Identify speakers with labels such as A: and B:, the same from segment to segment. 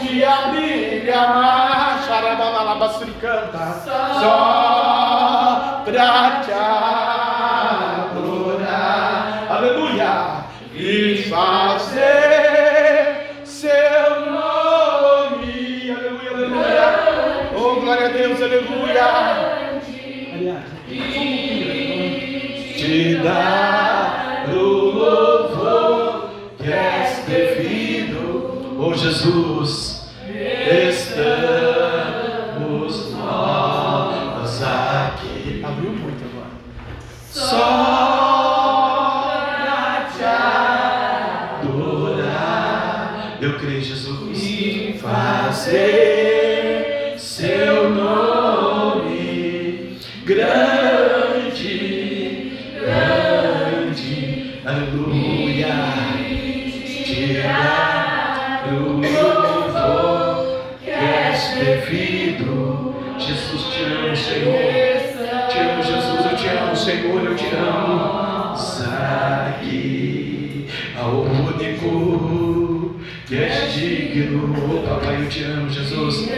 A: Dia brilha, xarabalabastri canta, só pra te adorar, Jesus, eu te amo, Jesus.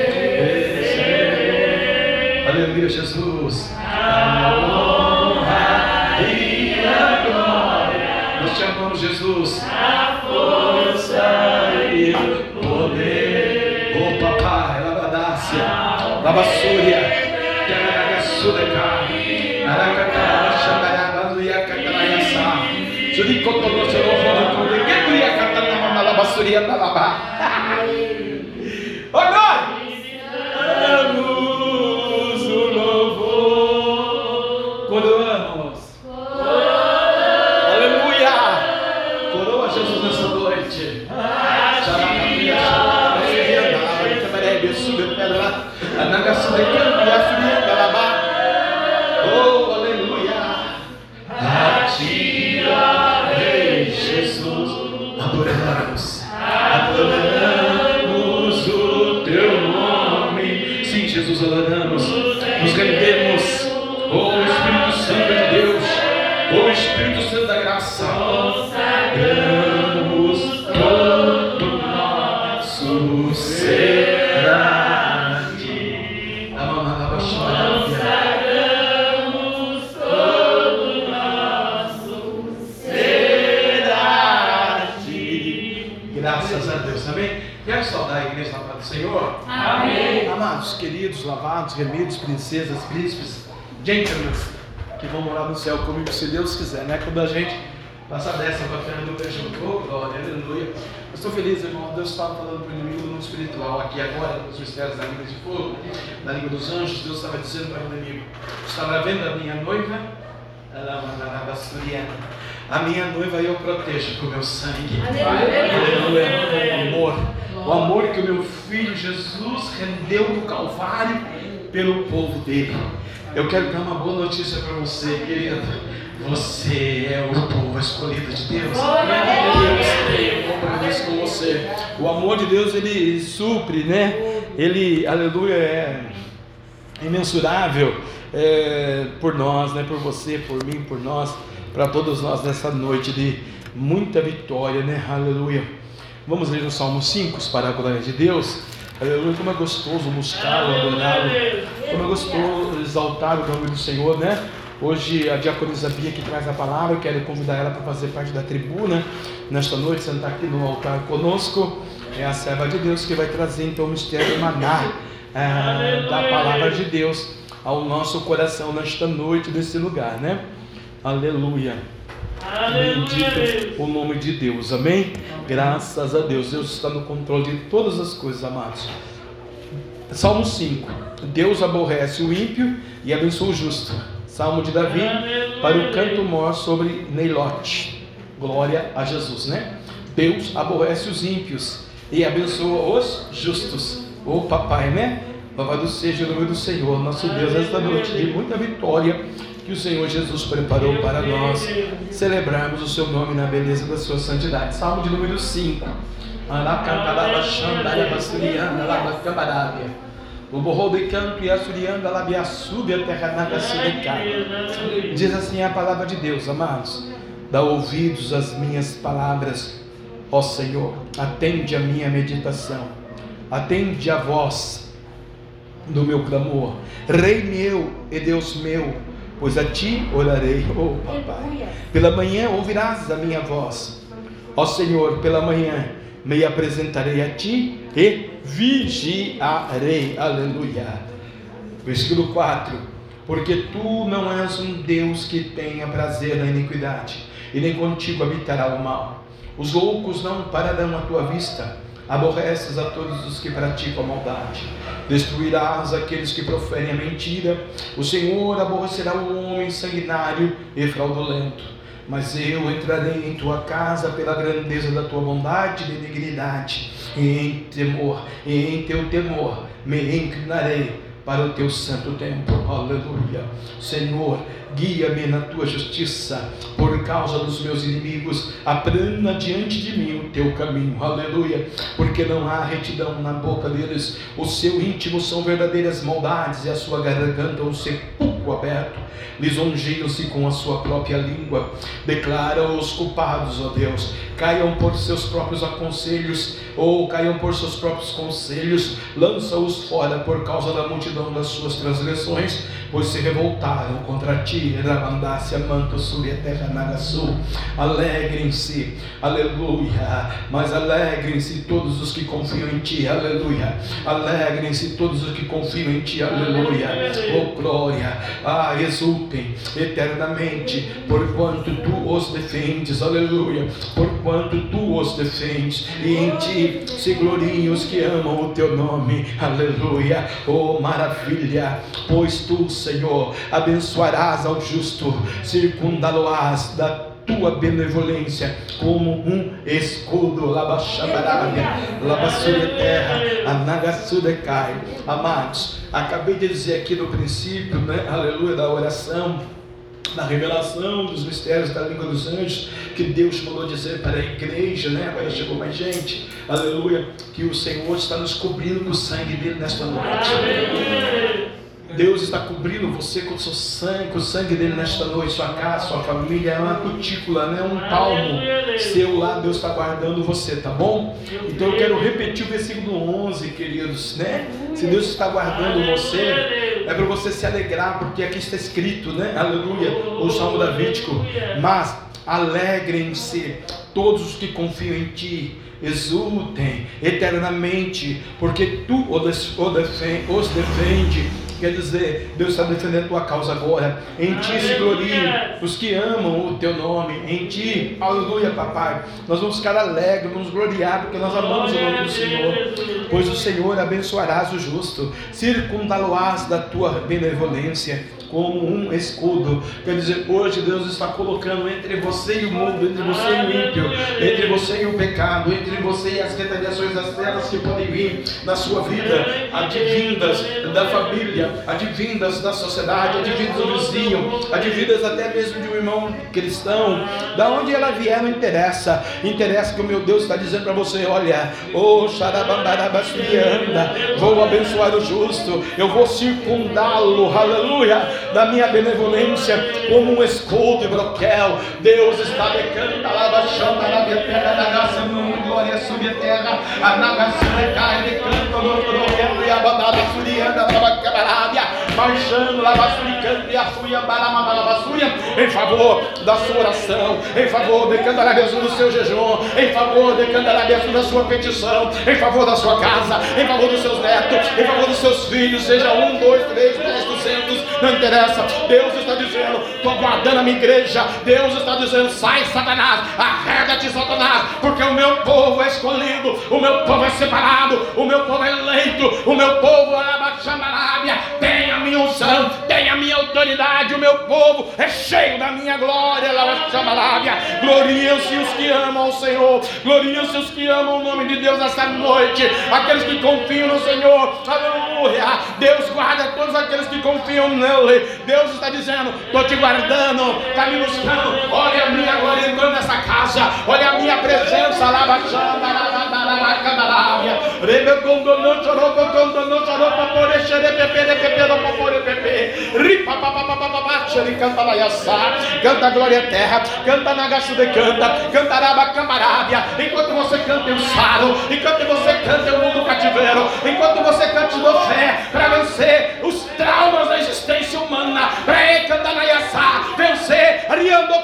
A: Aleluia, Jesus. A honra e a glória. Nós te amamos, Jesus. A força e o poder. Oh, papai, lavadácia, lavassúria, Taragasudeca, Aracata, Xandarabaluia, Catarayasa, Zuricotonosorofo, Geturia, Catanama, Lavassúria, Nalabá. Quiser, né? Quando a gente passar dessa para frente do beijo oh, glória, aleluia. Eu estou feliz, irmão. Deus estava falando para o inimigo no mundo espiritual, aqui agora, nos mistérios da língua de fogo, da língua dos anjos. Deus estava dizendo para o inimigo: Estava vendo a minha noiva? Ela mandava a minha noiva eu protejo com o meu sangue.
B: Aleluia.
A: Aleluia. O amor. O amor que o meu filho Jesus rendeu no Calvário pelo povo dele. Eu quero dar uma boa notícia para você, querido. Você é o povo escolhido de Deus. Deus tem um compromisso com você. O amor de Deus ele supre, né? Ele, aleluia, é imensurável é, por nós, né? Por você, por mim, por nós, para todos nós nessa noite de muita vitória, né? Aleluia. Vamos ler o Salmo 5 para a glória de Deus. Aleluia, como é gostoso buscá-lo, adorá-lo. Como é gostoso exaltar o nome do Senhor, né? Hoje a diaconisa Bia que traz a palavra, eu quero convidar ela para fazer parte da tribuna nesta noite, sentar aqui no altar conosco. É a serva de Deus que vai trazer então o mistério maná ah, da palavra de Deus ao nosso coração nesta noite, nesse lugar, né? Aleluia. Bendito o nome de Deus, amém? Graças a Deus, Deus está no controle de todas as coisas, amados. Salmo 5: Deus aborrece o ímpio e abençoa o justo. Salmo de Davi para o canto mor sobre Neilote. Glória a Jesus, né? Deus aborrece os ímpios e abençoa os justos. Ô papai, né? Louvado seja o nome do Senhor, nosso Deus, esta noite de muita vitória que o Senhor Jesus preparou para nós celebrarmos o seu nome na beleza da sua santidade. Salmo de número 5. O a Diz assim a palavra de Deus, amados. Dá ouvidos às minhas palavras, Ó Senhor, atende a minha meditação, atende a voz do meu clamor, Rei meu e Deus meu, pois a ti orarei, oh papai. Pela manhã ouvirás a minha voz, ó Senhor, pela manhã me apresentarei a ti e vigiarei, aleluia. Versículo 4: Porque tu não és um Deus que tenha prazer na iniquidade, e nem contigo habitará o mal. Os loucos não pararão à tua vista, aborreces a todos os que praticam a maldade. Destruirás aqueles que proferem a mentira. O Senhor aborrecerá o homem sanguinário e fraudulento. Mas eu entrarei em tua casa pela grandeza da tua bondade e benignidade, e em temor, e em teu temor me inclinarei para o teu santo templo. Aleluia. Senhor, guia-me na tua justiça, por causa dos meus inimigos, aprenda diante de mim o teu caminho, aleluia, porque não há retidão na boca deles, o seu íntimo são verdadeiras maldades, e a sua garganta um sepulcro aberto, lisonjeiam-se com a sua própria língua, declara os culpados, ó Deus, caiam por seus próprios aconselhos, ou caiam por seus próprios conselhos, lança-os fora por causa da multidão das suas transgressões, pois se revoltaram contra ti, Rabandácia, Manto, e Terra, Nagasul. Alegrem-se, aleluia, mas alegrem-se todos os que confiam em ti, aleluia. Alegrem-se todos os que confiam em ti, aleluia. Oh glória, ah, exultem eternamente, porquanto tu os defendes, aleluia. Porquanto tu os defendes, e em ti se gloriem os que amam o teu nome, aleluia. Oh maravilha, pois tu, Senhor, abençoarás ao justo, circundá-lo-ás da tua benevolência como um escudo. Labassura terra, anagasudecai. Amados, acabei de dizer aqui no princípio, né? Aleluia, da oração na revelação dos mistérios da língua dos anjos, que Deus mandou dizer para a igreja, né? Agora chegou mais gente, aleluia, que o Senhor está nos cobrindo com o sangue dele nesta noite. Deus está cobrindo você com o seu sangue, com o sangue dele nesta noite, sua casa, sua família, é uma cutícula, né? um palmo seu lá, Deus está guardando você, tá bom? Então eu quero repetir o versículo 11, queridos, né? Se Deus está guardando você, é para você se alegrar, porque aqui está escrito, né? Aleluia, o Salmo Davídico. Mas alegrem-se todos os que confiam em ti, exultem eternamente, porque tu os defende Quer dizer, Deus está defendendo a tua causa agora. Em ti se gloriem os que amam o teu nome. Em ti, aleluia, papai. Nós vamos ficar alegres, vamos gloriar, porque nós amamos o nome do Senhor. Pois o Senhor abençoarás o justo, circundá-lo-ás da tua benevolência como um escudo. Quer dizer, hoje Deus está colocando entre você e o mundo, entre você e o ímpio, entre você e o pecado, entre você e as retaliações das terras que podem vir na sua vida, advindas da família, advindas da sociedade, advindas do vizinho, advindas até mesmo de um irmão cristão. Da onde ela vier não interessa, interessa que o meu Deus está dizendo para você: olha, oh vou abençoar o justo, eu vou circundá-lo, aleluia da minha benevolência, como um escudo e broquel. Deus está decando, baixando na minha terra, da graça, glória sobre a terra, a nagação cai, decanta, no broquel e a bandada surianda, marchando, lavasuricando e a suia, baramabalabassúria, em favor da sua oração, em favor de candarabezu do seu jejum, em favor de candarabezu da sua petição, em favor da sua casa, em favor dos seus netos, em favor dos seus filhos, seja um, dois, três, dez, duzentos, não interessa. Deus está dizendo: estou guardando a minha igreja. Deus está dizendo: sai, Satanás, arreda-te, Satanás, porque o meu povo é escolhido, o meu povo é separado, o meu povo é eleito, o meu povo é abaixamarábia. Tem a minha unção, tem a minha autoridade. O meu povo é cheio da minha glória. Gloriam-se os que amam ao Senhor, gloriam-se os que amam o nome de Deus nessa noite, aqueles que confiam no Senhor, aleluia. Deus guarda todos aqueles que confiam nele. Deus está dizendo: estou te guardando, está me buscando. Olha a minha glória entrando nessa casa, olha a minha presença lá baixando. não chorou, não chorou para poder pepe. Ripa, canta lá canta glória terra, canta Nagachude canta, cantaraba camarábia, enquanto você canta eu saro, enquanto você canta eu mudo cativeiro, enquanto você canta eu dou fé para vencer os traumas da existência humana, para cantar na Yassá, vencer, Ariando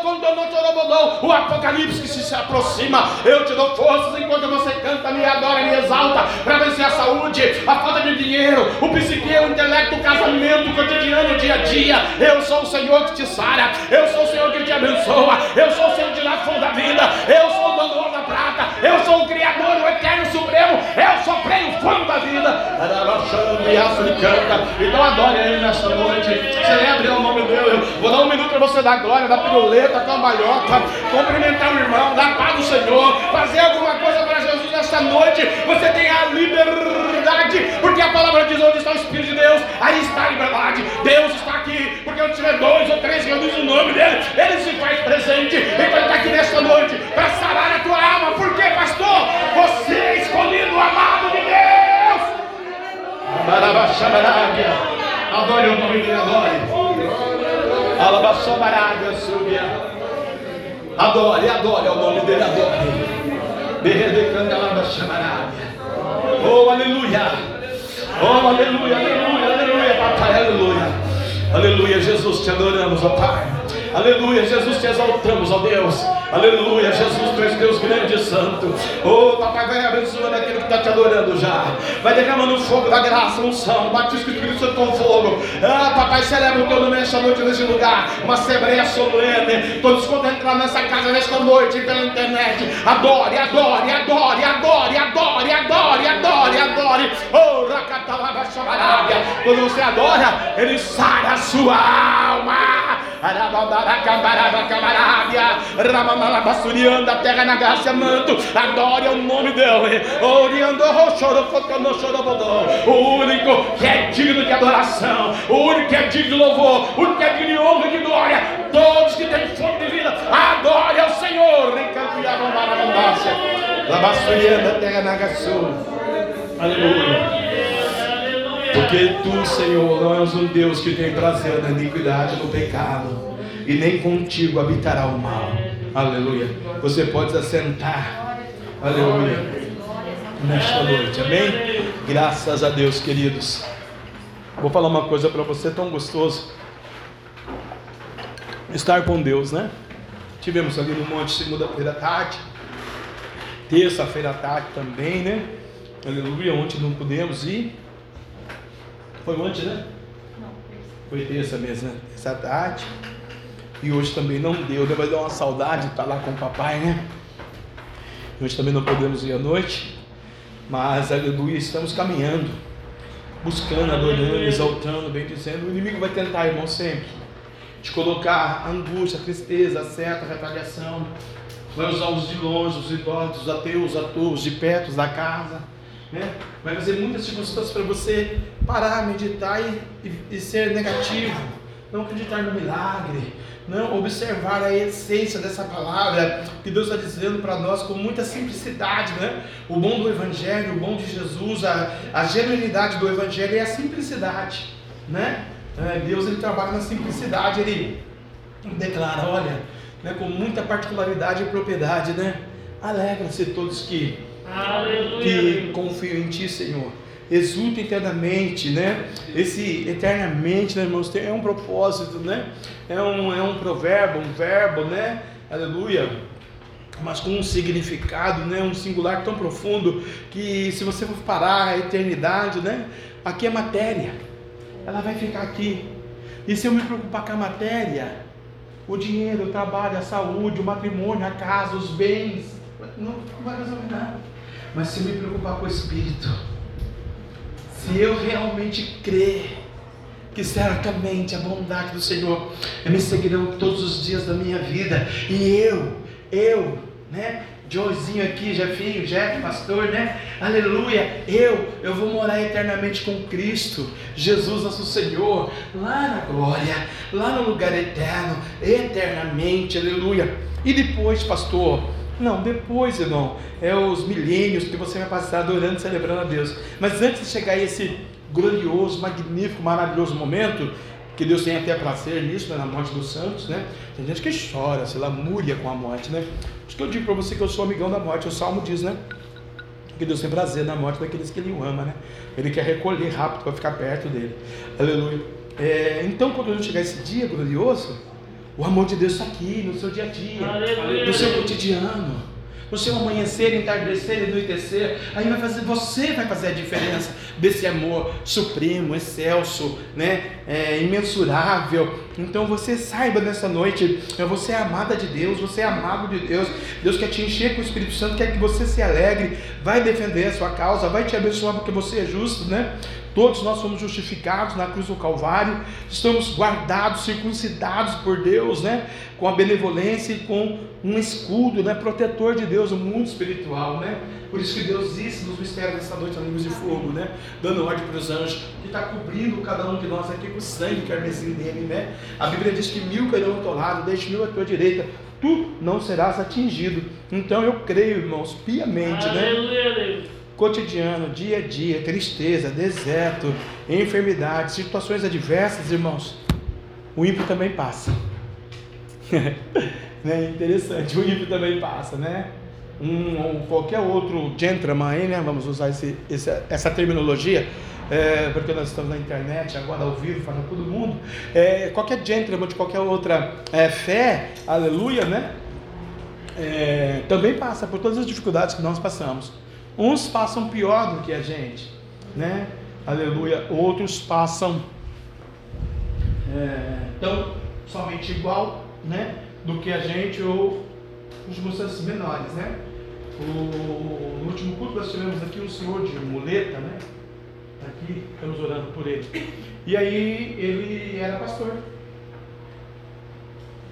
A: o apocalipse que se aproxima, eu te dou forças enquanto você canta, me adora, me exalta, para vencer a saúde, a falta de dinheiro, o psique, o intelecto, o casamento, o cotidiano, dia a dia. Eu sou o Senhor que te sara, eu sou o Senhor que te abençoa, eu sou o Senhor de lá fundo da vida, eu sou o dono da prata, eu sou o Criador, o Eterno Supremo, eu soprei o fundo da vida. Então adore Ele nesta noite, celebre o nome dele. Vou dar um minuto para você dar glória, dar piruleta, cambalhota, cumprimentar o irmão, dar paz do Senhor, fazer alguma coisa para Jesus nesta noite. Você tem a liberdade, porque a palavra diz onde está o Espírito de Deus, aí está a liberdade. Deus está aqui, porque onde tiver dois ou três reunidos o nome dele, ele se faz presente. Então ele está aqui nesta noite para sarar a tua alma. Por quê, pastor? Você é escolhido, amado de Deus. Adore o nome dele, adore. Alabaçomarada, subia. Adore, adore o nome dele, adore. Oh, aleluia. Oh, aleluia, aleluia, aleluia, papai, aleluia. Aleluia, Jesus, te adoramos, ó Pai. Aleluia, Jesus, te exaltamos, ó Deus. Aleluia, Jesus, tu és Deus grande e santo. Oh, papai, vai abençoando aquele que está te adorando já. Vai derramando o fogo da graça, unção. Batisco o Espírito Santo com fogo. Ah, papai, celebra o teu nome noite neste lugar. Uma assembleia solene. Todos quando entrar nessa casa nesta noite pela internet. Adore, adore, adore, adore, adore, adore, adore, adore. Oh, Racatalaba Chamarabia. Quando você adora, ele sai a sua alma. Arababaracabaraba Camarábia. Ramamá Malabassuriando a terra na graça manto. Adore o nome dele. Oriando o único que é digno de adoração. O único que é digno de louvor. O único que é digno de honra e de glória. Todos que têm fome de vida. Adore ao Senhor. Labassuriando a terra na graça. Aleluia. Porque tu, Senhor, não és um Deus que tem prazer na iniquidade, no pecado, e nem contigo habitará o mal. Aleluia. Você pode assentar. Aleluia. Nesta noite. Amém? Graças a Deus, queridos. Vou falar uma coisa para você tão gostoso. Estar com Deus, né? Tivemos ali no monte segunda-feira à tarde. Terça-feira à tarde também, né? Aleluia. Ontem não pudemos ir. Foi ontem, né? Foi terça mesmo, né? Terça tarde. E hoje também não deu, né? Vai dar uma saudade de estar lá com o papai, né? Hoje também não podemos ir à noite. Mas, aleluia, estamos caminhando, buscando, adorando, exaltando, bem dizendo. O inimigo vai tentar, irmão, sempre, te colocar angústia, tristeza, seta, retaliação. Vai usar os de longe, os idosos, os ateus, os atos, de perto, da casa. Né? Vai fazer muitas circunstâncias para você parar, meditar e, e, e ser negativo. Não acreditar no milagre, não observar a essência dessa palavra que Deus está dizendo para nós com muita simplicidade, né? O bom do Evangelho, o bom de Jesus, a, a genuinidade do Evangelho é a simplicidade, né? É, Deus ele trabalha na simplicidade, ele declara, olha, né, com muita particularidade e propriedade, né? Alegram-se todos que, que confiam em Ti, Senhor exulta eternamente, né? Esse eternamente, né, irmãos, é um propósito, né? É um, é um provérbio, um verbo, né? Aleluia. Mas com um significado, né? Um singular tão profundo que se você for parar a eternidade, né? Aqui é matéria, ela vai ficar aqui. E se eu me preocupar com a matéria, o dinheiro, o trabalho, a saúde, o matrimônio, a casa, os bens, não vai resolver nada. Mas se eu me preocupar com o espírito, se eu realmente crer que certamente a bondade do Senhor me seguirão todos os dias da minha vida, e eu, eu, né? Joezinho aqui, Jefinho, Jeff, pastor, né? Aleluia. Eu, eu vou morar eternamente com Cristo, Jesus nosso Senhor, lá na glória, lá no lugar eterno, eternamente, aleluia. E depois, pastor, não, depois, irmão, é os milênios que você vai passar adorando, celebrando a Deus. Mas antes de chegar a esse glorioso, magnífico, maravilhoso momento, que Deus tem até prazer nisso, né, na morte dos santos, né? Tem gente que chora, se lamúria com a morte, né? Acho que eu digo para você que eu sou amigão da morte, o Salmo diz, né? Que Deus tem prazer na morte daqueles que Ele ama, né? Ele quer recolher rápido para ficar perto dele. Aleluia. É, então, quando a gente chegar esse dia glorioso, o amor de Deus está aqui no seu dia a dia, Aleluia. no seu cotidiano no seu amanhecer, entardecer, anoitecer, aí vai fazer, você vai fazer a diferença desse amor supremo, excelso, né? É, imensurável. Então você saiba nessa noite, é, você é amada de Deus, você é amado de Deus. Deus quer te encher com o Espírito Santo, quer que você se alegre, vai defender a sua causa, vai te abençoar porque você é justo, né? Todos nós fomos justificados na cruz do Calvário, estamos guardados, circuncidados por Deus, né? Com a benevolência e com um escudo, né? Protetor de Deus, o mundo espiritual, né? Por isso que Deus disse nos mistérios dessa noite a línguas de fogo, né? Dando ordem para os anjos, que está cobrindo cada um de nós aqui com o sangue carmesim dele, né? A Bíblia diz que mil cairão ao teu lado, dez mil à tua direita, tu não serás atingido. Então eu creio, irmãos, piamente, né? Aleluia cotidiano, dia a dia, tristeza, deserto, enfermidade, situações adversas, irmãos, o ímpio também passa. né? Interessante, o ímpio também passa, né? Um, um, qualquer outro gentleman né? Vamos usar esse, esse essa terminologia, é, porque nós estamos na internet agora ao vivo, falando todo mundo. É, qualquer gentleman de qualquer outra é, fé, aleluia, né? É, também passa por todas as dificuldades que nós passamos. Uns passam pior do que a gente, né? Aleluia. Outros passam é, tão somente igual, né? Do que a gente ou os circunstâncias menores, né? O, no último culto nós tivemos aqui um senhor de muleta, né? Aqui, estamos orando por ele. E aí ele era pastor,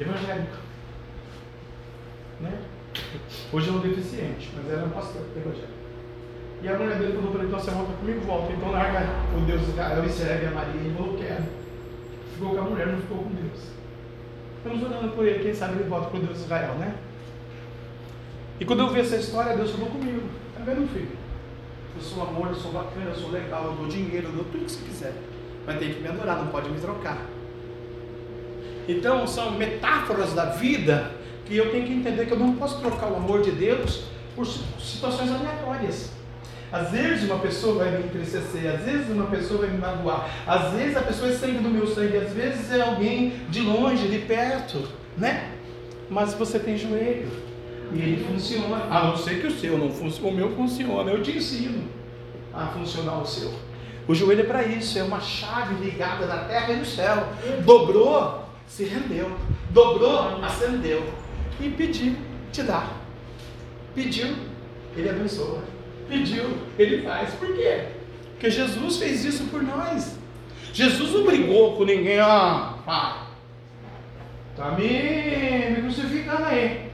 A: evangélico, né? Hoje é um deficiente, mas era um pastor evangélico. E a mulher dele falou para ele, então você volta comigo, volta. Então larga o Deus de Israel e serve a Maria. Ele falou, quero. Ficou com a mulher, não ficou com Deus. Estamos orando por ele, quem sabe ele volta para o Deus de Israel, né? E quando eu vi essa história, Deus falou comigo. Tá vendo, filho? Eu sou amor, eu sou bacana, eu sou legal, eu dou dinheiro, eu dou tudo que você quiser. Mas tem que me adorar, não pode me trocar. Então são metáforas da vida que eu tenho que entender que eu não posso trocar o amor de Deus por situações aleatórias. Às vezes uma pessoa vai me entristecer, às vezes uma pessoa vai me magoar, às vezes a pessoa é sangue do meu sangue, às vezes é alguém de longe, de perto, né? Mas você tem joelho e ele funciona. A não ser que o seu não funcione, o meu funciona, eu te ensino a funcionar o seu. O joelho é para isso, é uma chave ligada da terra e do céu. Dobrou, se rendeu. Dobrou, acendeu. E pediu, te dá. Pediu, ele abençoa pediu, ele faz. Por quê? Porque Jesus fez isso por nós. Jesus não brigou com ninguém, ó, pai. Tá me, me crucificando aí.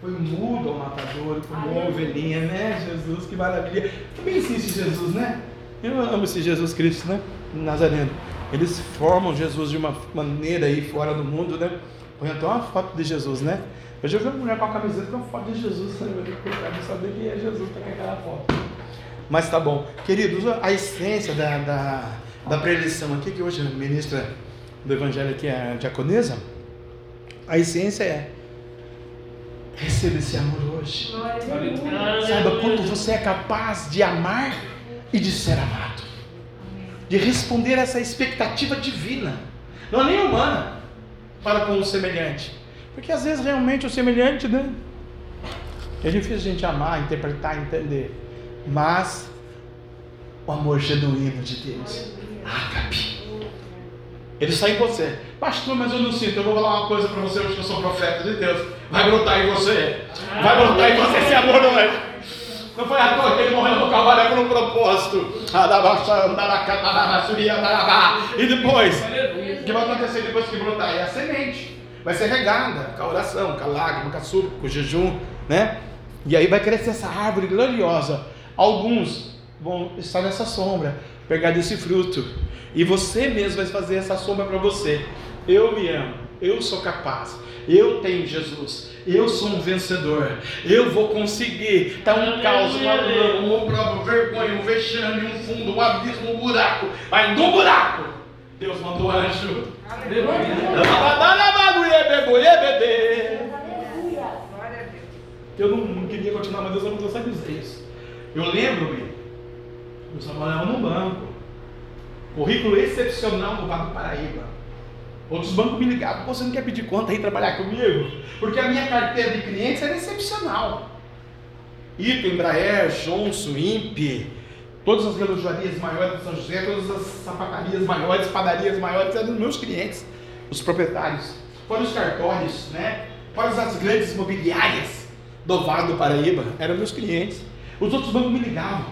A: Foi mudo ao matador, como uma ovelhinha, né? Jesus, que maravilha. Também existe Jesus, né? Eu amo esse Jesus Cristo, né? Nazareno. Eles formam Jesus de uma maneira aí fora do mundo, né? Põe até uma foto de Jesus, né? Eu já vi uma mulher com a camiseta com a foto de Jesus, né? eu saber que é Jesus que com aquela foto. Mas tá bom. Queridos, a essência da, da, da preleção aqui, que hoje a ministra do Evangelho aqui é a diaconesa, a essência é receba esse amor hoje. Saiba quanto você é capaz de amar e de ser amado. De responder a essa expectativa divina. Não é nem humana para com o semelhante porque às vezes realmente o semelhante, né? É difícil a gente amar, interpretar, entender. Mas o amor genuíno de Deus, ágape, ele sai em você. Pastor, mas eu não sinto. Eu vou falar uma coisa para você hoje que eu sou profeta de Deus. Vai brotar em você. Vai brotar em você esse amor não é. Não foi à toa que ele morreu no Calvário por um propósito. E depois, o que vai acontecer depois que brotar? É a semente vai ser regada com a oração, com a lágrima, com a súplica, com o jejum, né? E aí vai crescer essa árvore gloriosa. Alguns vão estar nessa sombra, pegar desse fruto. E você mesmo vai fazer essa sombra para você. Eu me amo, eu sou capaz, eu tenho Jesus, eu sou um vencedor, eu vou conseguir. Está um caos, uma lama, um prova, vergonha, um vexame, um fundo, um abismo, um buraco. Mas no buraco Deus mandou anjo. Eu não, queria continuar, mas Deus não consegue dizer isso. Eu lembro-me, eu trabalhava num banco, currículo excepcional no Banco Paraíba. Outros bancos me ligavam, você não quer pedir conta aí trabalhar comigo? Porque a minha carteira de clientes era excepcional. Ito, Embraer, Johnson, INPE, todas as relojarias maiores de São José, todas as sapatarias maiores, padarias maiores, eram meus clientes, os proprietários. Fora os cartórios, né? Fora as grandes imobiliárias do Vale do Paraíba, eram meus clientes. Os outros bancos me ligavam.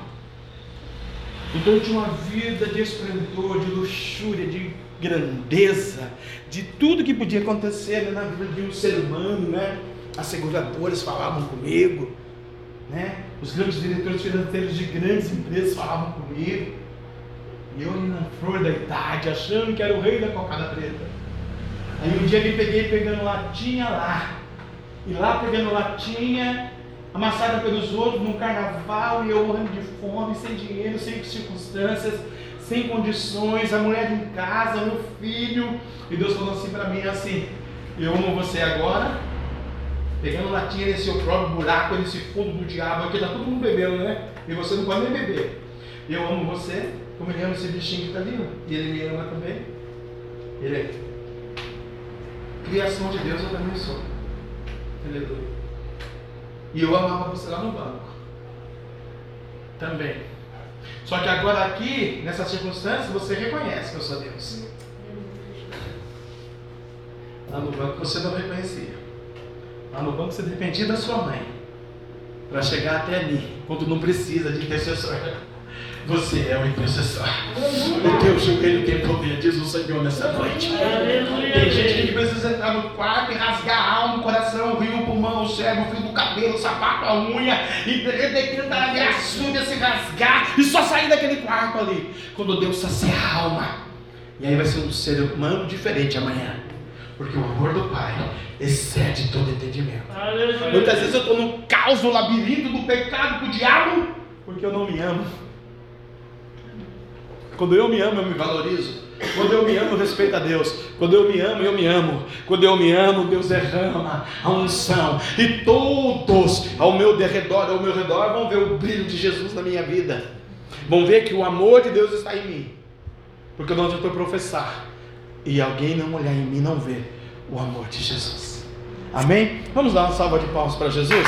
A: Então eu tinha uma vida de esplendor, de luxúria, de grandeza, de tudo que podia acontecer né, na vida de um ser humano, né? As seguradoras falavam comigo, né? Os grandes diretores financeiros de grandes empresas falavam comigo. E eu ali na flor da idade, achando que era o rei da cocada preta. Aí um dia me peguei pegando latinha lá. E lá pegando latinha, amassada pelos outros num carnaval, e eu morrendo de fome, sem dinheiro, sem circunstâncias, sem condições, a mulher em casa, meu filho. E Deus falou assim para mim assim, eu amo você agora, pegando latinha nesse seu próprio buraco, nesse fundo do diabo, aqui tá todo mundo bebendo, né? E você não pode nem beber. Eu amo você, como ele ama esse bichinho que está ali, e ele me ama também. Ele é criação de Deus, eu também sou. Aleluia. E eu amava você lá no banco. Também. Só que agora aqui, nessa circunstância, você reconhece que eu sou Deus. Lá no banco você não reconhecia. Lá no banco você dependia da sua mãe. Para chegar até mim, quando não precisa de intercessor. Você é o intercessor. O teu joelho tem poder, diz o Senhor nessa noite. Tem gente que precisa entrar no quarto e rasgar a alma, o coração, o rio, o pulmão, o cérebro, o fio do cabelo, o sapato, a unha, e ver as unhas se rasgar e só sair daquele quarto ali. Quando Deus sacia a alma. E aí vai ser um ser humano diferente amanhã. Porque o amor do Pai excede todo entendimento. Muitas vezes eu estou no caos, no labirinto do pecado com o diabo, porque eu não me amo. Quando eu me amo, eu me valorizo. Quando eu me amo, eu respeito a Deus. Quando eu me amo, eu me amo. Quando eu me amo, Deus derrama a unção. E todos ao meu derredor, ao meu redor, vão ver o brilho de Jesus na minha vida. Vão ver que o amor de Deus está em mim. Porque não adianta eu professar e alguém não olhar em mim, não ver o amor de Jesus. Amém? Vamos dar uma salva de palmas para Jesus?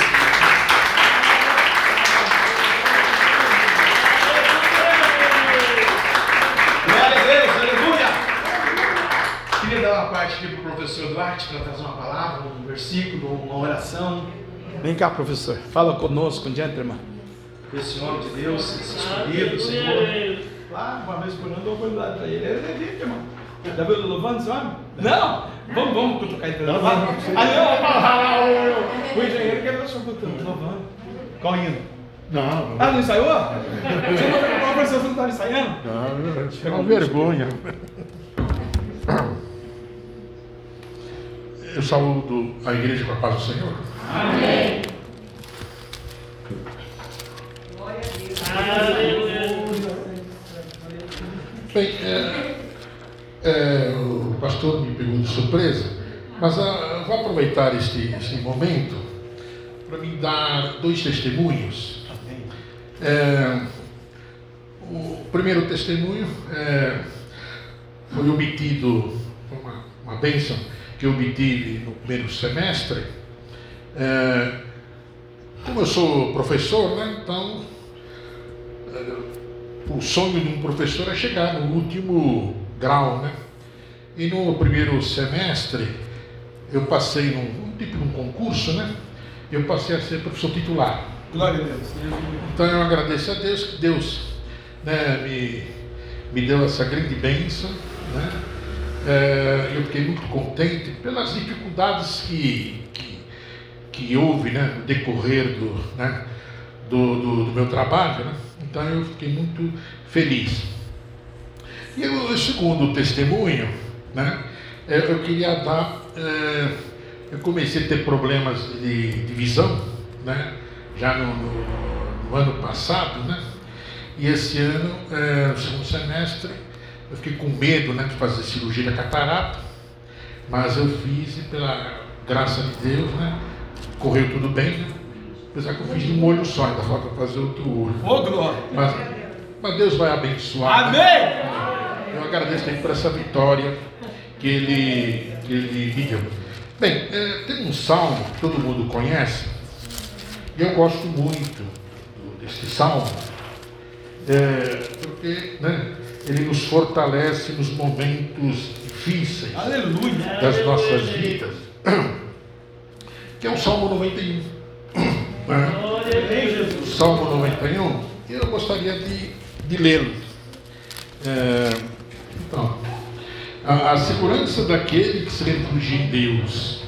A: dar uma parte aqui para o professor Duarte para trazer uma palavra, um versículo, uma oração. Vem cá, professor, fala conosco, gentleman. Esse homem de Deus, esse escolhido, Senhor. Lá, uma vez por ano, eu dou oportunidade para ele. Ele é livre, irmão. Já viu louvando esse homem? Não! Vamos, vamos cutucar ele. Não, não, não. Ah, não! O engenheiro quer ver o cantando, louvando. Qual hino?
C: Não.
A: Ah, não ensaiou? Você não, professor, você não estava ensaiando?
C: Não, é uma vergonha. Eu saúdo a igreja com a paz do Senhor.
B: Amém.
C: Bem, é, é, o pastor me pegou de surpresa, mas ah, vou aproveitar este, este momento para me dar dois testemunhos. É, o primeiro testemunho é, foi obtido, foi uma, uma bênção que eu obtive no primeiro semestre. É, como eu sou professor, né, então é, o sonho de um professor é chegar no último grau, né? E no primeiro semestre eu passei num um tipo de um concurso, né? Eu passei a ser professor titular.
A: Glória a Deus.
C: Então eu agradeço a Deus que Deus né, me, me deu essa grande bênção, né? É, eu fiquei muito contente pelas dificuldades que, que, que houve né, no decorrer do, né, do, do, do, meu trabalho. Né? Então eu fiquei muito feliz. E o segundo testemunho, né, é, eu queria dar. É, eu comecei a ter problemas de, de visão, né, já no, no, no, ano passado, né, e esse ano, é, no segundo semestre, eu fiquei com medo né, de fazer cirurgia da catarata, mas eu fiz e pela graça de Deus, né? Correu tudo bem, né? Apesar que eu fiz de um olho só, ainda falta fazer outro olho.
A: Ô, glória!
C: Mas, mas Deus vai abençoar.
A: Amém!
C: Né? Eu agradeço ele por essa vitória que ele, que ele me deu. Bem, é, tem um salmo que todo mundo conhece, e eu gosto muito desse salmo, é, porque né, ele nos fortalece nos momentos difíceis
A: Aleluia.
C: das nossas vidas, que é o Salmo 91. Né? O Salmo 91, e eu gostaria de, de lê-lo. É, então, a, a segurança daquele que se refugia em Deus,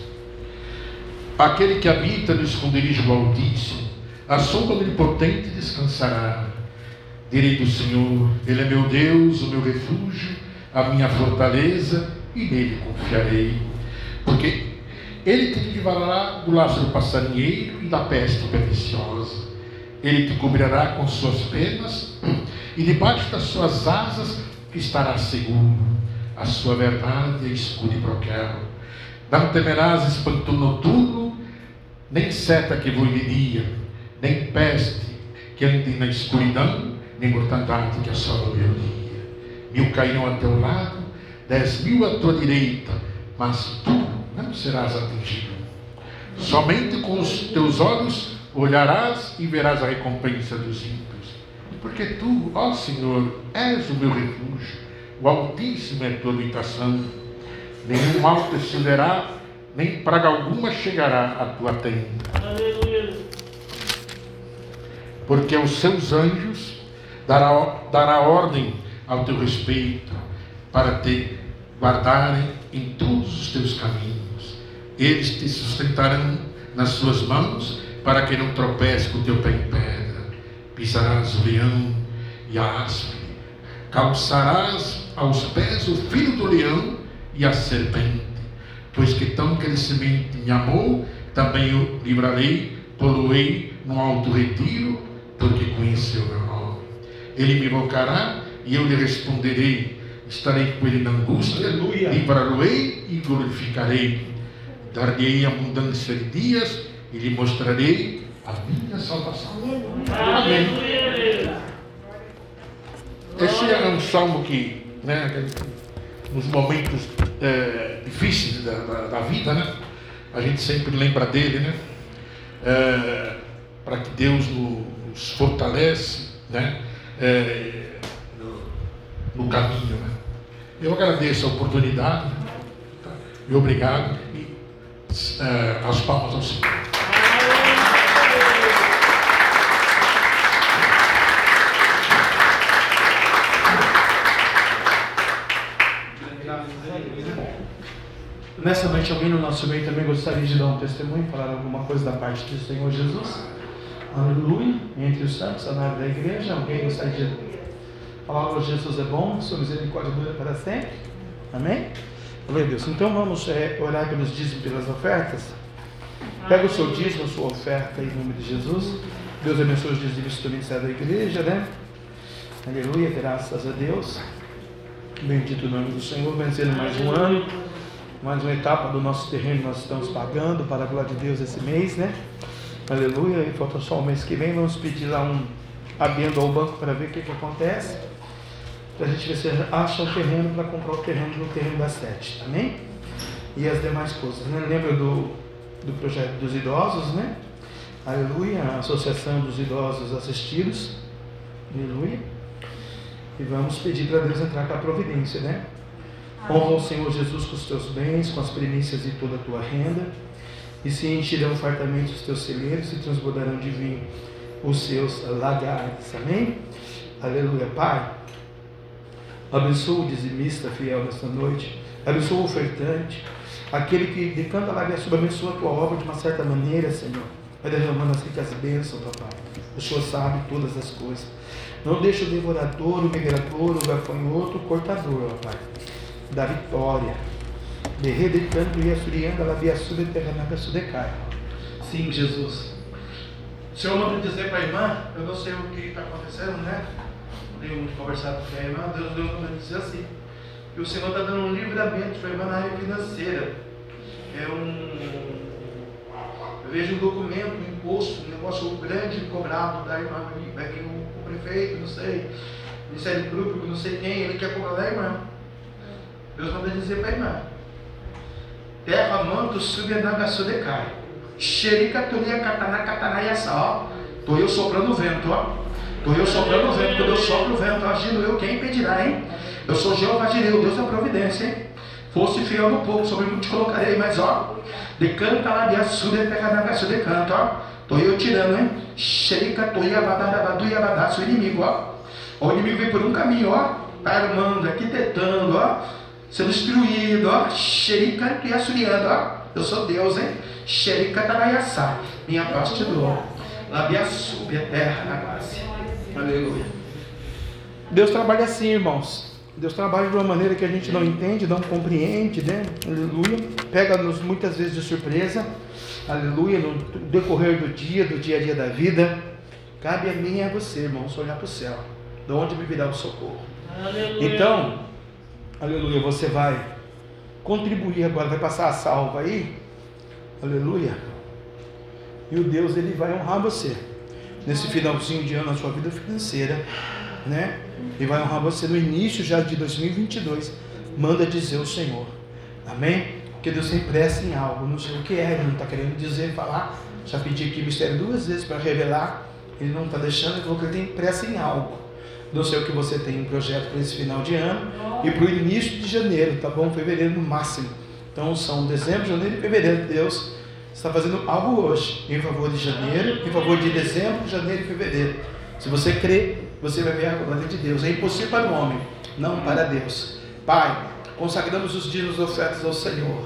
C: aquele que habita no esconderijo do Altíssimo, a sombra do Onipotente descansará. Direi do Senhor, Ele é meu Deus, o meu refúgio, a minha fortaleza, e nele confiarei. Porque Ele te livrará do laço do passarinheiro e da peste perniciosa. Ele te cobrirá com suas penas, e debaixo das suas asas estará seguro. A sua verdade é escudo e broquel. Não temerás espanto noturno, nem seta que voe de dia, nem peste que ande na escuridão, nem mortandade que assola o meu dia. Mil cairão a teu lado, dez mil à tua direita, mas tu não serás atingido. Somente com os teus olhos olharás e verás a recompensa dos ímpios. Porque tu, ó Senhor, és o meu refúgio, o Altíssimo é a tua habitação. Nenhum mal te sucederá, nem praga alguma chegará à tua tenda. Aleluia. Porque aos seus anjos dará, dará ordem ao teu respeito, para te guardarem em todos os teus caminhos. Eles te sustentarão nas suas mãos, para que não tropece com o teu pé em pedra. Pisarás o leão e a áspide, calçarás aos pés o filho do leão e a serpente. Pois que tão crescimento me amou, também eu livrarei, poluei no alto retiro, porque conheceu meu nome. Ele me invocará e eu lhe responderei. Estarei com ele na angústia, livrarei e glorificarei. Dar-lhe abundância de dias e lhe mostrarei a minha salvação. Amém. Esse é um salmo que, né, nos momentos é, difíceis da, da, da, vida, né, a gente sempre lembra dele, né, é, para que Deus nos fortalece, né, é, no, no, caminho. Né. Eu agradeço a oportunidade tá, e obrigado e as palmas ao Senhor.
A: Nessa noite, alguém no nosso meio também gostaria de dar um testemunho, falar alguma coisa da parte do Senhor Jesus? Aleluia. Entre os santos, a nave da igreja, alguém gostaria de falar: Jesus é bom, sua misericórdia dura para sempre? Amém? Glória a Deus. Então vamos é, orar pelos dízimos e pelas ofertas. Pega o seu dízimo, a sua oferta em nome de Jesus. Deus abençoe os dízimos do ministério da igreja, né? Aleluia, graças a Deus. Bendito o nome do Senhor, vencendo mais um ano mais uma etapa do nosso terreno nós estamos pagando para a glória de Deus esse mês, né? Aleluia. E falta só o mês que vem. Vamos pedir lá um abendo ao banco para ver o que, que acontece. Para a gente ver se acha um terreno para comprar o terreno no terreno da sete. Amém? E as demais coisas. Né? Lembra do, do projeto dos idosos, né? Aleluia. A Associação dos Idosos Assistidos. Aleluia. E vamos pedir para Deus entrar com a providência, né? Honra o Senhor Jesus com os teus bens, com as primícias de toda a tua renda, e se encherão fartamente os teus celeiros e transbordarão de vinho os seus lagares. Amém? Aleluia. Pai, abençoa o dizimista fiel nesta noite, abençoa o ofertante, aquele que decanta lá e abençoa a tua obra de uma certa maneira, Senhor. Vai derramando as ricas bênçãos, papai. O Senhor sabe todas as coisas. Não deixa o devorador, o migrador, o gafanhoto, o cortador, ó Pai da vitória. E. Sim, Jesus. O Senhor manda dizer para a irmã, eu não sei o que está acontecendo, né? tenho conversado com a irmã, Deus deu para dizer assim. Que o Senhor está dando um livramento para a irmã na área financeira. É um. Eu vejo um documento, um imposto, um negócio grande cobrado da irmã, aqui o, o prefeito, não sei, Ministério Público, não sei quem, ele quer cobrar da irmã. Deus manda dizer para a irmã. Terra, manto, subenagaço de cai. Xerica, turia, catana, catana e essa, ó. Tô eu soprando o vento, ó. Tô eu soprando o vento. Quando eu sopro o vento, agindo eu, quem impedirá, hein? Eu sou Jeová Direu, Deus da providência, hein? Fosse fiel no pouco, sobre muito te colocarei, mas ó, decanta lá de açude, gaço, decanta, ó. Tô eu tirando, hein? Xerica, turia, badabadu, yabadá, seu inimigo, ó. O inimigo vem por um caminho, ó. Armando, arquitetando, ó sendo destruído, ó, xerica e assuriando, ó, eu sou Deus, hein? Xerica taraiaçá, minha paz te dou, labiaçube, a terra na base, aleluia. Deus trabalha assim, irmãos. Deus trabalha de uma maneira que a gente não entende, não compreende, né? Aleluia. Pega-nos muitas vezes de surpresa, aleluia, no decorrer do dia, do dia a dia da vida. Cabe a mim e a você, irmãos, olhar para o céu, de onde me virá o socorro. Aleluia. Então, aleluia, você vai contribuir agora, vai passar a salva aí, aleluia, e o Deus ele vai honrar você nesse finalzinho de ano na sua vida financeira, né? E vai honrar você no início já de 2022. Manda dizer o Senhor, amém? Porque Deus tem pressa em algo, não sei o que é, ele não está querendo dizer, falar. Já pedi aqui mistério duas vezes para revelar, ele não está deixando, ele falou que ele tem pressa em algo. Não sei o que você tem em projeto para esse final de ano e para o início de janeiro, tá bom? Fevereiro no máximo. Então são dezembro, janeiro e fevereiro. Deus está fazendo algo hoje em favor de janeiro, em favor de dezembro, janeiro e fevereiro. Se você crê, você vai ver a glória de Deus. É impossível para o homem, não para Deus. Pai, consagramos os dias ofertas ao Senhor.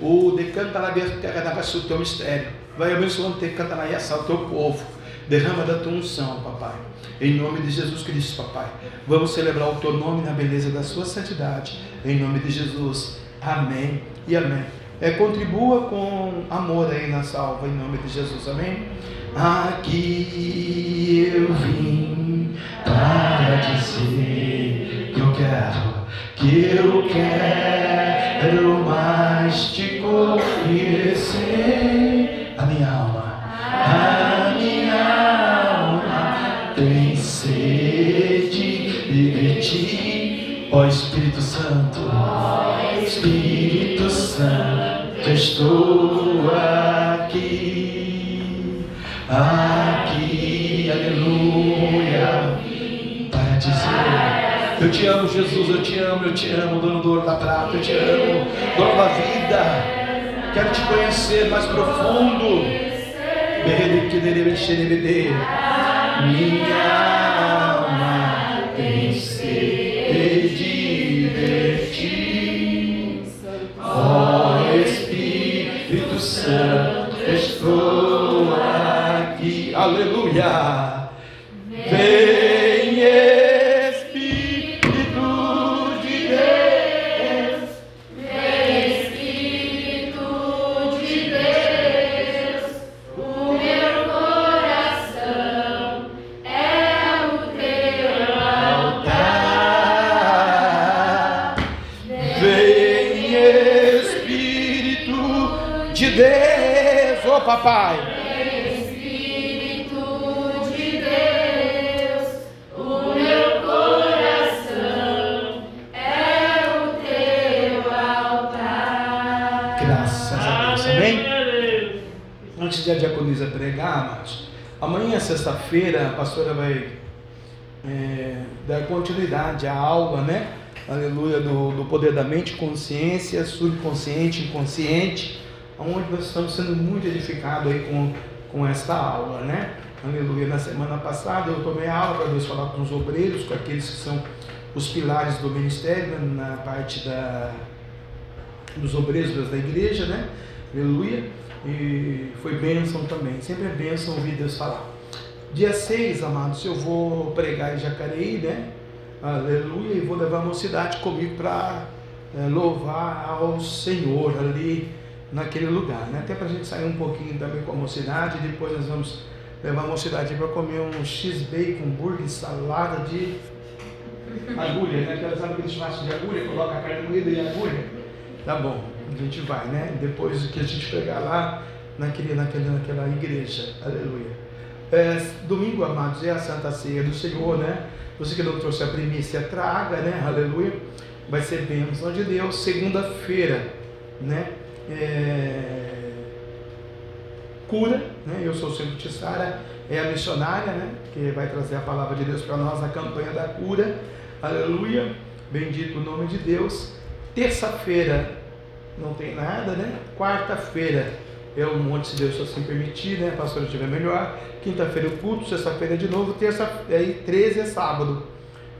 A: O decanta na terra da teu mistério. Vai abençoando o decanta na o teu povo. Derrama da tua unção, papai. Em nome de Jesus Cristo, papai. Vamos celebrar o teu nome na beleza da sua santidade. Em nome de Jesus. Amém e amém. É, contribua com amor aí na salva, em nome de Jesus. Amém. Aqui eu vim para dizer que eu quero, que eu quero mais te conhecer. A minha alma. Ó Espírito Santo, Espírito Santo, estou aqui, aqui, aleluia, para dizer, eu te amo Jesus, eu te amo, eu te amo, dono do ouro da prata, eu te amo, dono da vida, quero te conhecer mais profundo, minha Estou aqui. Aleluia. Pastora vai é, dar continuidade à aula, né? Aleluia, do, do poder da mente, consciência, subconsciente, inconsciente onde nós estamos sendo muito edificados aí com, com esta aula, né? Aleluia. Na semana passada eu tomei a aula para Deus falar com os obreiros, com aqueles que são os pilares do ministério, na parte da, dos obreiros da igreja, né? Aleluia. E foi bênção também. Sempre é bênção ouvir Deus falar. Dia 6, amados, eu vou pregar em Jacareí, né? Aleluia. E vou levar a mocidade comigo para é, louvar ao Senhor ali naquele lugar, né? Até para a gente sair um pouquinho também com a mocidade, depois nós vamos levar a mocidade para comer um X-Bacon, hambúrguer, salada de Agulha, né? Aquelas aqueles churrascos de agulha, coloca a carne moída e agulha. Tá bom, a gente vai, né? Depois que a gente pegar lá naquele, naquele, naquela igreja. Aleluia. É, domingo, amados, é a Santa Ceia do Senhor, né? Você que não trouxe a primícia, traga, né? Aleluia. Vai ser bênção de Deus. Segunda-feira, né? É... Cura, né? Eu sou sempre Tissara, é a missionária, né? Que vai trazer a palavra de Deus para nós na campanha da cura. Aleluia. Bendito o nome de Deus. Terça-feira não tem nada, né? Quarta-feira é o monte, se Deus assim permitir, né? Pastor estiver melhor. Quinta-feira o culto, sexta-feira de novo, terça, aí 13 é sábado.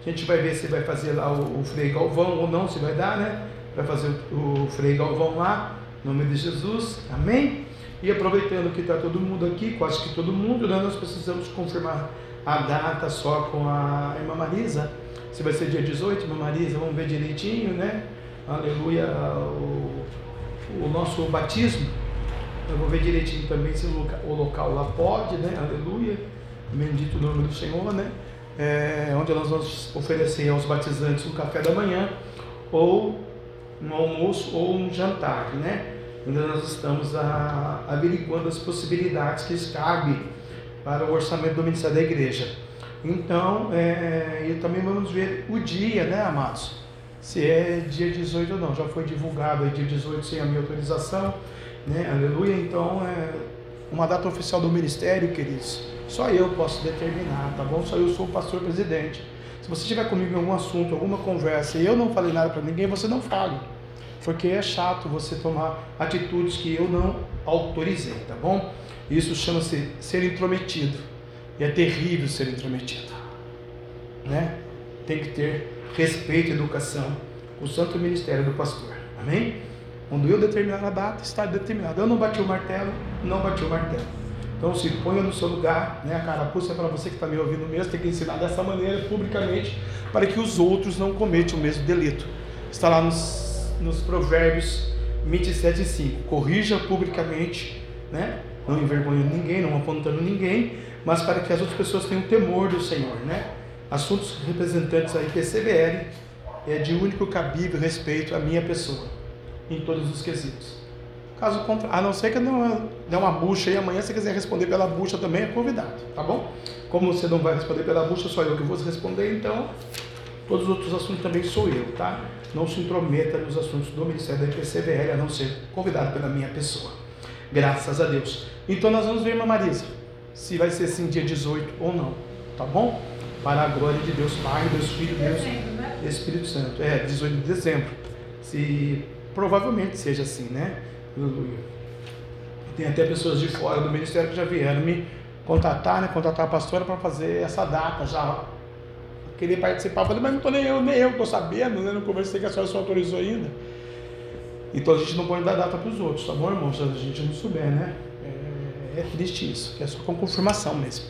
A: A gente vai ver se vai fazer lá o, o Frei Galvão ou não, se vai dar, né? Vai fazer o, o Frei Galvão lá, em nome de Jesus, amém? E aproveitando que está todo mundo aqui, quase que todo mundo, né? Nós precisamos confirmar a data só com a irmã Marisa. Se vai ser dia 18, irmã Marisa, vamos ver direitinho, né? Aleluia, o, o nosso batismo eu vou ver direitinho também se o local lá pode, né? Aleluia. Bendito o nome do Senhor, né? É, onde nós vamos oferecer aos batizantes um café da manhã, ou um almoço, ou um jantar, né? Ainda nós estamos a, averiguando as possibilidades que cabe para o orçamento do Ministério da Igreja. Então, é, e também vamos ver o dia, né, amados? Se é dia 18 ou não. Já foi divulgado aí dia 18 sem a minha autorização né? Aleluia. Então, é uma data oficial do ministério, queridos. Só eu posso determinar, tá bom? Só eu sou o pastor presidente. Se você estiver comigo em algum assunto, alguma conversa, e eu não falei nada para ninguém, você não fale. Porque é chato você tomar atitudes que eu não autorizei, tá bom? Isso chama-se ser intrometido. E é terrível ser intrometido. Né? Tem que ter respeito e educação com o santo ministério do pastor. Amém? Quando eu determinar a data, está determinado. Eu não bati o martelo, não bati o martelo. Então se ponha no seu lugar, né? A carapuça é para você que está me ouvindo mesmo, tem que ensinar dessa maneira publicamente para que os outros não cometam o mesmo delito. Está lá nos, nos Provérbios 27 e 5. Corrija publicamente, né? Não envergonhando ninguém, não apontando ninguém, mas para que as outras pessoas tenham temor do Senhor, né? Assuntos representantes aí perseverem é de único cabível respeito à minha pessoa em todos os quesitos. Caso contrário, a não ser que não dê uma bucha e amanhã você quiser responder pela bucha também é convidado, tá bom? Como você não vai responder pela bucha, só eu que vou responder, então todos os outros assuntos também sou eu, tá? Não se intrometa nos assuntos do Ministério da PCVL, a não ser convidado pela minha pessoa. Graças a Deus. Então nós vamos ver, irmã Marisa, se vai ser assim dia 18 ou não, tá bom? Para a glória de Deus Pai, Deus Filho, Deus né? Espírito Santo. É, 18 de dezembro. Se Provavelmente seja assim, né? Aleluia. Tem até pessoas de fora do ministério que já vieram me contatar, né? Contatar a pastora para fazer essa data já. Queria participar. Falei, mas não tô nem eu, nem eu estou sabendo, né? Não conversei que a senhora só autorizou ainda. Então a gente não pode dar data para os outros, tá bom, irmão? Se a gente não souber, né? É, é triste isso, que é só com confirmação mesmo.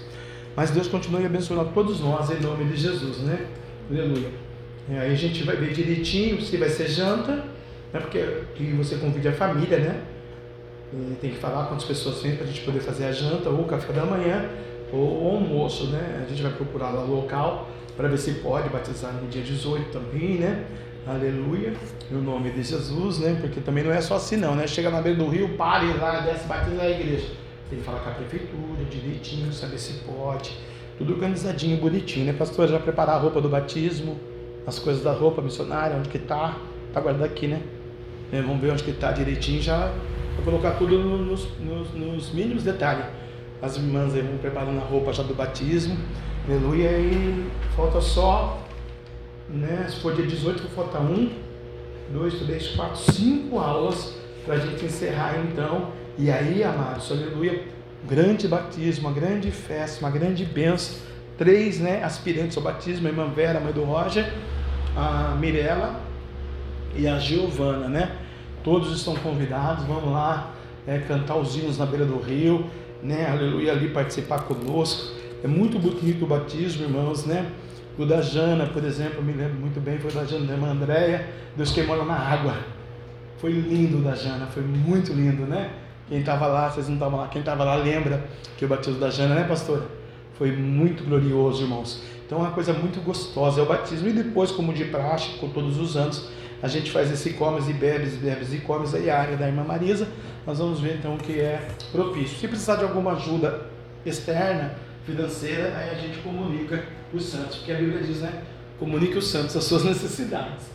A: Mas Deus continue abençoando todos nós em nome de Jesus, né? Aleluia. E aí a gente vai ver direitinho se vai ser janta né? Porque que você convide a família, né? E tem que falar quantas pessoas vêm para a gente poder fazer a janta, ou o café da manhã, ou o almoço, né? A gente vai procurar lá o local para ver se pode batizar no dia 18 também, né? Aleluia, no nome de Jesus, né? Porque também não é só assim não, né? Chega na beira do rio, pare lá, desce, batiza na igreja. Tem que falar com a prefeitura direitinho, saber se pode. Tudo organizadinho, bonitinho, né? Pastor, já preparar a roupa do batismo, as coisas da roupa missionária, onde que tá, tá guardado aqui, né? É, vamos ver onde que está direitinho já. Vou colocar tudo nos, nos, nos, mínimos detalhes. As irmãs aí vão preparando a roupa já do batismo. Aleluia. E falta só, né? Se for dia 18, falta um, dois, três, quatro, cinco aulas para a gente encerrar então. E aí, amados, aleluia, grande batismo, uma grande festa, uma grande bênção. Três né, aspirantes ao batismo, a irmã Vera, a mãe do Roger, a Mirella e a Giovana, né? Todos estão convidados, vamos lá é, cantar os hinos na beira do rio, né? Aleluia, ali participar conosco. É muito bonito o batismo, irmãos, né? O da Jana, por exemplo, me lembro muito bem, foi da Jana, da irmã Andréia, Deus queimou ela na água. Foi lindo da Jana, foi muito lindo, né? Quem estava lá, vocês não estavam lá, quem estava lá lembra que o batismo da Jana, né, pastora? Foi muito glorioso, irmãos. Então é uma coisa muito gostosa, é o batismo. E depois, como de praxe, com todos os anos, a gente faz esse comes e bebes, bebes e comes aí a área da irmã Marisa. Nós vamos ver então o que é propício. Se precisar de alguma ajuda externa, financeira, aí a gente comunica os santos, porque a Bíblia diz, né? Comunique os santos as suas necessidades.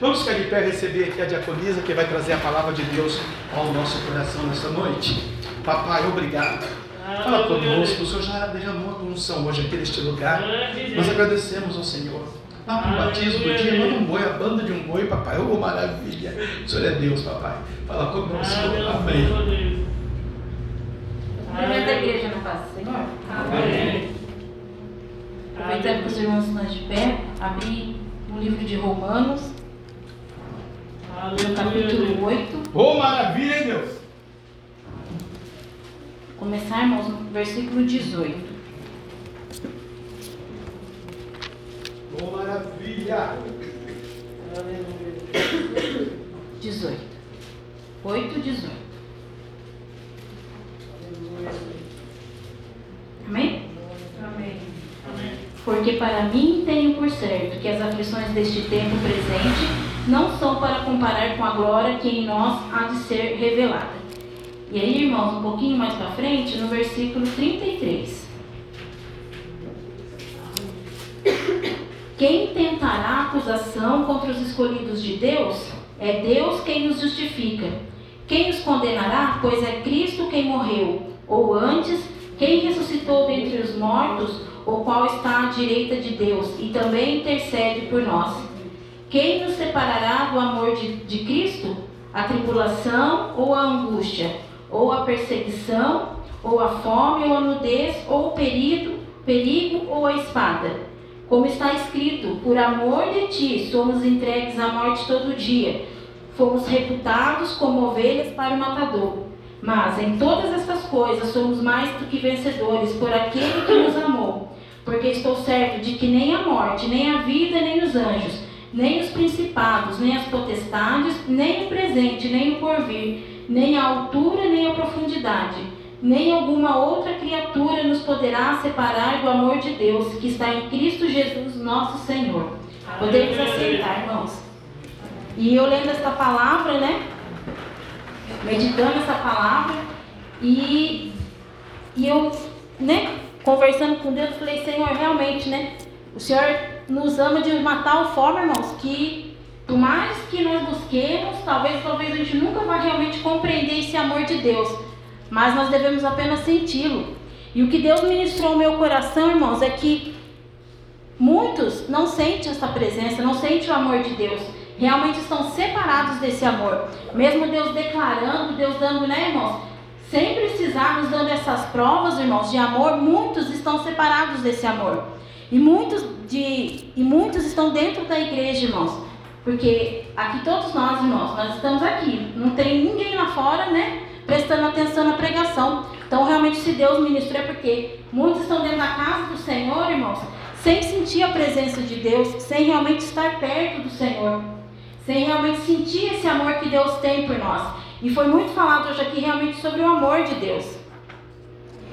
A: Vamos ficar de pé receber aqui a diaconisa que vai trazer a palavra de Deus ao nosso coração nesta noite. Papai, obrigado. Fala conosco, o Senhor já derramou a unção hoje aqui neste lugar. Nós agradecemos ao Senhor. Dá um batismo do dia, manda um boi, a banda de um boi, papai. Oh, maravilha. O Senhor é Deus, papai. Fala conosco. Amém.
B: Cumprimento a igreja na paz do Senhor.
A: Amém.
B: Aproveitando que os irmãos estão de pé, abri o livro de Romanos, no capítulo 8.
A: Oh, maravilha, hein, Deus?
B: Começar, irmãos, no versículo 18.
A: Oh, maravilha.
B: 18. 8, 18. Amém?
D: Amém.
B: Porque para mim tenho por certo que as aflições deste tempo presente não são para comparar com a glória que em nós há de ser revelada. E aí, irmãos, um pouquinho mais para frente, no versículo 33. Quem tentará acusação contra os escolhidos de Deus? É Deus quem nos justifica. Quem os condenará? Pois é Cristo quem morreu, ou antes, quem ressuscitou dentre os mortos, o qual está à direita de Deus e também intercede por nós. Quem nos separará do amor de, de Cristo? A tribulação ou a angústia, ou a perseguição, ou a fome, ou a nudez, ou o perigo, perigo ou a espada. Como está escrito, por amor de ti somos entregues à morte todo dia. Fomos reputados como ovelhas para o matador. Mas em todas estas coisas somos mais do que vencedores por aquele que nos amou. Porque estou certo de que nem a morte, nem a vida, nem os anjos, nem os principados, nem as potestades, nem o presente, nem o porvir, nem a altura, nem a profundidade, nem alguma outra criatura nos poderá separar do amor de Deus que está em Cristo Jesus, nosso Senhor. Podemos aceitar, irmãos. E eu lendo esta palavra, né? Meditando essa palavra e, e eu, né? Conversando com Deus, falei, Senhor, realmente, né? O Senhor nos ama de uma tal forma, irmãos, que por mais que nós busquemos, talvez, talvez a gente nunca vá realmente compreender esse amor de Deus, mas nós devemos apenas senti-lo. E o que Deus ministrou ao meu coração, irmãos, é que muitos não sentem essa presença, não sentem o amor de Deus. Realmente estão separados desse amor. Mesmo Deus declarando, Deus dando, né, irmãos? Sem precisar nos dando essas provas, irmãos, de amor, muitos estão separados desse amor. E muitos, de, e muitos estão dentro da igreja, irmãos. Porque aqui todos nós, irmãos, nós estamos aqui. Não tem ninguém lá fora, né? Prestando atenção na pregação. Então, realmente, se Deus ministrou é porque muitos estão dentro da casa do Senhor, irmãos, sem sentir a presença de Deus, sem realmente estar perto do Senhor, sem realmente sentir esse amor que Deus tem por nós. E foi muito falado hoje aqui realmente sobre o amor de Deus.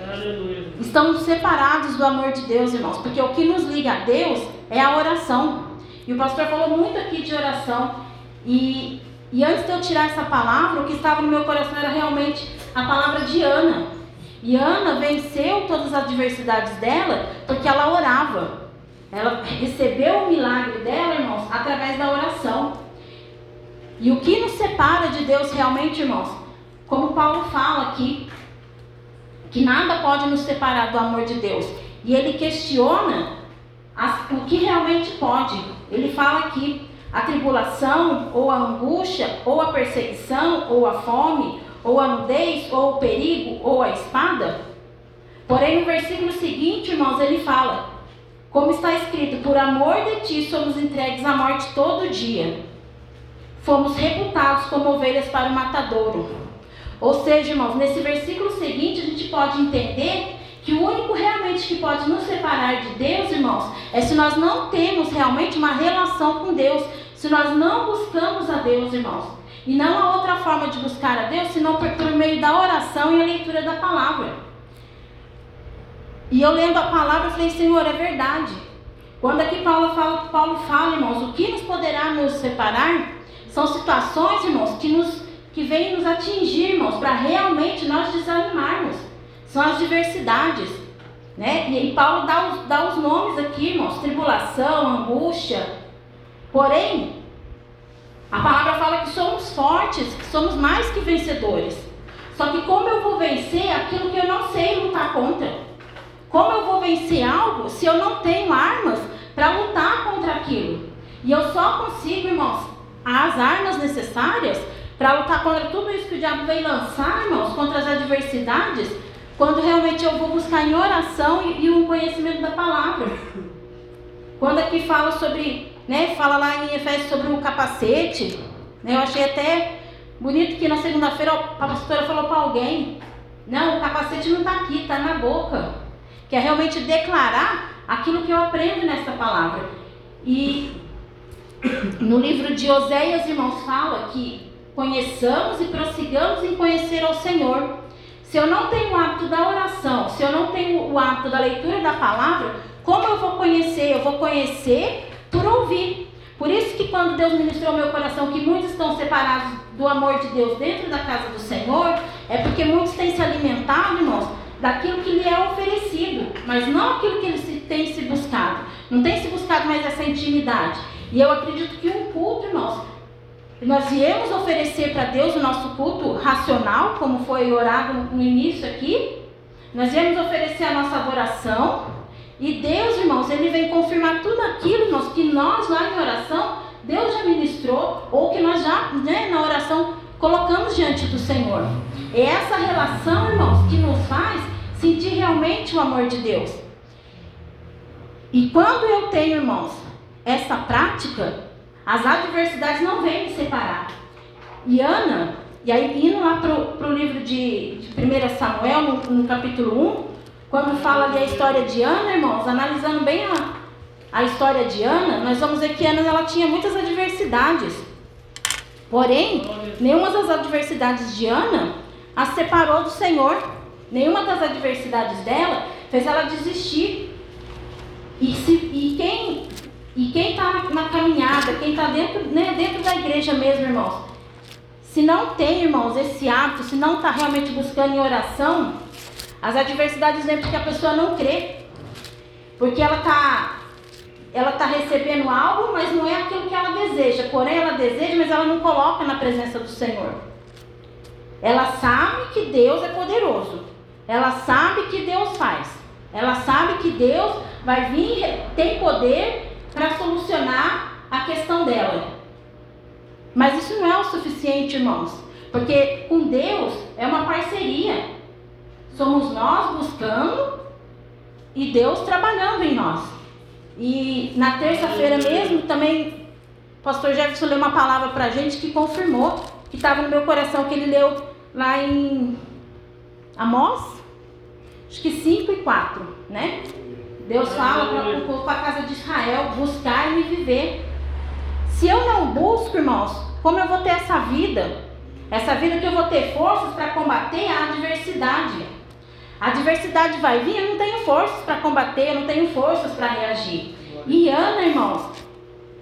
D: Aleluia.
B: Estamos separados do amor de Deus, irmãos, porque o que nos liga a Deus é a oração. E o pastor falou muito aqui de oração. E, e antes de eu tirar essa palavra, o que estava no meu coração era realmente a palavra de Ana. E Ana venceu todas as adversidades dela porque ela orava. Ela recebeu o milagre dela, irmãos, através da oração. E o que nos separa de Deus realmente, irmãos? Como Paulo fala aqui, que nada pode nos separar do amor de Deus. E ele questiona as, o que realmente pode. Ele fala aqui a tribulação, ou a angústia, ou a perseguição, ou a fome, ou a nudez, ou o perigo, ou a espada. Porém, no versículo seguinte, irmãos, ele fala: Como está escrito, por amor de ti somos entregues à morte todo dia. Fomos reputados como ovelhas para o matadouro. Ou seja, irmãos, nesse versículo seguinte a gente pode entender que o único realmente que pode nos separar de Deus, irmãos, é se nós não temos realmente uma relação com Deus, se nós não buscamos a Deus, irmãos. E não há outra forma de buscar a Deus senão por, meio da oração e a leitura da palavra. E eu lendo a palavra, eu falei, Senhor, é verdade. Quando aqui Paulo fala, Paulo fala, irmãos, o que nos poderá nos separar são situações, irmãos, que nos que vêm nos atingir, irmãos, para realmente nós desanimarmos. São as diversidades, né? E, e Paulo dá os, dá os nomes aqui, irmãos, tribulação, angústia. Porém, a palavra fala que somos fortes, que somos mais que vencedores. Só que como eu vou vencer aquilo que eu não sei lutar contra? Como eu vou vencer algo se eu não tenho armas para lutar contra aquilo? E eu só consigo, irmãos, as armas necessárias para lutar contra tudo isso que o diabo vem lançar, irmãos, contra as adversidades, quando realmente eu vou buscar em oração e, e um conhecimento da palavra. Quando aqui fala sobre, né, fala lá em Efésios sobre o capacete, né, eu achei até bonito que na segunda-feira a pastora falou para alguém, não, o capacete não está aqui, está na boca que é realmente declarar aquilo que eu aprendo nessa palavra. E no livro de Oséias, irmãos, fala que conheçamos e prossigamos em conhecer ao Senhor. Se eu não tenho o hábito da oração, se eu não tenho o hábito da leitura da palavra, como eu vou conhecer? Eu vou conhecer por ouvir. Por isso que quando Deus ministrou meu coração que muitos estão separados do amor de Deus dentro da casa do Senhor, é porque muitos têm se alimentado, irmãos, daquilo que lhe é oferecido, mas não aquilo que ele se, tem se buscado. Não tem se buscado mais essa intimidade. E eu acredito que um culto, irmãos, nós viemos oferecer para Deus o nosso culto racional, como foi orado no início aqui. Nós viemos oferecer a nossa adoração. E Deus, irmãos, Ele vem confirmar tudo aquilo, irmãos, que nós lá em oração, Deus já ministrou, ou que nós já, né, na oração, colocamos diante do Senhor. É essa relação, irmãos, que nos faz sentir realmente o amor de Deus. E quando eu tenho, irmãos, essa prática, as adversidades não vêm me separar. E Ana, e aí indo lá para o livro de, de 1 Samuel, no, no, capítulo 1, quando fala ali a história de Ana, irmãos, analisando bem a, a história de Ana, nós vamos ver que Ana ela tinha muitas adversidades. Porém, nenhuma das adversidades de Ana a separou do Senhor. Nenhuma das adversidades dela fez ela desistir. E, se, e quem e quem está na caminhada, quem está dentro, né, dentro da igreja mesmo, irmãos, se não tem, irmãos, esse hábito, se não está realmente buscando em oração, as adversidades vêm porque a pessoa não crê. Porque ela está ela tá recebendo algo, mas não é aquilo que ela deseja. Porém, ela deseja, mas ela não coloca na presença do Senhor. Ela sabe que Deus é poderoso. Ela sabe que Deus faz. Ela sabe que Deus vai vir, tem poder para solucionar a questão dela. Mas isso não é o suficiente, irmãos. Porque com Deus é uma parceria. Somos nós buscando e Deus trabalhando em nós. E na terça-feira mesmo também o pastor Jefferson leu uma palavra para a gente que confirmou que estava no meu coração, que ele leu lá em Amós, acho que 5 e 4, né? Deus fala para o povo, para a casa de Israel, buscar e viver. Se eu não busco, irmãos, como eu vou ter essa vida? Essa vida que eu vou ter forças para combater a adversidade. A adversidade vai vir, eu não tenho forças para combater, eu não tenho forças para reagir. E Ana, irmãos,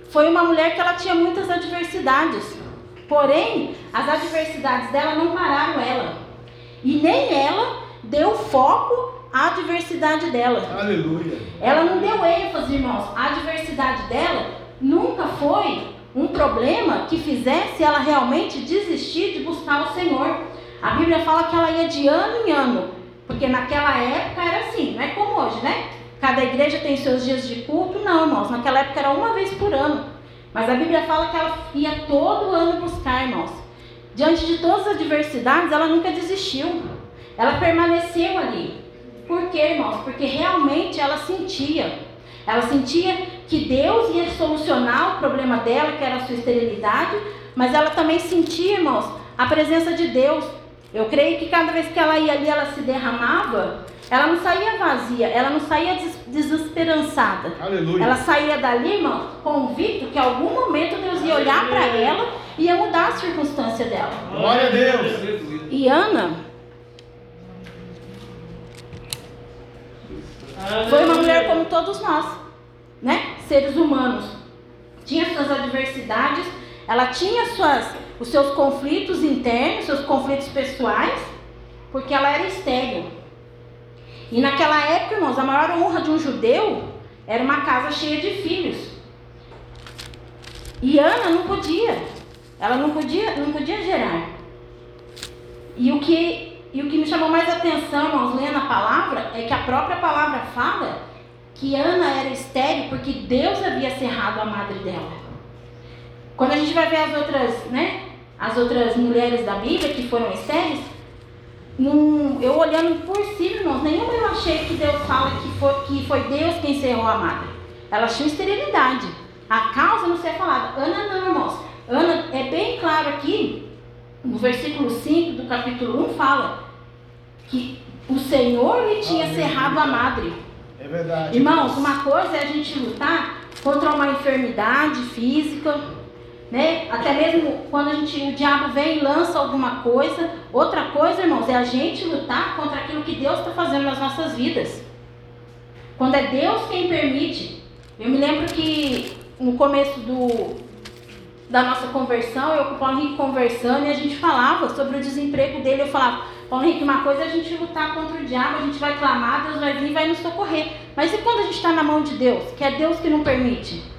B: foi uma mulher que ela tinha muitas adversidades. Porém, as adversidades dela não pararam ela. E nem ela deu foco à adversidade dela.
A: Aleluia.
B: Ela não deu ênfase, irmãos. A adversidade dela nunca foi um problema que fizesse ela realmente desistir de buscar o Senhor. A Bíblia fala que ela ia de ano em ano, porque naquela época era assim, não é como hoje, né? Cada igreja tem seus dias de culto, não, irmãos. Naquela época era uma vez por ano. Mas a Bíblia fala que ela ia todo ano buscar, irmãos. Diante de todas as adversidades, ela nunca desistiu. Ela permaneceu ali. Por quê, irmãos? Porque realmente ela sentia. Ela sentia que Deus ia solucionar o problema dela, que era a sua esterilidade, mas ela também sentia, irmãos, a presença de Deus. Eu creio que cada vez que ela ia ali, ela se derramava, ela não saía vazia, ela não saía des desesperançada.
A: Aleluia.
B: Ela saía dali, irmão, convicto que em algum momento Deus ia olhar para ela e ia mudar a circunstância dela.
A: Glória a Deus.
B: E Ana foi uma mulher como todos nós. né, seres humanos. Tinha suas adversidades, ela tinha suas, os seus conflitos internos, seus conflitos pessoais, porque ela era estéril. E naquela época, irmãos, a maior honra de um judeu era uma casa cheia de filhos. E Ana não podia. Ela não podia, não podia gerar. E o que, e o que me chamou mais atenção, irmãos, lendo a palavra, é que a própria palavra fala que Ana era estéril porque Deus havia cerrado a madre dela. Quando a gente vai ver as outras, né, as outras mulheres da Bíblia que foram estéreis, num, eu olhando por cima, irmãos, nenhuma eu achei que Deus fala que foi, que foi Deus quem cerrou a madre. Elas tinham esterilidade. A causa não ser falada. Ana não, irmãos. Ana é bem claro aqui, no versículo 5 do capítulo 1, fala que o Senhor lhe tinha
E: Amém.
B: cerrado a madre.
E: É verdade.
B: Irmãos, uma coisa é a gente lutar contra uma enfermidade física, né? Até mesmo quando a gente, o diabo vem e lança alguma coisa. Outra coisa, irmãos, é a gente lutar contra aquilo que Deus está fazendo nas nossas vidas. Quando é Deus quem permite. Eu me lembro que no começo do, da nossa conversão, eu com o Paulo Henrique conversando e a gente falava sobre o desemprego dele. Eu falava, Paulo Henrique, uma coisa é a gente lutar contra o diabo, a gente vai clamar, Deus vai vir e vai nos socorrer. Mas e quando a gente está na mão de Deus, que é Deus que não permite?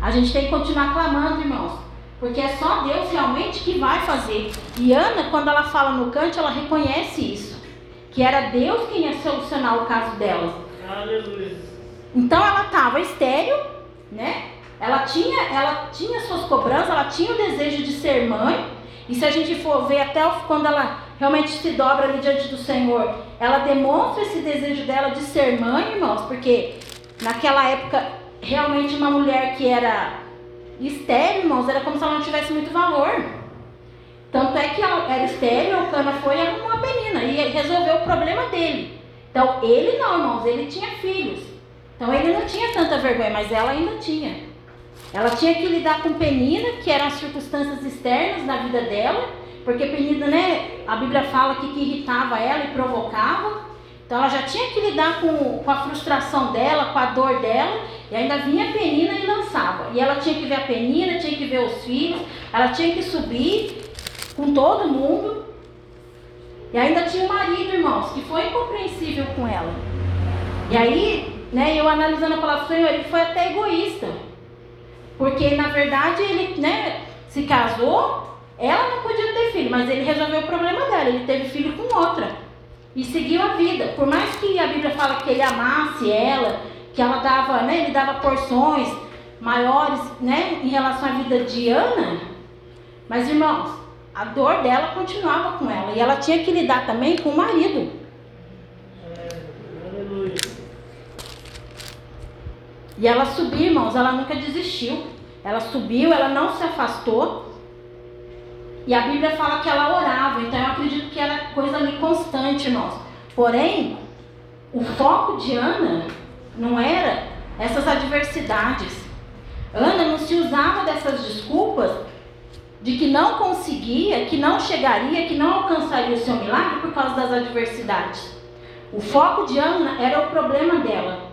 B: A gente tem que continuar clamando, irmãos. Porque é só Deus realmente que vai fazer. E Ana, quando ela fala no cante, ela reconhece isso. Que era Deus quem ia solucionar o caso dela.
D: Aleluia.
B: Então ela estava estéril, né? Ela tinha, ela tinha suas cobranças, ela tinha o desejo de ser mãe. E se a gente for ver até quando ela realmente se dobra ali diante do Senhor, ela demonstra esse desejo dela de ser mãe, irmãos, porque naquela época realmente uma mulher que era estéril, irmãos, era como se ela não tivesse muito valor. Tanto é que ela era estéril, o Cana foi e arrumou a penina e resolveu o problema dele. Então ele não, irmãos, ele tinha filhos. Então ele não tinha tanta vergonha, mas ela ainda tinha. Ela tinha que lidar com Penina, que eram as circunstâncias externas da vida dela, porque Penina, né, a Bíblia fala que, que irritava ela e provocava. Então ela já tinha que lidar com, com a frustração dela, com a dor dela, e ainda vinha a Penina e lançava. E ela tinha que ver a Penina, tinha que ver os filhos, ela tinha que subir com todo mundo. E ainda tinha o marido, irmãos, que foi incompreensível com ela. E aí, né, eu analisando a palavra do Senhor, ele foi até egoísta. Porque na verdade ele, né, se casou, ela não podia ter filho, mas ele resolveu o problema dela, ele teve filho com outra. E seguiu a vida. Por mais que a Bíblia fala que ele amasse ela, que ela dava, né, ele dava porções maiores, né, em relação à vida de Ana, mas irmãos, a dor dela continuava com ela e ela tinha que lidar também com o marido. E ela subiu, irmãos, ela nunca desistiu. Ela subiu, ela não se afastou. E a Bíblia fala que ela orava, então eu acredito que era coisa ali constante, irmãos. Porém, o foco de Ana não era essas adversidades. Ana não se usava dessas desculpas de que não conseguia, que não chegaria, que não alcançaria o seu milagre por causa das adversidades. O foco de Ana era o problema dela.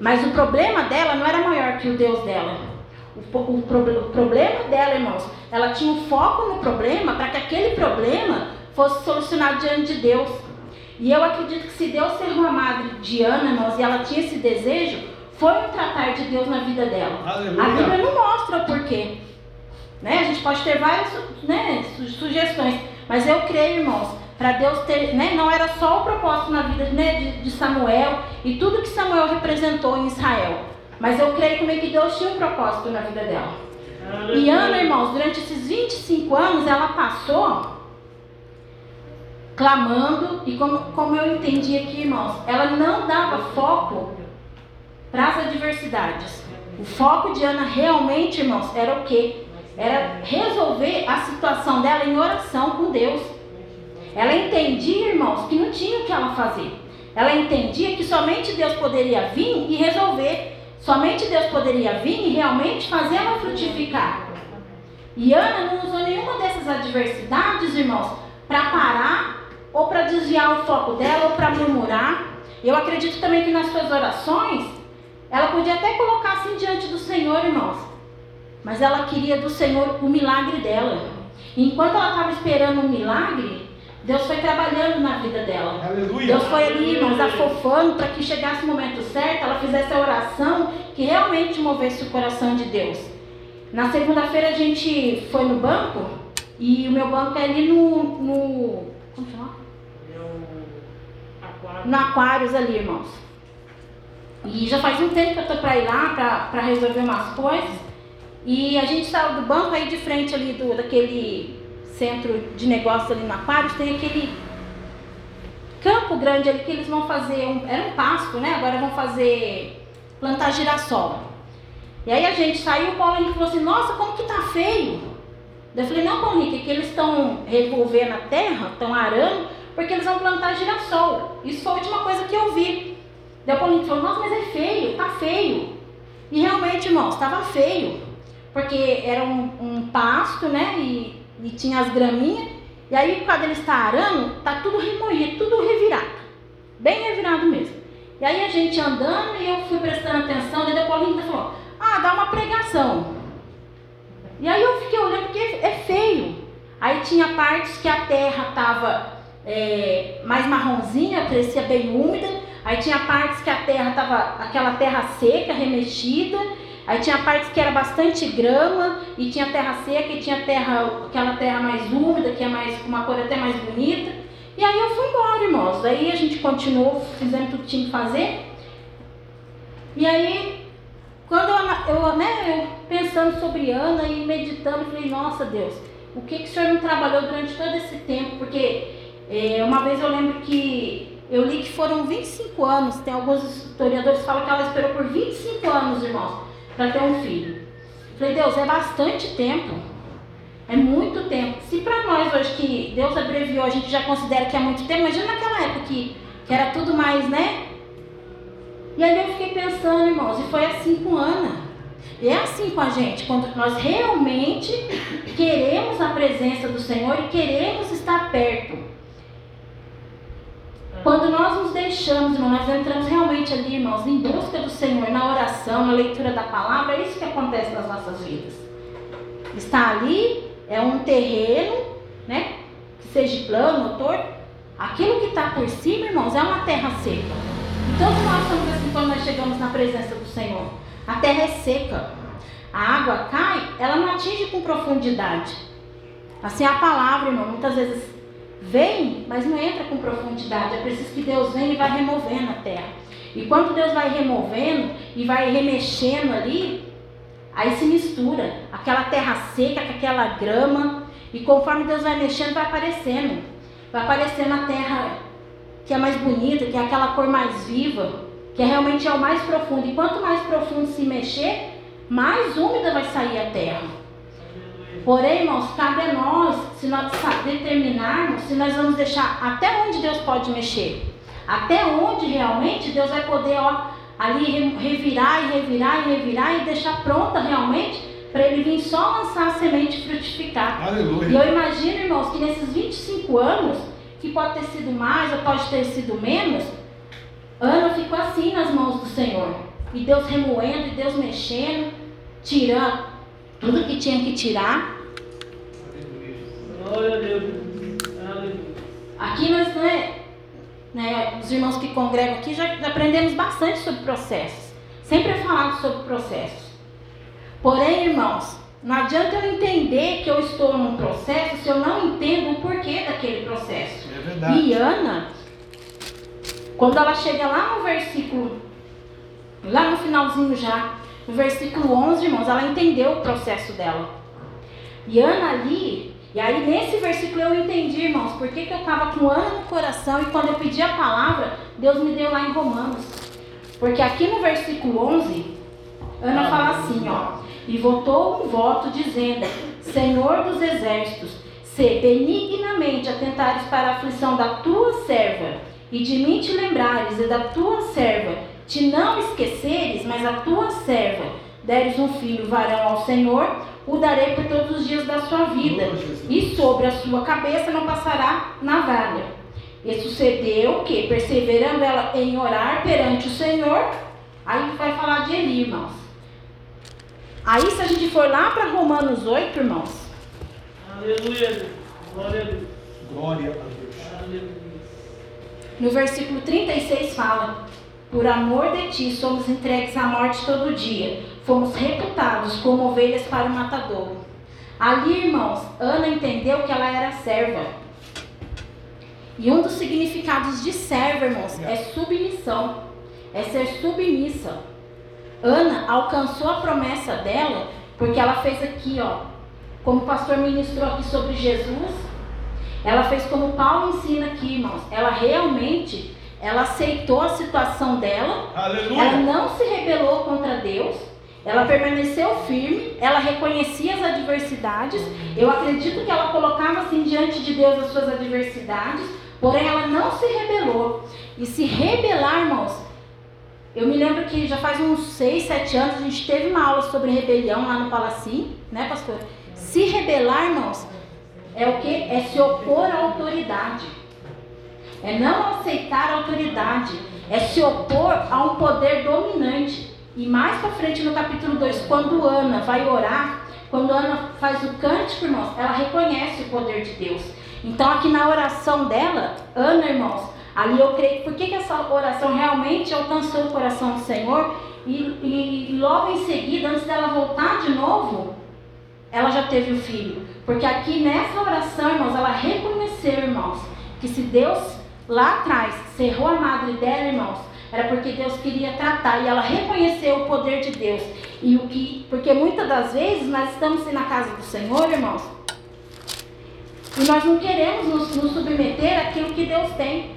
B: Mas o problema dela não era maior que o Deus dela. O, o o problema dela, irmãos, ela tinha um foco no problema para que aquele problema fosse solucionado diante de Deus. E eu acredito que se Deus cerrou a madre de Ana, irmãos, e ela tinha esse desejo, foi um tratar de Deus na vida dela.
E: Aleluia.
B: A Bíblia não mostra o porquê. Né? A gente pode ter várias né, su- sugestões, mas eu creio, irmãos, para Deus ter, né, não era só o propósito na vida né, de, de Samuel e tudo que Samuel representou em Israel, mas eu creio também que Deus tinha um propósito na vida dela. E Ana, irmãos, durante esses 25 anos, ela passou clamando, e como, como eu entendi aqui, irmãos, ela não dava foco para as adversidades. O foco de Ana realmente, irmãos, era o quê? Era resolver a situação dela em oração com Deus. Ela entendia, irmãos, que não tinha o que ela fazer. Ela entendia que somente Deus poderia vir e resolver. Somente Deus poderia vir e realmente fazer ela frutificar. E Ana não usou nenhuma dessas adversidades, irmãos, para parar ou para desviar o foco dela ou para murmurar. Eu acredito também que nas suas orações Ela podia até colocar assim diante do Senhor, irmãos. Mas ela queria do Senhor o milagre dela. Enquanto ela estava esperando um milagre, Deus foi trabalhando na vida dela.
A: Aleluia.
B: Deus foi ali, irmãos, afofando para que chegasse o momento certo, ela fizesse a oração que realmente movesse o coração de Deus. Na segunda-feira a gente foi no banco e o meu banco é ali no. no como chama? No Aquários ali, irmãos. E já faz um tempo que eu tô para ir lá para resolver umas coisas. E a gente saiu do banco aí de frente ali do, daquele centro de negócio ali no Aquários, tem aquele campo grande ali que eles vão fazer, um, era um pasto, né? Agora vão fazer plantar girassol. E aí a gente saiu, o Paulo Henrique falou assim, nossa, como que tá feio. Eu falei, não, Paulo Henrique, é que eles estão revolvendo a terra, estão arando, porque eles vão plantar girassol. Isso foi a última coisa que eu vi. Daí o Paulo Henrique falou, nossa, mas é feio, tá feio. E realmente, irmãos, estava feio. Porque era um, um pasto, né? E, e, tinha as graminhas. E aí, quando ele está arando, tá tudo remoído, tudo revirado. Bem revirado mesmo. E aí a gente andando e eu fui prestando atenção, daí o Paulinho falou, ah, dá uma pregação. E aí eu fiquei olhando porque é feio. Aí tinha partes que a terra estava é, mais marronzinha, parecia bem úmida. Aí tinha partes que a terra estava aquela terra seca, remexida. Aí tinha partes que era bastante grama e tinha terra seca e tinha terra, aquela terra mais úmida, que é mais uma cor até mais bonita. E aí eu fui embora, irmãos. Daí a gente continuou fizendo tudo que tinha que fazer. E aí, quando eu, eu, né, eu pensando sobre Ana e meditando, eu falei, nossa Deus, o que, que o Senhor não trabalhou durante todo esse tempo? Porque é, uma vez eu lembro que eu li que foram 25 anos, tem alguns historiadores que falam que ela esperou por 25 anos, irmãos para ter um filho. Falei, Deus, é bastante tempo. É muito tempo. Se para nós hoje que Deus abreviou, a gente já considera que é muito tempo, imagina naquela época que, que era tudo mais, né? E aí eu fiquei pensando, irmãos, e foi assim com Ana. E é assim com a gente, quando nós realmente queremos a presença do Senhor e queremos estar perto. Quando nós nos deixamos, irmão, nós entramos realmente ali, irmãos, em busca do Senhor, na oração, na leitura da palavra, é isso que acontece nas nossas vidas. Está ali, é um terreno, né? Que seja plano ou torto. Aquilo que está por cima, irmãos, é uma terra seca. Então, nós estamos assim quando nós chegamos na presença do Senhor. A terra é seca. A água cai, ela não atinge com profundidade. Assim é a palavra, irmão. Muitas vezes Vem, mas não entra com profundidade. É preciso que Deus venha e vá removendo a terra. E quando Deus vai removendo e vai remexendo ali, aí se mistura aquela terra seca com aquela grama. E conforme Deus vai mexendo, vai aparecendo. Vai aparecendo a terra que é mais bonita, que é aquela cor mais viva, que é realmente é o mais profundo. E quanto mais profundo se mexer, mais úmida vai sair a terra. Porém, irmãos, cabe a nós, se nós determinarmos, se nós vamos deixar até onde Deus pode mexer, até onde realmente Deus vai poder ó, ali revirar e revirar e revirar e deixar pronta realmente para ele vir só lançar a semente e frutificar.
A: Aleluia.
B: E eu imagino, irmãos, que nesses 25 anos, que pode ter sido mais ou pode ter sido menos, Ana ficou assim nas mãos do Senhor. E Deus remoendo, e Deus mexendo, tirando tudo que tinha que tirar.
D: Glória a Deus.
B: Aqui nós, né, né, os irmãos que congregam aqui já aprendemos bastante sobre processos. Sempre é falado sobre processos. Porém, irmãos, não adianta eu entender que eu estou num processo se eu não entendo o porquê daquele processo.
A: É verdade.
B: E Ana, quando ela chega lá no versículo, lá no finalzinho já, no versículo 11, irmãos, ela entendeu o processo dela. E Ana ali, e aí nesse versículo eu entendi, irmãos, por que, que eu estava com Ana no coração e quando eu pedi a palavra, Deus me deu lá em Romanos. Porque aqui no versículo 11, Ana fala assim, ó, e votou um voto dizendo, Senhor dos exércitos, se benignamente atentares para a aflição da tua serva, e de mim te lembrares e da tua serva, te não esqueceres, mas a tua serva, deres um filho varão ao Senhor, o darei por todos os dias da sua vida, e sobre a sua cabeça não passará navalha. E sucedeu que, perseverando ela em orar perante o Senhor, Aí vai falar de Eli, irmãos. Aí se a gente for lá para Romanos 8, irmãos,
D: Aleluia. Glória a Deus.
A: Glória a Deus.
B: No versículo 36 fala: Por amor de ti somos entregues à morte todo dia, fomos reputados como ovelhas para o matadouro. Ali, irmãos, Ana entendeu que ela era serva. E um dos significados de serva, irmãos, é submissão, é ser submissa. Ana alcançou a promessa dela porque ela fez aqui, ó, como o pastor ministrou aqui sobre Jesus, ela fez como Paulo ensina aqui, irmãos. Ela realmente, ela aceitou a situação dela, ela
A: Aleluia.
B: não se rebelou contra Deus, ela permaneceu firme, ela reconhecia as adversidades. Eu acredito que ela colocava assim diante de Deus as suas adversidades, porém ela não se rebelou. E se rebelar, irmãos, eu me lembro que já faz uns 6, 7 anos a gente teve uma aula sobre rebelião lá no Palacim, né, pastor? Se rebelar, irmãos, é o que? É se opor à autoridade. É não aceitar a autoridade. É se opor a um poder dominante. E mais pra frente no capítulo 2, quando Ana vai orar, quando Ana faz o cântico, irmãos, ela reconhece o poder de Deus. Então aqui na oração dela, Ana, irmãos, ali eu creio, por que, que essa oração realmente alcançou o coração do Senhor? E- e logo em seguida, antes dela voltar de novo, ela já teve o filho. Porque aqui nessa oração, irmãos, ela reconheceu, irmãos, que se Deus lá atrás cerrou a madre dela, irmãos, era porque Deus queria tratar e ela reconheceu o poder de Deus. E o que, porque muitas das vezes nós estamos na casa do Senhor, irmãos, e nós não queremos nos, nos submeter àquilo que Deus tem.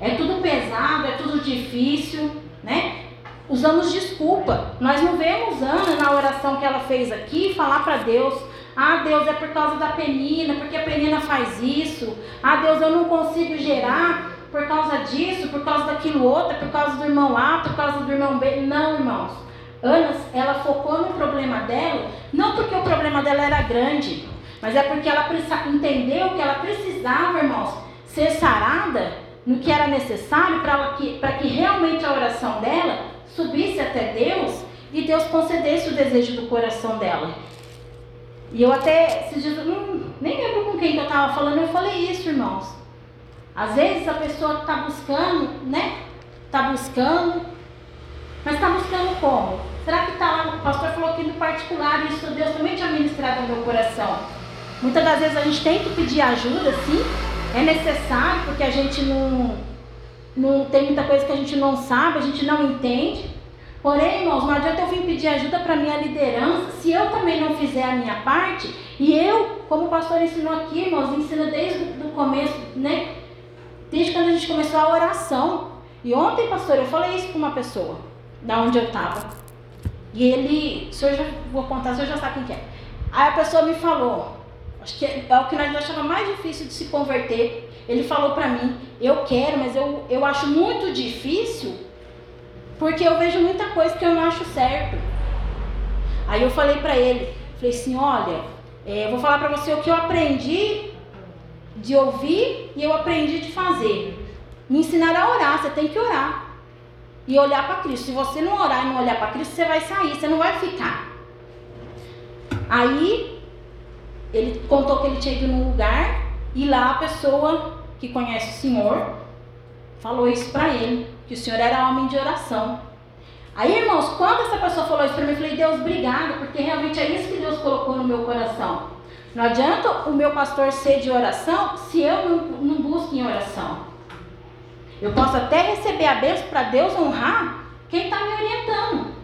B: É tudo pesado, é tudo difícil, né? Usamos desculpa. Nós não vemos Ana na oração que ela fez aqui falar para Deus: Ah, Deus, é por causa da penina, porque a penina faz isso. Ah, Deus, eu não consigo gerar por causa disso, por causa daquilo outro, por causa do irmão A, por causa do irmão B. Não, irmãos. Ana, ela focou no problema dela, não porque o problema dela era grande, mas é porque ela entendeu que ela precisava, irmãos, ser sarada no que era necessário para que, que realmente a oração dela subisse até Deus e Deus concedesse o desejo do coração dela. E eu até, esses dias, não, nem lembro com quem que eu estava falando, eu falei isso, irmãos. Às vezes a pessoa está buscando, né? Está buscando, mas está buscando como? Será que está lá? O pastor falou aqui no particular, isso Deus também tinha ministrado no meu coração. Muitas das vezes a gente tem que pedir ajuda, sim, é necessário, porque a gente não, não tem muita coisa que a gente não sabe, a gente não entende. Porém, irmãos, não adianta eu vir pedir ajuda para minha liderança se eu também não fizer a minha parte. E eu, como o pastor ensinou aqui, irmãos, ensina desde o começo, né? Desde quando a gente começou a oração. E ontem, pastor, eu falei isso para uma pessoa, da onde eu estava. E ele, o senhor já, vou contar, o senhor já sabe quem que é. Aí a pessoa me falou, acho que é o que nós achamos mais difícil de se converter. Ele falou para mim, eu quero, mas eu, eu acho muito difícil porque eu vejo muita coisa que eu não acho certo. Aí eu falei pra ele, falei assim, olha, é, eu vou falar pra você o que eu aprendi de ouvir e eu aprendi de fazer. Me ensinaram a orar, você tem que orar. E olhar para Cristo. Se você não orar e não olhar para Cristo, você vai sair, você não vai ficar. Aí ele contou que ele tinha ido num lugar e lá a pessoa que conhece o Senhor falou isso para ele, que o Senhor era homem de oração. Aí, irmãos, quando essa pessoa falou isso para mim, eu falei, Deus, obrigado, porque realmente é isso que Deus colocou no meu coração. Não adianta o meu pastor ser de oração se eu não, não busco em oração. Eu posso até receber a bênção para Deus honrar quem está me orientando.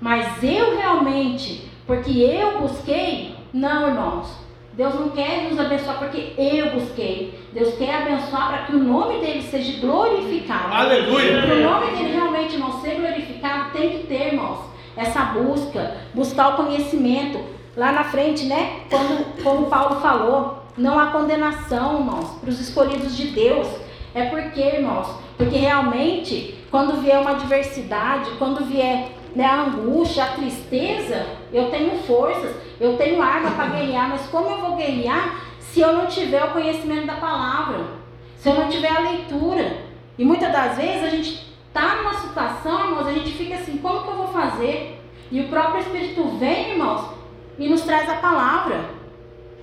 B: Mas eu realmente, porque eu busquei, não, irmãos. Deus não quer nos abençoar porque eu busquei. Deus quer abençoar para que o nome dele seja glorificado.
A: Aleluia.
B: Para o nome dele realmente, irmãos, ser glorificado, tem que ter, irmãos, essa busca, buscar o conhecimento. Lá na frente, né? Quando, como Paulo falou, não há condenação, irmãos, para os escolhidos de Deus. É porque, irmãos, porque realmente, quando vier uma adversidade, quando vier né, a angústia, a tristeza, eu tenho forças, eu tenho arma para guerrear, mas como eu vou guerrear se eu não tiver o conhecimento da palavra? Se eu não tiver a leitura? E muitas das vezes a gente tá numa situação, irmãos, a gente fica assim, como que eu vou fazer? E o próprio Espírito vem, irmãos, e nos traz a palavra.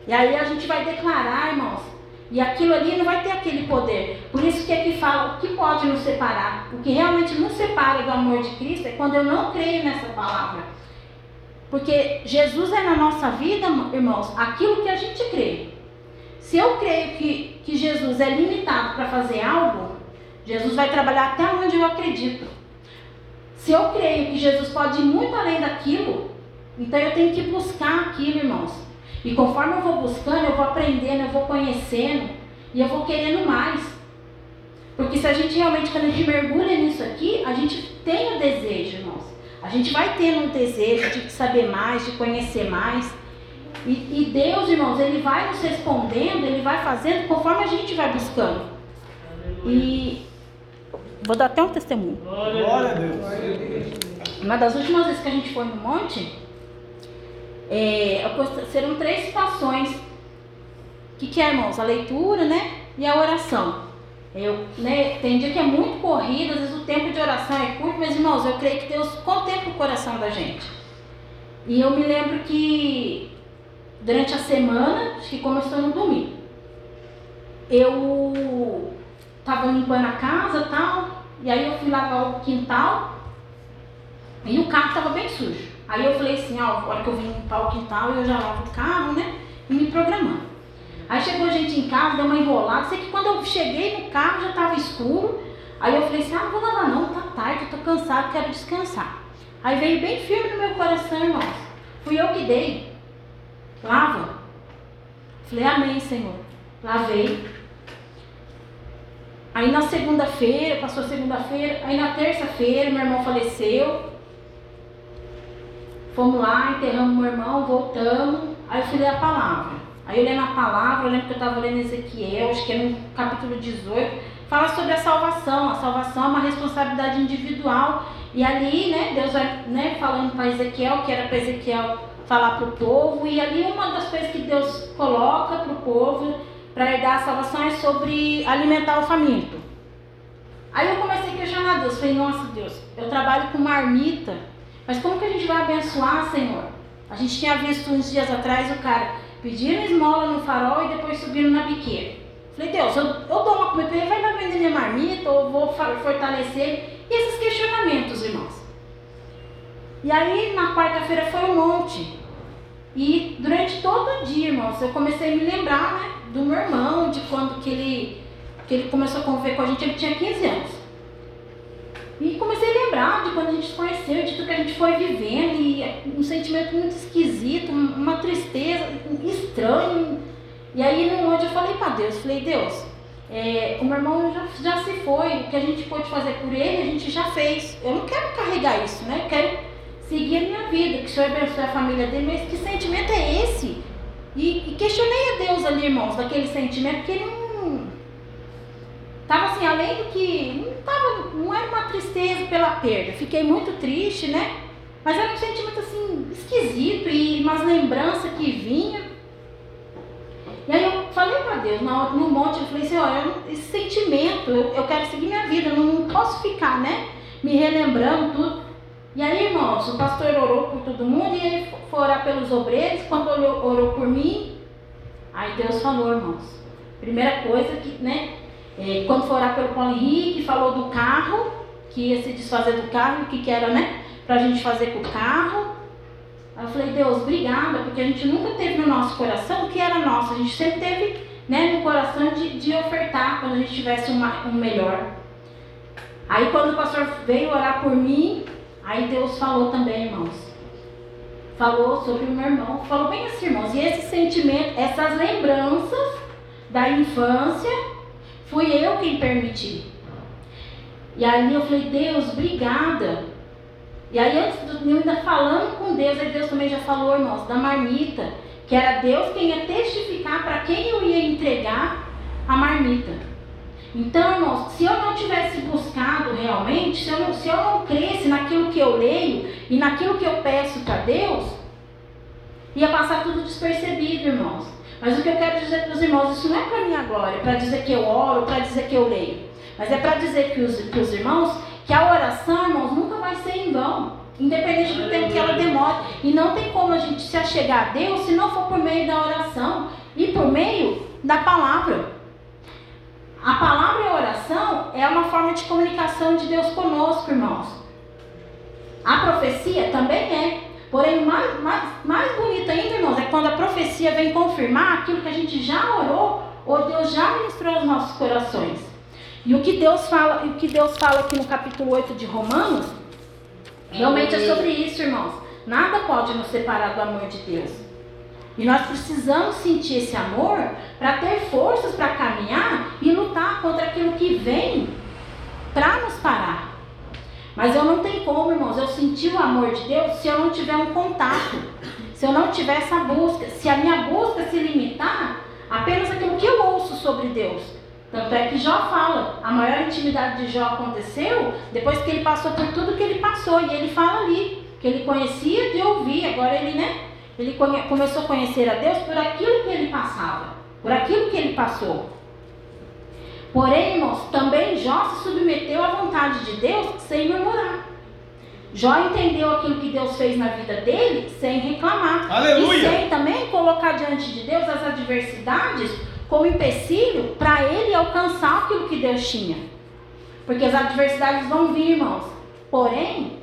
B: E aí a gente vai declarar, irmãos. E aquilo ali não vai ter aquele poder. Por isso que aqui fala o que pode nos separar. O que realmente nos separa do amor de Cristo é quando eu não creio nessa palavra. Porque Jesus é na nossa vida, irmãos, aquilo que a gente crê. Se eu creio que, que Jesus é limitado para fazer algo, Jesus vai trabalhar até onde eu acredito. Se eu creio que Jesus pode ir muito além daquilo, então eu tenho que buscar aquilo, irmãos. E conforme eu vou buscando, eu vou aprendendo, eu vou conhecendo e eu vou querendo mais. Porque se a gente realmente, quando a gente mergulha nisso aqui, a gente tem o desejo, irmãos. A gente vai tendo um desejo de saber mais, de conhecer mais. E, e Deus, irmãos, Ele vai nos respondendo, Ele vai fazendo conforme a gente vai buscando. E vou dar até um testemunho.
D: Glória a Deus.
B: Uma das últimas vezes que a gente foi no monte, é, serão três situações. Que, que é, irmãos? A leitura, né? E a oração. Eu, né, tem dia que é muito corrido, às vezes o tempo de oração é curto, mas irmãos, eu creio que Deus contempla o coração da gente. E eu me lembro que durante a semana, acho que começou no domingo, eu estava limpando a casa tal, e aí eu fui lavar o quintal e o carro estava bem sujo. Aí eu falei assim, ó, a hora que eu vim limpar o quintal, eu já lavo o carro, né? E me programando. Aí chegou a gente em casa, deu uma enrolada. Sei que quando eu cheguei no carro já estava escuro. Aí eu falei assim, ah, vou lavar não, tá tarde, eu tô cansado, quero descansar. Aí veio bem firme no meu coração, irmãos. Fui eu que dei. Lava. Falei, amém, Senhor. Lavei. Aí na segunda-feira, passou segunda-feira, aí na terça-feira meu irmão faleceu. Fomos lá, enterramos meu irmão, voltamos. Aí eu fui ler a palavra. Aí eu lendo a palavra, eu lembro que eu estava lendo Ezequiel, acho que é no capítulo 18, fala sobre a salvação. A salvação é uma responsabilidade individual. E ali, né, Deus vai né, falando para Ezequiel, que era para Ezequiel falar para o povo. E ali uma das coisas que Deus coloca para o povo para herdar a salvação é sobre alimentar o faminto. Aí eu comecei a questionar Deus. Falei, nossa Deus, eu trabalho com marmita, mas como que a gente vai abençoar, Senhor? A gente tinha visto uns dias atrás o cara pedindo esmola no farol e depois subindo na biqueira. Falei, Deus, eu, eu dou uma comida ele, vai lá vender minha marmita ou vou fortalecer. E esses questionamentos, irmãos. E aí, na quarta-feira foi um monte. E durante todo o dia, irmãos, eu comecei a me lembrar, né, do meu irmão, de quando que ele, que ele começou a conviver com a gente, ele tinha 15 anos. E comecei a lembrar de quando a gente se conheceu, de tudo que a gente foi vivendo, e um sentimento muito esquisito, uma tristeza, estranho. E aí, no onde eu falei para Deus, falei, Deus, é, o meu irmão já, já se foi, o que a gente pôde fazer por ele, a gente já fez. Eu não quero carregar isso, né? Eu quero seguir a minha vida, que o Senhor abençoe a família dele, mas que sentimento é esse? E, e questionei a Deus ali, irmãos, daquele sentimento, porque ele não. Tava assim, além do que. Não, tava, não era uma tristeza pela perda. Fiquei muito triste, né? Mas era um sentimento assim, esquisito e umas lembranças que vinha. E aí eu falei para Deus, no monte, eu falei assim, olha, esse sentimento, eu, eu quero seguir minha vida, eu não posso ficar, né? Me relembrando tudo. E aí, irmãos, o pastor orou por todo mundo e ele foi orar pelos obreiros. Quando orou, orou por mim, aí Deus falou, irmãos. Primeira coisa que, né? É, quando for orar pelo Paulo Henrique, falou do carro, que ia se desfazer do carro, o que, que era, né? Pra gente fazer com o carro. Aí eu falei, Deus, obrigada, porque a gente nunca teve no nosso coração o que era nosso. A gente sempre teve né, no coração de, de ofertar quando a gente tivesse uma, um melhor. Aí quando o pastor veio orar por mim, Aí Deus falou também, irmãos. Falou sobre o meu irmão. Falou bem assim, irmãos. E esse sentimento, essas lembranças da infância, fui eu quem permiti. E aí eu falei, Deus, obrigada. E aí antes de eu ainda falando com Deus, aí Deus também já falou, irmãos, da marmita. Que era Deus quem ia testificar para quem eu ia entregar a marmita. Então, irmãos, se eu não tivesse buscado realmente, se eu não, se eu não cresce naquilo que eu leio e naquilo que eu peço para Deus, ia passar tudo despercebido, irmãos. Mas o que eu quero dizer para os irmãos, isso não é para minha glória, para dizer que eu oro, para dizer que eu leio. Mas é para dizer que os, que os irmãos que a oração, irmãos, nunca vai ser em vão. Independente do tempo que ela demore. E não tem como a gente se achegar a Deus se não for por meio da oração e por meio da palavra. A palavra e a oração é uma forma de comunicação de Deus conosco, irmãos. A profecia também é. Porém, mais, mais, mais bonito ainda, irmãos, é quando a profecia vem confirmar aquilo que a gente já orou ou Deus já ministrou aos nossos corações. E o que Deus fala, o que Deus fala aqui no capítulo 8 de Romanos, realmente é sobre isso, irmãos. Nada pode nos separar do amor de Deus. E nós precisamos sentir esse amor para ter forças para caminhar e lutar contra aquilo que vem para nos parar. Mas eu não tenho como, irmãos, eu sentir o amor de Deus se eu não tiver um contato, se eu não tiver essa busca, se a minha busca se limitar apenas aquilo que eu ouço sobre Deus. Tanto é que Jó fala, a maior intimidade de Jó aconteceu depois que ele passou por tudo que ele passou. E ele fala ali, que ele conhecia de ouvir, agora ele, né? Ele conhe, começou a conhecer a Deus por aquilo que ele passava, por aquilo que ele passou. Porém, irmãos, também Jó se submeteu à vontade de Deus sem murmurar. Jó entendeu aquilo que Deus fez na vida dele sem reclamar.
A: Aleluia!
B: E sem também colocar diante de Deus as adversidades como empecilho para ele alcançar aquilo que Deus tinha. Porque as adversidades vão vir, irmãos. Porém,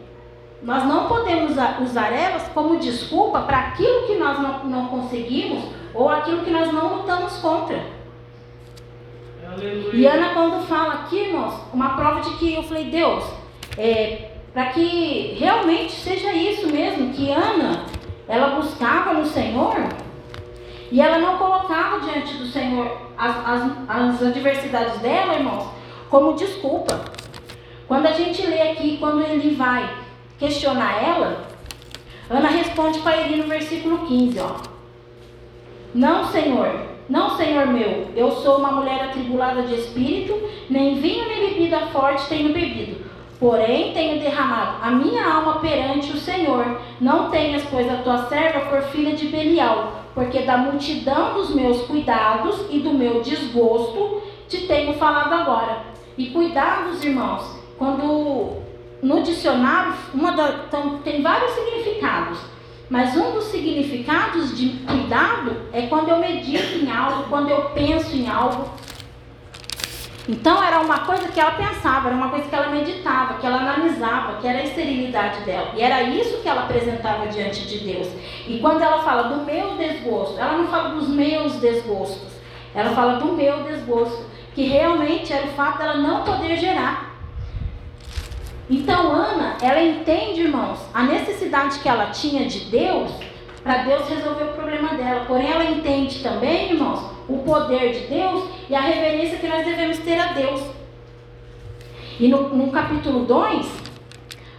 B: nós não podemos usar elas como desculpa para aquilo que nós não, não conseguimos ou aquilo que nós não lutamos contra. E Ana, quando fala aqui, irmãos, uma prova de que eu falei, Deus, é, para que realmente seja isso mesmo, que Ana, ela buscava no Senhor e ela não colocava diante do Senhor as, as, as adversidades dela, irmãos, como desculpa. Quando a gente lê aqui, quando ele vai questionar ela, Ana responde para ele no versículo 15, ó. Não, Senhor, não, Senhor meu, eu sou uma mulher atribulada de espírito, nem vinho nem bebida forte tenho bebido. Porém, tenho derramado a minha alma perante o Senhor. Não tenhas, pois, a tua serva por filha de Belial, porque da multidão dos meus cuidados e do meu desgosto te tenho falado agora. E cuidados, irmãos, quando no dicionário uma da, tem vários significados, mas um dos significados de cuidado é quando eu medito em algo, quando eu penso em algo. Então era uma coisa que ela pensava, era uma coisa que ela meditava, que ela analisava, que era a esterilidade dela. E era isso que ela apresentava diante de Deus. E quando ela fala do meu desgosto, ela não fala dos meus desgostos. Ela fala do meu desgosto, que realmente era o fato dela não poder gerar. Então Ana, ela entende, irmãos, a necessidade que ela tinha de Deus para Deus resolver o problema dela. Porém, ela entende também, irmãos, o poder de Deus e a reverência que nós devemos ter a Deus. E no, no capítulo 2,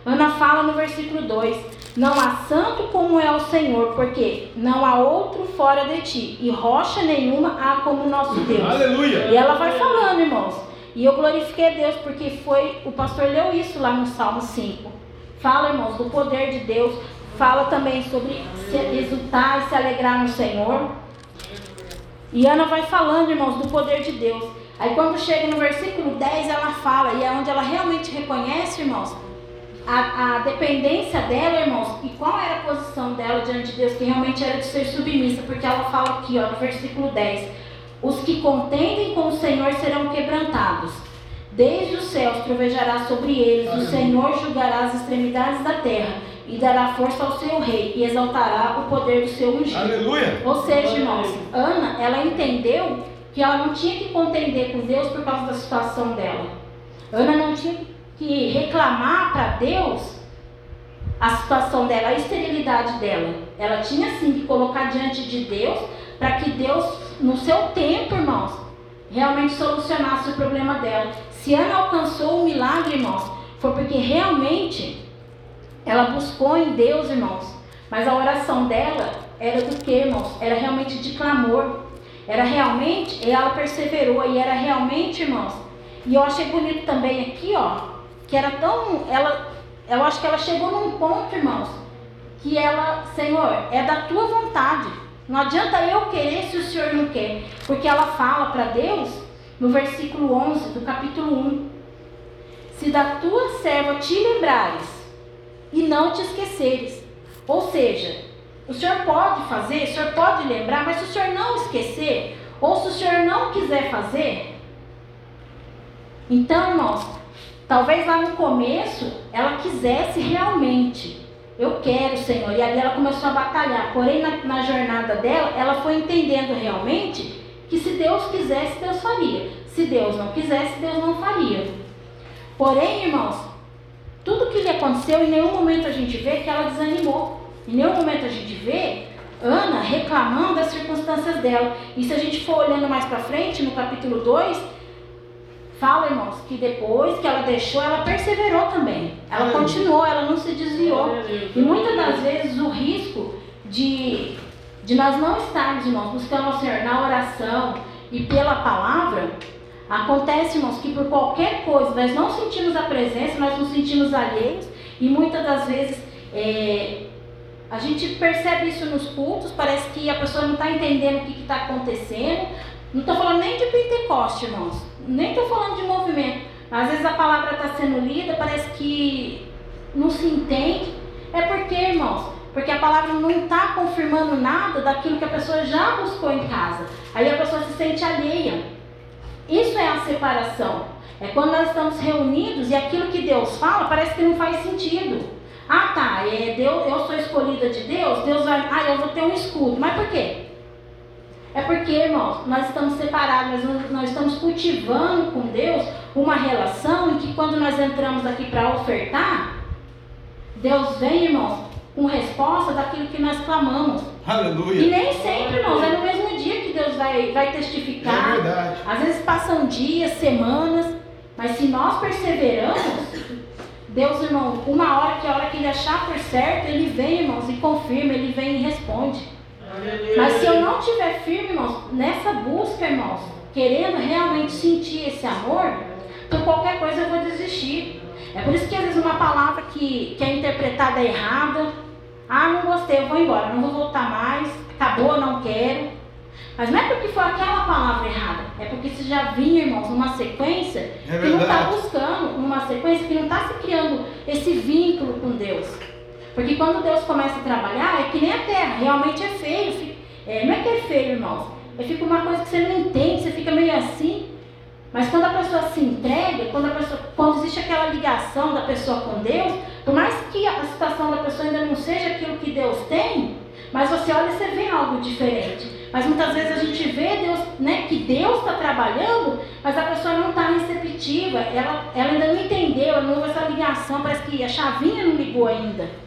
B: Ana fala no versículo 2: Não há santo como é o Senhor, porque não há outro fora de ti, e rocha nenhuma há como o nosso Deus.
A: Aleluia!
B: E ela vai falando, irmãos. E eu glorifiquei a Deus porque foi, o pastor leu isso lá no Salmo 5. Fala, irmãos, do poder de Deus, fala também sobre se exultar e se alegrar no Senhor. E Ana vai falando, irmãos, do poder de Deus. Aí quando chega no versículo 10, ela fala, e é onde ela realmente reconhece, irmãos, a, a dependência dela, irmãos, e qual era a posição dela diante de Deus, que realmente era de ser submissa, porque ela fala aqui, ó, no versículo 10: Os que contendem com o Senhor serão quebrantados. Desde os céus trovejará sobre eles, o Senhor julgará as extremidades da terra e dará força ao seu rei e exaltará o poder do seu ungido.
A: Aleluia!
B: Ou seja, irmãos, Ana, ela entendeu que ela não tinha que contender com Deus por causa da situação dela. Ana não tinha que reclamar para Deus a situação dela, a esterilidade dela. Ela tinha sim que colocar diante de Deus para que Deus, no seu tempo, irmãos, realmente solucionasse o problema dela. Se Ana alcançou o milagre, irmãos, foi porque realmente ela buscou em Deus, irmãos. Mas a oração dela era do que, irmãos? Era realmente de clamor. Era realmente, ela perseverou e era realmente, irmãos. E eu achei bonito também aqui, ó, que era tão, ela, eu acho que ela chegou num ponto, irmãos, que ela, Senhor, é da tua vontade. Não adianta eu querer se o Senhor não quer, porque ela fala para Deus no versículo 11 do capítulo 1. se da tua serva te lembrares e não te esqueceres. Ou seja, o senhor pode fazer, o senhor pode lembrar, mas se o senhor não esquecer, ou se o senhor não quiser fazer, então, irmãos, talvez lá no começo ela quisesse realmente. Eu quero, Senhor. E ali ela começou a batalhar. Porém, na, na jornada dela, ela foi entendendo realmente que se Deus quisesse, Deus faria. Se Deus não quisesse, Deus não faria. Porém, irmãos, tudo que lhe aconteceu, em nenhum momento a gente vê que ela desanimou. Em nenhum momento a gente vê Ana reclamando das circunstâncias dela. E se a gente for olhando mais para frente, no capítulo 2, fala, irmãos, que depois que ela deixou, ela perseverou também. Ela continuou, ela não se desviou. E muitas das vezes o risco de, de nós não estarmos, irmãos, buscando o Senhor na oração e pela palavra, acontece, irmãos, que por qualquer coisa nós não sentimos a presença, nós nos sentimos alheios e muitas das vezes é, a gente percebe isso nos cultos, parece que a pessoa não está entendendo o que está acontecendo. Não estou falando nem de Pentecoste, irmãos. Nem estou falando de movimento. Às vezes a palavra está sendo lida, parece que não se entende. É porque, irmãos, porque a palavra não está confirmando nada daquilo que a pessoa já buscou em casa. Aí a pessoa se sente alheia. Isso é a separação. É quando nós estamos reunidos e aquilo que Deus fala parece que não faz sentido. Ah, tá, é, Deus, eu sou escolhida de Deus, Deus vai. Ah, eu vou ter um escudo. Mas por quê? É porque, irmãos, nós estamos separados, nós, nós estamos cultivando com Deus uma relação em que quando nós entramos aqui para ofertar, Deus vem, irmãos, com resposta daquilo que nós clamamos.
A: Aleluia.
B: E nem sempre, irmãos, é no mesmo dia que Deus vai, vai testificar.
A: É verdade.
B: Às vezes passam dias, semanas, mas se nós perseveramos, Deus, irmão, uma hora que a hora que ele achar por certo, ele vem, irmãos, e confirma, ele vem e responde. Mas se eu não estiver firme, irmãos, nessa busca, irmãos, querendo realmente sentir esse amor, por qualquer coisa eu vou desistir. É por isso que às vezes uma palavra que, que é interpretada errada, ah, não gostei, eu vou embora, não vou voltar mais, acabou, não quero. Mas não é porque foi aquela palavra errada, é porque você já vinha, irmãos, numa sequência
A: É
B: que não está buscando, numa sequência que não está se criando esse vínculo com Deus. Porque quando Deus começa a trabalhar, é que nem a terra, realmente é feio. é, não é que é feio, irmãos, é fica uma coisa que você não entende, você fica meio assim. Mas quando a pessoa se entrega, quando, a pessoa, quando existe aquela ligação da pessoa com Deus, por mais que a situação da pessoa ainda não seja aquilo que Deus tem, mas você olha e você vê algo diferente. Mas muitas vezes a gente vê Deus, né, que Deus está trabalhando, mas a pessoa não está receptiva, ela, ela ainda não entendeu, ela não houve essa ligação, parece que a chavinha não ligou ainda.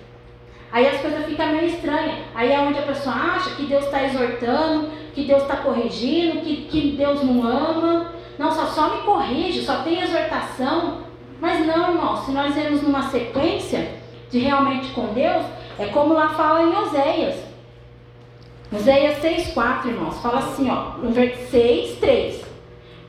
B: Aí as coisas ficam meio estranhas. Aí é onde a pessoa acha que Deus está exortando, que Deus está corrigindo, que, que Deus não ama. Não, só, só me corrige, só tem exortação. Mas não, irmão, se nós irmos numa sequência de realmente com Deus, é como lá fala em Oséias. Oséias 6,4, irmãos, fala assim, ó, no versículo 6, 3.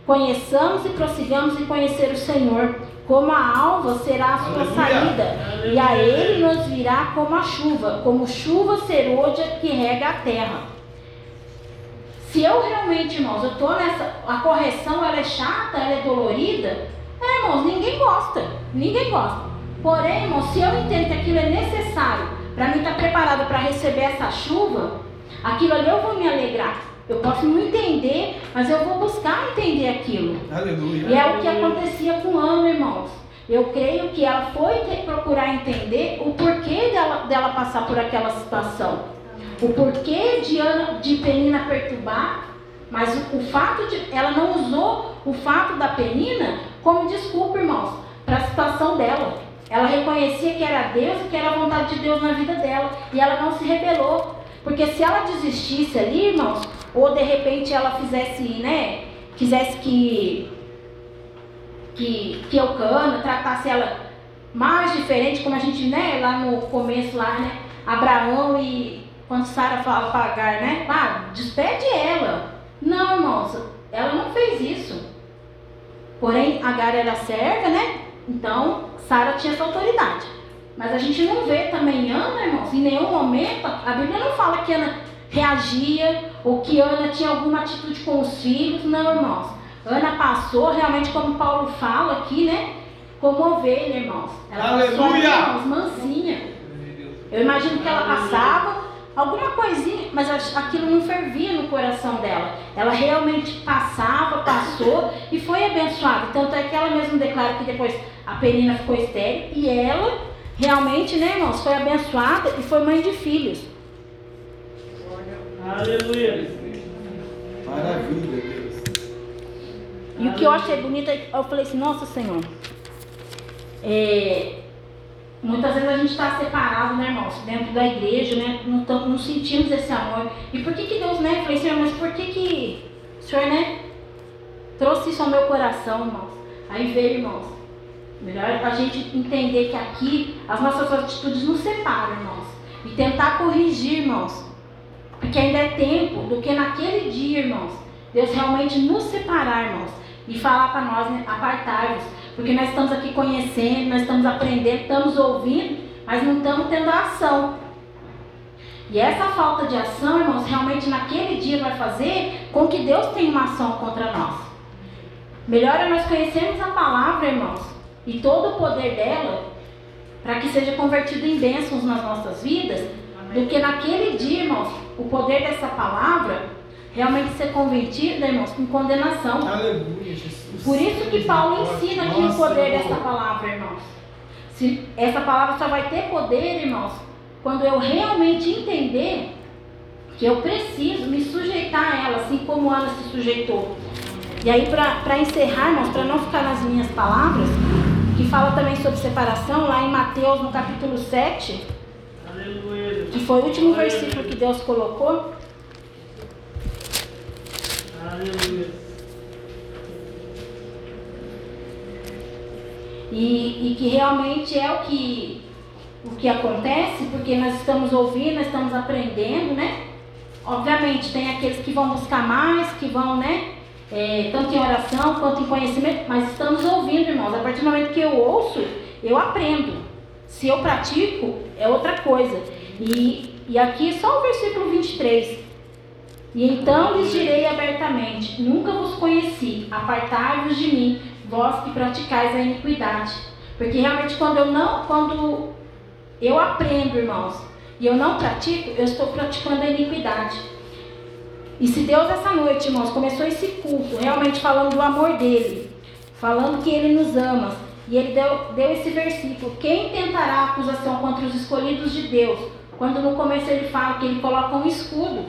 B: Conheçamos e prossigamos em conhecer o Senhor, como a alva será a sua saída, e a ele nos virá como a chuva, como chuva serôdia que rega a terra. Se eu realmente, irmãos, eu estou nessa. A correção ela é chata, ela é dolorida. É, irmãos, ninguém gosta. Ninguém gosta. Porém, irmãos, se eu entendo que aquilo é necessário para mim estar preparado para receber essa chuva, aquilo ali eu vou me alegrar. Eu posso não entender, mas eu vou buscar entender aquilo.
A: Aleluia.
B: E é o que acontecia com Ana, irmãos. Eu creio que ela foi procurar entender o porquê dela, dela passar por aquela situação. O porquê de, Ana, de Penina perturbar, mas o, o fato de. Ela não usou o fato da Penina como desculpa, irmãos, para a situação dela. Ela reconhecia que era Deus e que era a vontade de Deus na vida dela. E ela não se rebelou. Porque se ela desistisse ali, irmãos, ou de repente ela fizesse, né? Quisesse que que, que tratasse ela mais diferente, como a gente, né, lá no começo lá, né, Abraão e quando Sara fala para Agar, né, ah, despede ela. Não, irmãos, ela não fez isso. Porém, Agar era serva, né, então Sara tinha essa autoridade. Mas a gente não vê também Ana, irmãos, em nenhum momento, a Bíblia não fala que Ana reagia ou que Ana tinha alguma atitude com os filhos, não, irmãos. Ana passou, realmente, como Paulo fala aqui, né? como ovelha, irmãos. Ela passou
D: Aleluia!
B: irmãos, mansinha. Eu imagino que ela passava alguma coisinha, mas aquilo não fervia no coração dela. Ela realmente passava, passou e foi abençoada. Tanto é que ela mesma declara que depois a Penina ficou estéril e ela realmente, né, irmãos, foi abençoada e foi mãe de filhos.
D: Aleluia.
E: Maravilha, Deus.
B: E o que eu achei bonito, é- eu falei assim, nossa Senhor, é, muitas vezes a gente está separado, né, irmãos, dentro da igreja, né, não, não sentimos esse amor. E por que que Deus, né, eu falei, Senhor, mas por que que o Senhor, né, trouxe isso ao meu coração, irmãos? Aí veio, irmãos, melhor a gente entender que aqui as nossas atitudes nos separam, irmãos. E tentar corrigir, irmãos, porque ainda é tempo do que naquele dia, irmãos, Deus realmente nos separar, irmãos, e falar para nós, né, apartai-vos, porque nós estamos aqui conhecendo, nós estamos aprendendo, estamos ouvindo, mas não estamos tendo ação. E essa falta de ação, irmãos, realmente naquele dia vai fazer com que Deus tenha uma ação contra nós. Melhor é nós conhecermos a palavra, irmãos, e todo o poder dela, para que seja convertido em bênçãos nas nossas vidas, do que naquele dia, irmãos, o poder dessa palavra realmente ser convertido, irmãos, em condenação.
E: Aleluia, Jesus.
B: Por isso que Paulo ensina aqui o
E: Nossa,
B: poder
E: Senhor.
B: dessa palavra, irmãos. Se essa palavra só vai ter poder, irmãos, quando eu realmente entender que eu preciso me sujeitar a ela, assim como Ana se sujeitou. E aí, para encerrar, irmãos, para não ficar nas minhas palavras, que fala também sobre separação, lá em Mateus, no capítulo 7,
D: Aleluia.
B: que foi o último versículo que Deus colocou, e, e que realmente é o que, o que acontece, porque nós estamos ouvindo, nós estamos aprendendo, né? Obviamente, tem aqueles que vão buscar mais, que vão, né? é, tanto em oração quanto em conhecimento, mas estamos ouvindo, irmãos. A partir do momento que eu ouço, eu aprendo. Se eu pratico, é outra coisa. E, e aqui só o versículo 23. E então lhes direi abertamente: Nunca vos conheci, apartai-vos de mim, vós que praticais a iniquidade. Porque realmente quando eu não, quando eu aprendo, irmãos, e eu não pratico, eu estou praticando a iniquidade. E se Deus essa noite, irmãos, começou esse culto realmente falando do amor dele, falando que ele nos ama, e ele deu, deu esse versículo: Quem tentará acusação contra os escolhidos de Deus? Quando no começo ele fala que ele coloca um escudo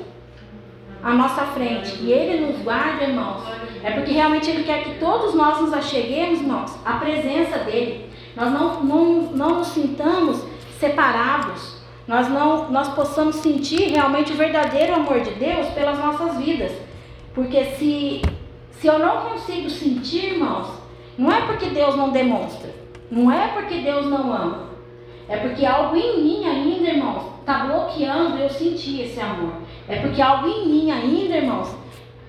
B: à nossa frente e ele nos guarda, irmãos, é porque realmente ele quer que todos nós nos acheguemos, irmãos, à presença dele. Nós não, não, não nos sintamos separados, nós não nós possamos sentir realmente o verdadeiro amor de Deus pelas nossas vidas. Porque se, se eu não consigo sentir, irmãos, não é porque Deus não demonstra, não é porque Deus não ama, é porque algo em mim ainda, irmãos, está bloqueando eu sentir esse amor. É porque algo em mim ainda, irmãos,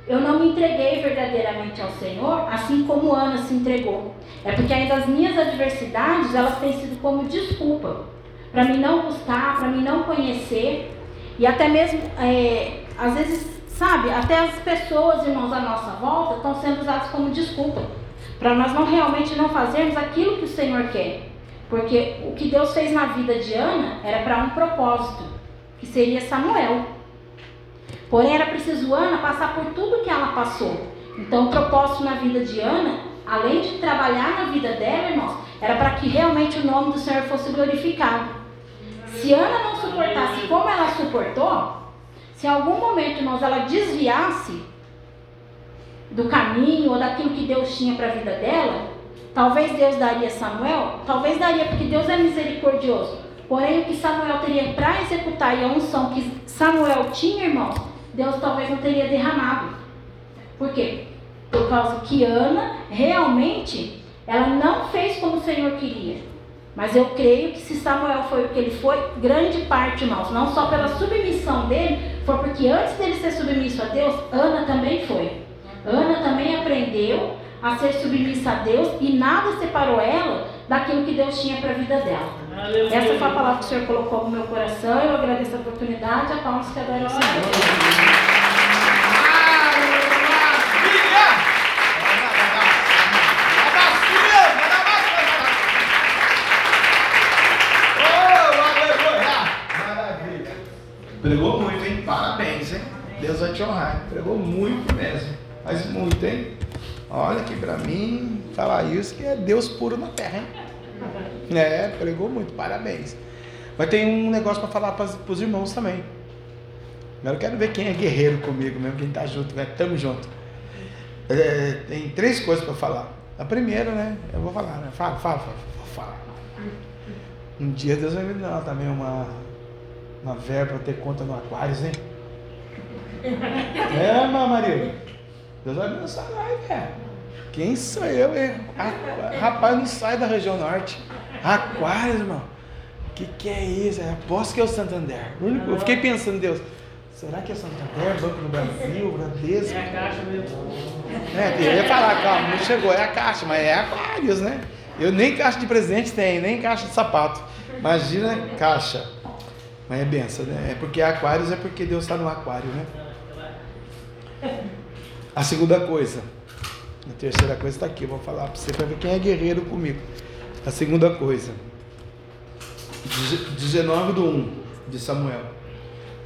B: eu não me entreguei verdadeiramente ao Senhor, assim como Ana se entregou. É porque ainda as minhas adversidades, elas têm sido como desculpa para mim não buscar, para mim não conhecer. E até mesmo, é, às vezes, sabe, até as pessoas, irmãos, à nossa volta estão sendo usadas como desculpa. Para nós não realmente não fazermos aquilo que o Senhor quer. Porque o que Deus fez na vida de Ana era para um propósito, que seria Samuel. Porém, era preciso Ana passar por tudo que ela passou. Então, o propósito na vida de Ana, além de trabalhar na vida dela, irmãos, era para que realmente o nome do Senhor fosse glorificado. Se Ana não suportasse como ela suportou, se em algum momento, irmãos, ela desviasse do caminho ou daquilo que Deus tinha para a vida dela, talvez Deus daria Samuel, talvez daria, porque Deus é misericordioso. Porém, o que Samuel teria para executar e a unção que Samuel tinha, irmãos, Deus talvez não teria derramado. Por quê? Por causa que Ana realmente ela não fez como o Senhor queria. Mas eu creio que se Samuel foi o que ele foi, grande parte, irmãos, não só pela submissão dele, foi porque antes dele ser submisso a Deus, Ana também foi. Ana também aprendeu a ser submissa a Deus e nada separou ela daquilo que Deus tinha para a vida dela.
D: Aleluia.
B: Essa foi a palavra que o Senhor colocou no meu coração. Eu agradeço a oportunidade. A palmas que adoram o Senhor.
A: Pregou muito, hein? Parabéns, hein? Deus vai te honrar. Pregou muito mesmo. Mas muito, hein? Olha que pra mim, falar isso que é Deus puro na terra? É, pregou muito, parabéns. Mas tem um negócio para falar para os irmãos também. Agora eu quero ver quem é guerreiro comigo mesmo, quem tá junto, né? Tamo junto. É, tem três coisas para falar. A primeira, né? Eu vou falar, né? Fala, fala, fala, fala. Um dia Deus vai me dar também uma, uma verba para ter conta no Aquários, hein? É, Maria? Deus vai lançar lá, velho. Quem sou eu, hein? Rapaz, não sai da região norte. Aquários, irmão. Que que é isso? É, aposto que é o Santander. Eu fiquei pensando, Deus, será que é Santander, Banco do Brasil, Bradesco?
D: É a caixa mesmo.
A: É, eu ia falar, calma, não chegou, é a caixa, mas é Aquários, né? Eu nem caixa de presente tenho, nem caixa de sapato. Imagina caixa. Mas é benção, né? É porque Aquários é porque Deus está no aquário, né? A segunda coisa. A terceira coisa está aqui, eu vou falar para você para ver quem é guerreiro comigo. A segunda coisa. 19 do 1 de Samuel.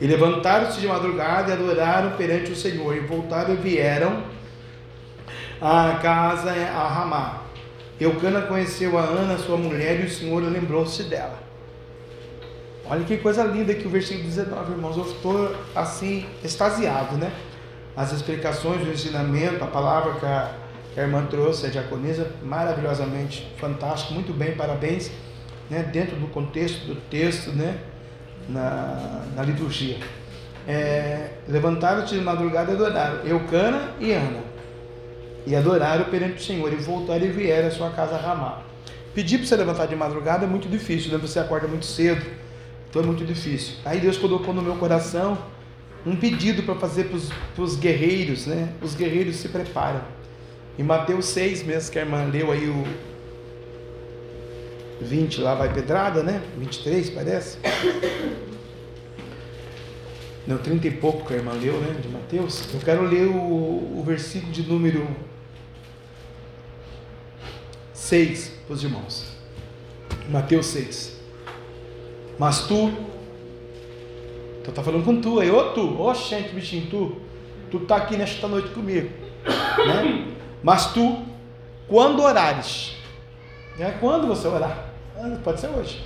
A: E levantaram-se de madrugada e adoraram perante o Senhor. E voltaram e vieram à casa a Ramá. Eucana conheceu a Ana, sua mulher, e o Senhor lembrou-se dela. Olha que coisa linda que o versículo 19, irmãos. Eu estou assim, extasiado, né? As explicações, o ensinamento, a palavra que a, que a irmã trouxe, a diaconisa, maravilhosamente fantástico, muito bem, parabéns, né? Dentro do contexto do texto, né? Na, na liturgia. É, Levantaram-se de madrugada e adoraram, Eucana e Ana, e adoraram perante o Senhor, e voltaram e vieram à sua casa Ramá. Pedir para você levantar de madrugada é muito difícil, né? Você acorda muito cedo, então é muito difícil. Aí Deus colocou no meu coração um pedido para fazer para os guerreiros, né? Os guerreiros se preparam. Em Mateus 6 mesmo, que a irmã leu aí o 20 lá vai pedrada, né? 23 parece. Não, 30 e pouco que a irmã leu, né? De Mateus. Eu quero ler o, o versículo de número 6 para os irmãos. Mateus 6. Mas tu, então tá falando com tu aí, ô tu, ô gente, bichinho, tu, tu tá aqui nesta noite comigo, né? Mas tu, quando orares, né? quando você orar, ah, pode ser hoje,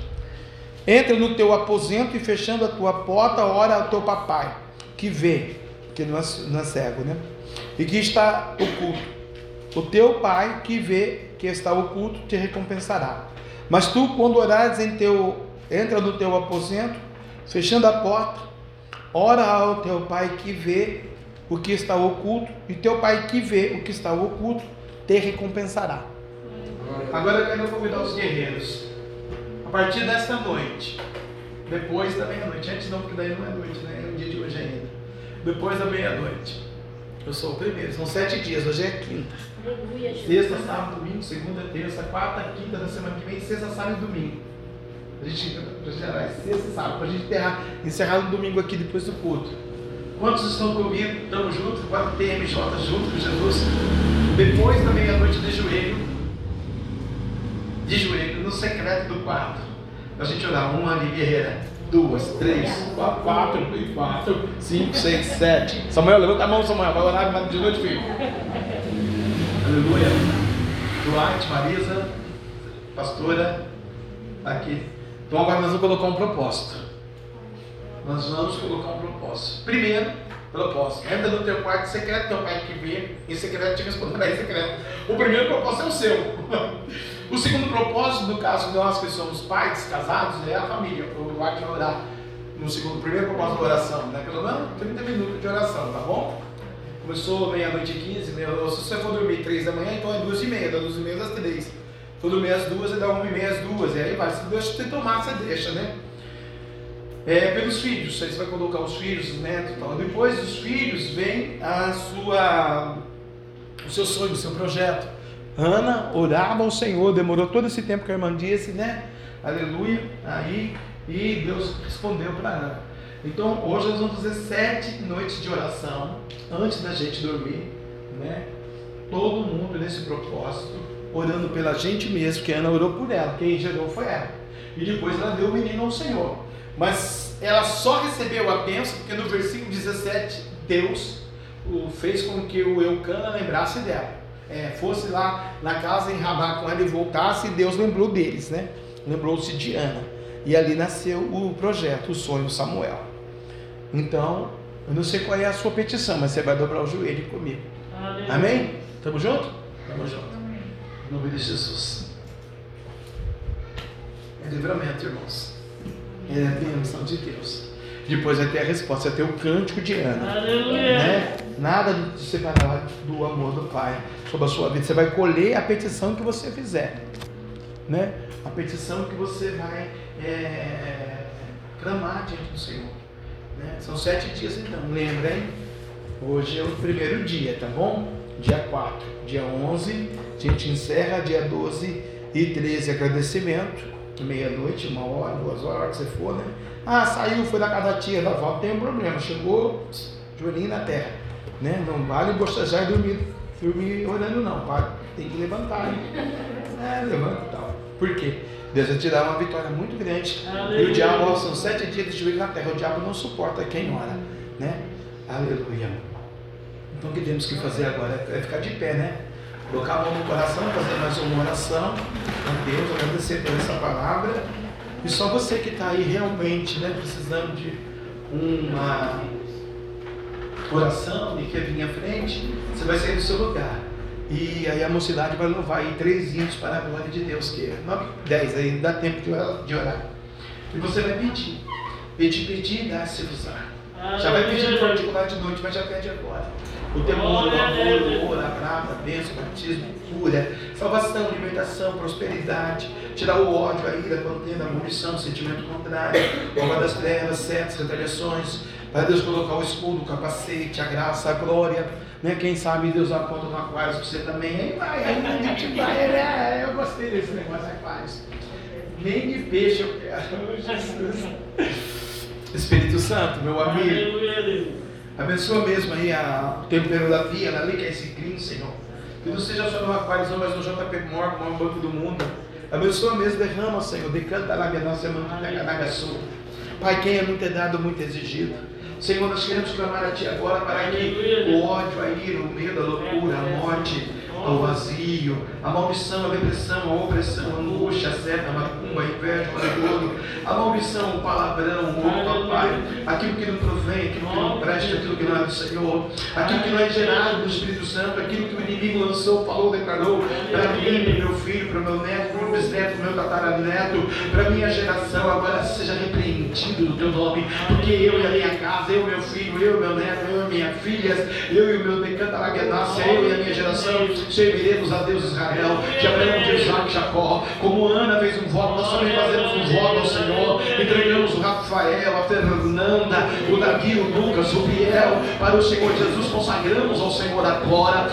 A: entra no teu aposento e fechando a tua porta, ora ao teu papai, que vê, que não é, não é cego, né? E que está oculto. O teu pai que vê que está oculto te recompensará. Mas tu, quando orares em teu entra no teu aposento, fechando a porta, ora ao teu pai que vê o que está oculto, e teu pai que vê o que está oculto te recompensará. Agora eu quero convidar os guerreiros. A partir desta noite, depois da meia-noite, antes não, porque daí não é noite, né? É o dia de hoje ainda. Depois da meia-noite. Eu sou o primeiro, são sete dias, hoje é quinta. Sexta, sábado, domingo, segunda, terça, quarta, quinta da semana que vem, sexta, sábado e domingo. A gente, pra gente é sexta sábado, gente encerrar, encerrar no domingo aqui depois do culto. Quantos estão comigo? Estamos juntos, quatro TMJ junto com Jesus. Depois da meia-noite de joelho, de joelho, no secreto do quarto. A gente orar uma ali, guerreira. Duas, três, quatro, quatro, quatro, cinco, seis, sete. Samuel, levanta a mão, Samuel, vai orar de noite, filho. Aleluia. Duarte, Marisa, pastora, aqui. Então agora nós vamos colocar um propósito. Nós vamos colocar um propósito. Primeiro, propósito. Entra no teu quarto secreto, teu pai que vê, em secreto te responderá em secreto. O primeiro propósito é o seu. O segundo propósito, no caso de nós que somos pais, casados, é a família. O Duarte vai orar no segundo, primeiro propósito da oração, né? Pelo menos 30 minutos de oração, tá bom? Começou meia-noite e 15, meia, se você for dormir 3 da manhã, então é 2 e meia, das 2 e meia às 3. For dormir às 2, é da 1 e meia às 2, e aí vai. Se Deus te tomar, você deixa, né? É, pelos filhos, aí você vai colocar os filhos, os netos e tal. Depois dos filhos vem a sua, o seu sonho, o seu projeto. Ana orava ao Senhor, demorou todo esse tempo que a irmã disse, né? Aleluia. Aí, e Deus respondeu para Ana. Então, hoje nós vamos fazer sete noites de oração antes da gente dormir, né? Todo mundo nesse propósito, orando pela gente mesmo, que Ana orou por ela, quem gerou foi ela. E depois ela deu o menino ao Senhor. Mas ela só recebeu a bênção porque no versículo 17, Deus fez com que o Eucana lembrasse dela. É, fosse lá na casa em Rabá com ela e voltasse, e Deus lembrou deles, né? Lembrou-se de Ana. E ali nasceu o projeto, o sonho Samuel. Então, eu não sei qual é a sua petição, mas você vai dobrar o joelho comigo. Amém? Tamo junto? Tamo junto. Em nome de Jesus. É livramento, irmãos. É a bênção de Deus. Depois vai ter a resposta, vai ter o cântico de Ana.
D: Aleluia.
A: Né? Nada de separar do amor do Pai sobre a sua vida. Você vai colher a petição que você fizer. Né? A petição que você vai é, clamar diante do Senhor. Né? São sete dias então, lembra, hein? Hoje é o primeiro dia, tá bom? Dia 4. Dia 11, a gente encerra. Dia 12 e 13, agradecimento. Meia-noite, uma hora, duas horas, a hora que você for, né? Ah, saiu, foi da casa da tia, da não tem problema. Chegou, joelhinho na terra. Né? Não vale bostejar e dormir, dormir orando, não. Tem que levantar. Hein? É, levanta e tal. Por quê? Deus vai te dar uma vitória muito grande. E
D: Aleluia.
A: o diabo, são sete dias de joelho na terra. O diabo não suporta quem ora. Né? Aleluia. Então o que temos que fazer agora é ficar de pé, né? Colocar a mão no coração, fazer mais uma oração a Deus, agradecer por essa palavra. E só você que está aí realmente né, precisando de uma oração e quer vir à frente, você vai sair do seu lugar. E aí a mocidade vai louvar aí três hinos para a glória de Deus, que é nove, dez, aí dá tempo de orar. de orar. E você vai pedir. Pedir, pedir e dar-se usar. Já vai pedir no particular de noite, mas já pede agora. O temor, o amor, o amor, a graça, a bênção, o batismo, cura, salvação, libertação, prosperidade, tirar o ódio, a ira, a contenda, a maldição, o sentimento contrário, obra das trevas, setas, retaliações, para Deus colocar o escudo, o capacete, a graça, a glória, né? Quem sabe Deus dá conta no aquário para você também, aí vai, aí a gente vai, né? Eu gostei desse negócio aquários. Nem de peixe eu quero, Jesus. Espírito Santo, meu amigo.
D: Aleluia, Deus.
A: Abençoa mesmo aí a, o tempero da pia, ali que é esse crime, Senhor. Que não seja só no Aquários, não, mas no JP Morgan, no banco do mundo. Abençoa mesmo, derrama, Senhor. Decanta lá minha nossa manga sua. Pai, quem é muito dado, muito exigido. Senhor, nós queremos clamar a Ti agora para que o ódio, a ira, o medo, a loucura, a morte, o vazio, a maldição, a depressão, a opressão, a angústia, a seta, a macumba, a inveja, o orgulho, a maldição, o palavrão, o roubo, papai, aquilo que não provém, aquilo que não presta, aquilo que não é do Senhor, aquilo que não é gerado do Espírito Santo, aquilo que o inimigo lançou, falou, declarou, para mim, para meu filho, para meu neto, meu bisneto, meu tataraneto, para minha geração, agora seja repreendido no teu nome, porque eu e a minha casa, eu e meu filho, eu e meu neto, eu e minha filha, eu e o meu decantaraguenácia, eu e a minha geração, serviremos a Deus Israel, de Abraão, de Isaac, Jacó, como Ana fez um voto, nós também fazemos um voto ao Senhor, entregamos o Rafael, a Fernanda, o Davi, o Lucas, o Biel, para o Senhor Jesus, consagramos ao Senhor agora,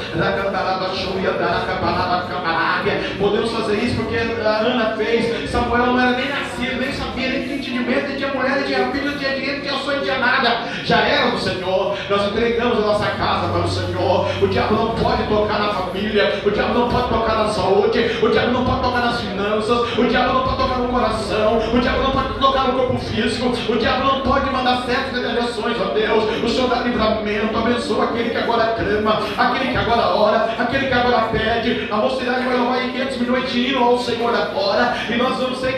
A: podemos fazer isso porque Ana fez, Samuel não era nem nascido, nem sabia, nem tinha entendimento, nem tinha mulher, nem tinha filho, não tinha dinheiro, não tinha sonho, não tinha nada, já era do Senhor, nós entregamos a nossa casa para o Senhor, o diabo não pode tocar na família, o diabo não pode tocar na saúde, o diabo não pode tocar nas finanças, o diabo não pode tocar no coração, o diabo não pode tocar no corpo físico, o diabo não pode mandar certas retaliações, ó Deus, o Senhor dá livramento, abençoa aquele que agora clama, aquele que agora ora, aquele que agora pede, a mocidade vai louvar em 500 milhões de hinos ao Senhor agora, e nós vamos ser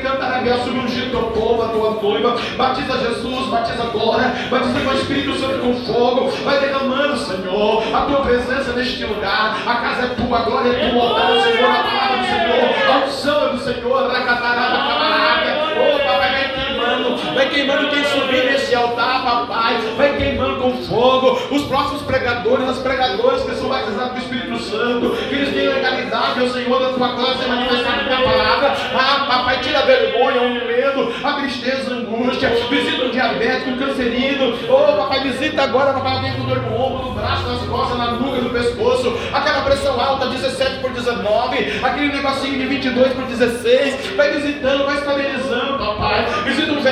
A: sobre o giro teu povo, a tua noiva, batiza Jesus, batiza agora, batiza com o Espírito Santo com fogo, vai derramando, Senhor, a tua presença neste lugar, a casa é tua, a glória é tua, Senhor, a palavra do Senhor, a unção é do Senhor, racatarada, camarada, oh papai, vai queimando, vai queimando quem subir nesse altar, papai, vai queimando com fogo, os próximos pregadores, as pregadoras que são batizados do Espírito Santo, que eles tenham legalidade, ao Senhor, da tua glória, ser manifestado na palavra, ah, papai, tira a vergonha, o medo, a tristeza, a angústia, visita o diabético, o cancerino, oh papai, visita agora, papai, alguém com dor no ombro, no braço, nas costas, na nuca, no pescoço, aquela pressão alta, 17 por 19, aquele negocinho de 22 por 16. Vai visitando, vai estabilizando, papai. Visita um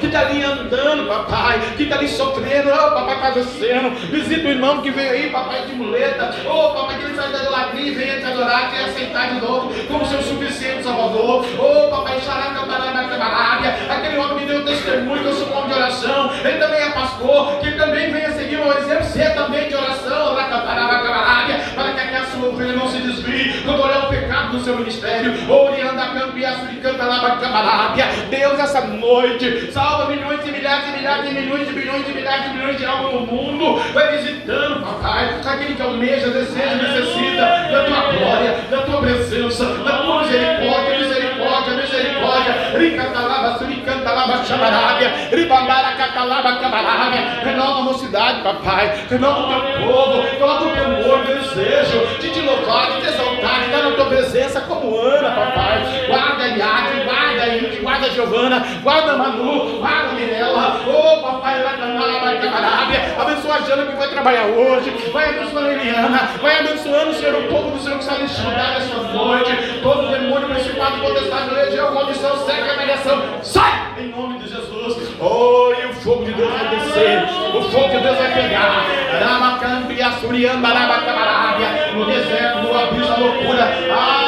A: que está ali andando, papai, que está ali sofrendo, oh, papai padecendo. Visita o irmão que veio aí, papai de muleta, oh, papai que ele sai da idolatria e venha te adorar, te aceitar de novo como seu suficiente salvador. Oh, papai, xará, cantará, cabarábia. Aquele homem que deu testemunho, que eu sou homem de oração. Ele também é pastor, que também venha seguir o exemplo, ser também de oração, cantará, cabarábia, para que a sua ovelha não se desvie quando olhar o pecado do seu ministério. Orianda, campeã, suricanta, lá, cabarábia. Deus, essa noite, salva milhões e milhares e milhares e milhões de bilhões de milhares de milhões de almas no mundo. Vai visitando, papai, aquele que almeja, deseja, necessita da tua glória, da tua presença, da tua misericórdia, misericórdia, misericórdia. Ricatalaba, suricantalaba, chamarábia, ribambara, catalaba, camarábia. Renova a mocidade, papai. Renova o teu povo. Coloca o teu amor, desejo de te louvar, de te exaltar, de estar na tua presença como Ana, papai. Guarda Indy, guarda Giovana, guarda Manu, guarda Mirella. Oh, papai, Racanalaba, camarábia. Abençoa a Jana que vai trabalhar hoje. Vai abençoando a Eliana. Vai abençoando, Senhor, o povo do Senhor que está neste lugar nesta noite. Todo demônio, principado, potestade, legião, maldição, seca, negação. Sai! Em nome de Jesus. Oh, e o fogo de Deus vai descer. O fogo de Deus vai pegar. Ramacambia, Suriamba, Rabacabarábia. No deserto, no abismo da loucura. Ah,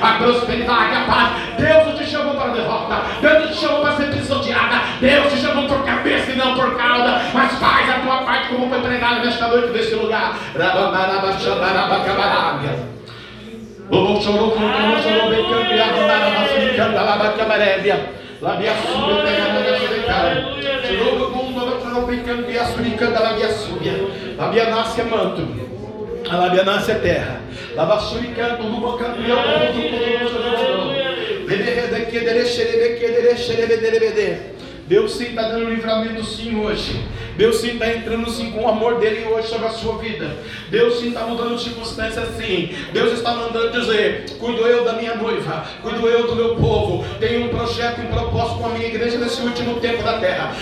A: a prosperidade, a paz. Deus não te chamou para derrota. Deus não te chamou para ser pisoteada. Deus te chamou por cabeça e não por cauda. Mas faz a tua parte como foi pregado nesta noite deste lugar. Lobo chorou, chorou, chorou, bem campeado, marabafricanda, labacabarébia. Labia sua, terra, naga, surecai. Chorou, mundo, chorou, bem campeado, suricanda, labia súbia. Labia nasce manto. A labia nasce é terra. Lava suricando, luba campeão, mundo, chorou, Deus sim está dando livramento sim hoje. Deus sim está entrando sim com o amor dele hoje sobre a sua vida. Deus sim está mudando circunstâncias sim. Deus está mandando dizer: cuido eu da minha noiva, cuido eu do meu povo. Tenho um projeto, um propósito com a minha igreja nesse último tempo da terra.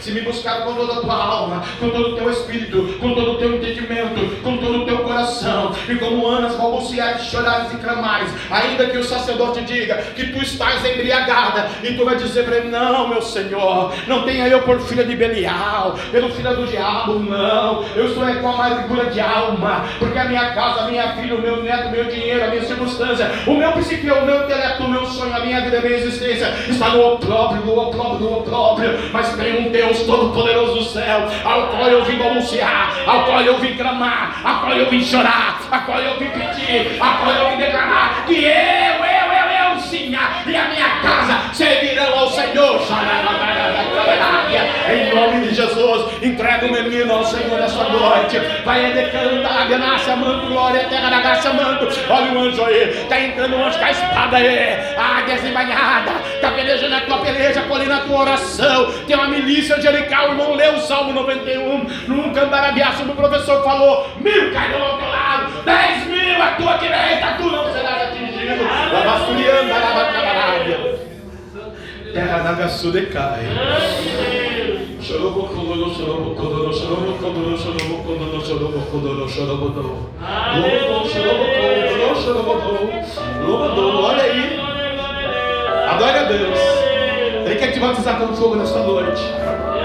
A: Se me buscar com toda a tua alma, com todo o teu espírito, com todo o teu entendimento, com todo o teu coração, e como Anas balbuciares, chorares e clamares, ainda que o sacerdote diga que tu estás embriagada, e tu vai dizer para ele: Não, meu Senhor, não tenha eu por filha de Belial, pelo filho do diabo, não. Eu sou é com amargura de alma, porque a minha casa, a minha filha, o meu neto, o meu dinheiro, a minha circunstância, o meu psique, o meu intelecto, o meu sonho, a minha vida, a minha existência está no opróbrio, no opróbrio, no opróbrio. Mas tem um Deus todo-poderoso do céu, ao qual eu vim anunciar, ao qual eu vim clamar, ao qual eu vim chorar, ao qual eu vim pedir, ao qual eu vim declarar que eu, eu, eu, eu sim, e a minha casa servirão ao Senhor. Em nome de Jesus, entrega o menino ao Senhor nessa noite. Vai decantar, nasce amando, glória, terra da graça amando. Olha o anjo aí, está entrando o anjo com a espada aí, a desembanhada, está pelejando a tua peleja, colhendo a tua oração. Tem uma milícia o irmão leu o Salmo 91, num cambarabiaço, o professor falou: mil cairão ao teu lado, dez mil à tua direita, tu não serás atingido. Lavasturianda, lavacabarábia. Terra da Gassudecai. Chorobocodoro, chorobocodoro, chorobocodoro, chorobocodoro, chorobocodoro, chorobodoro. Lobo, chorobocodoro, chorobodoro. Lobodoro, olha aí. Adore a Deus. Ele quer te batizar com fogo nesta noite.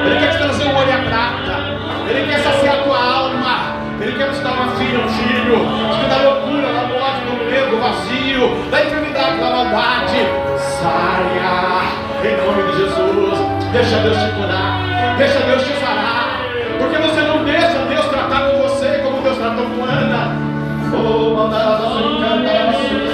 A: Ele quer te trazer um olho à prata. Ele quer saciar a tua alma. Ele quer te dar uma filha, um filho. Te da loucura, da morte, do medo, do vazio, da enfermidade, da maldade. Saia. Em nome de Jesus. Deixa Deus te curar. Deixa Deus te sarar. Porque você não deixa Deus tratar com você como Deus tratou com Ana. Oh, mandar a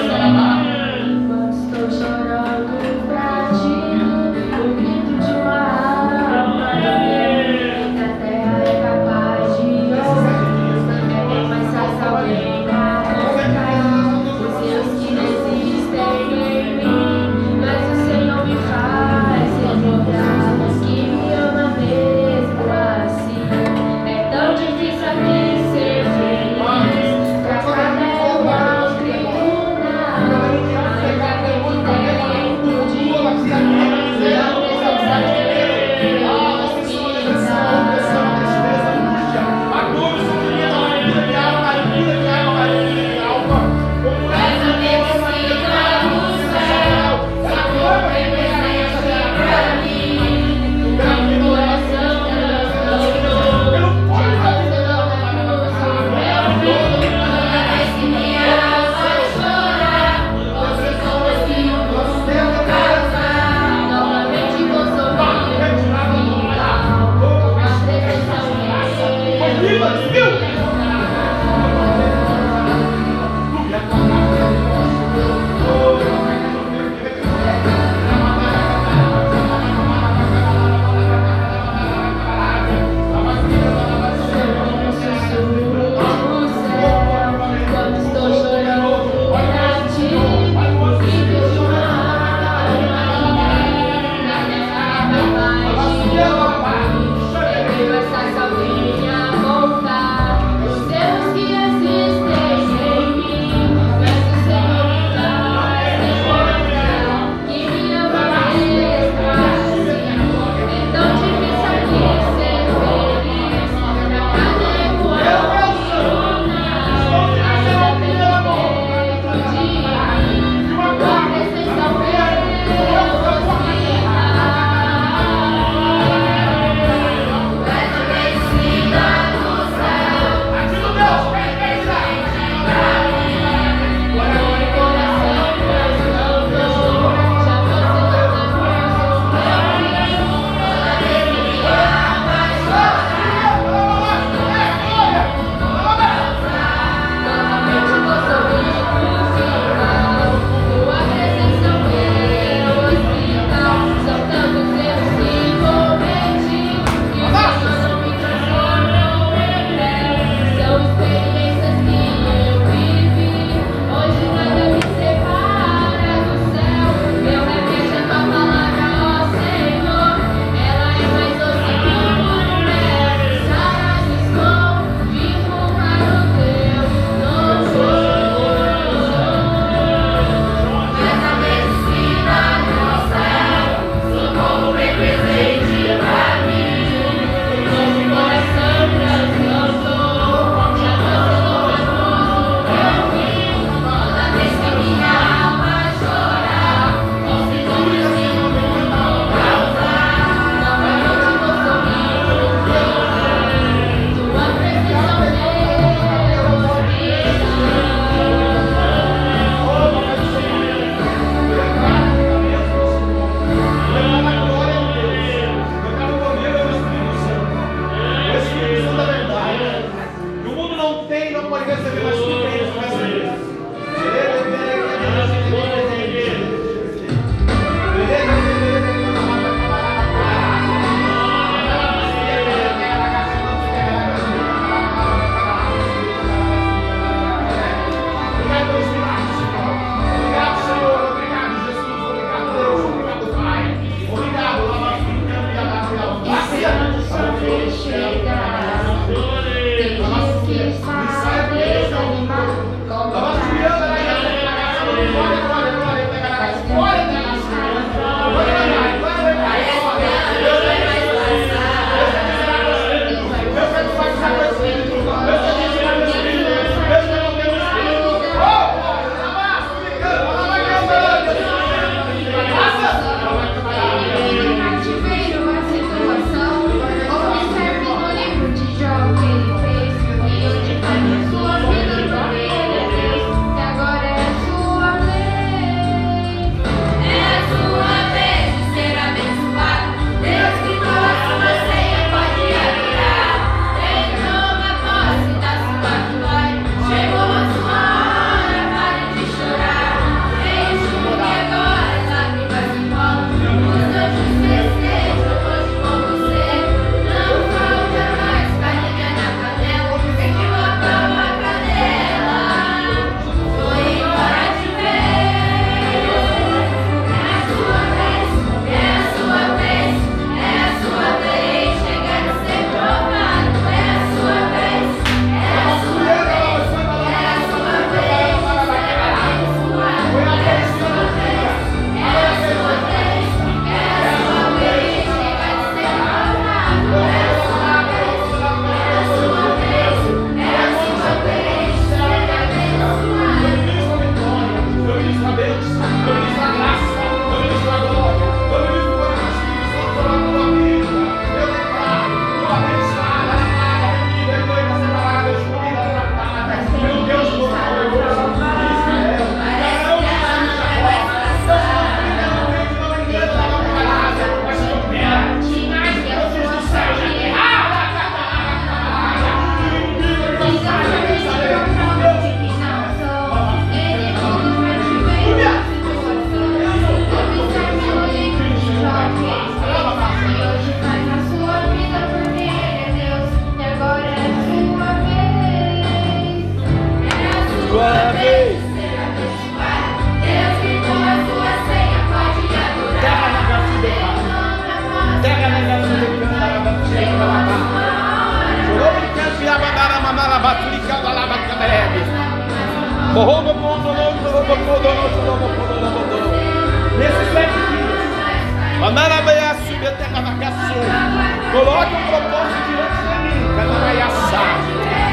A: Coloque um propósito diante de mim.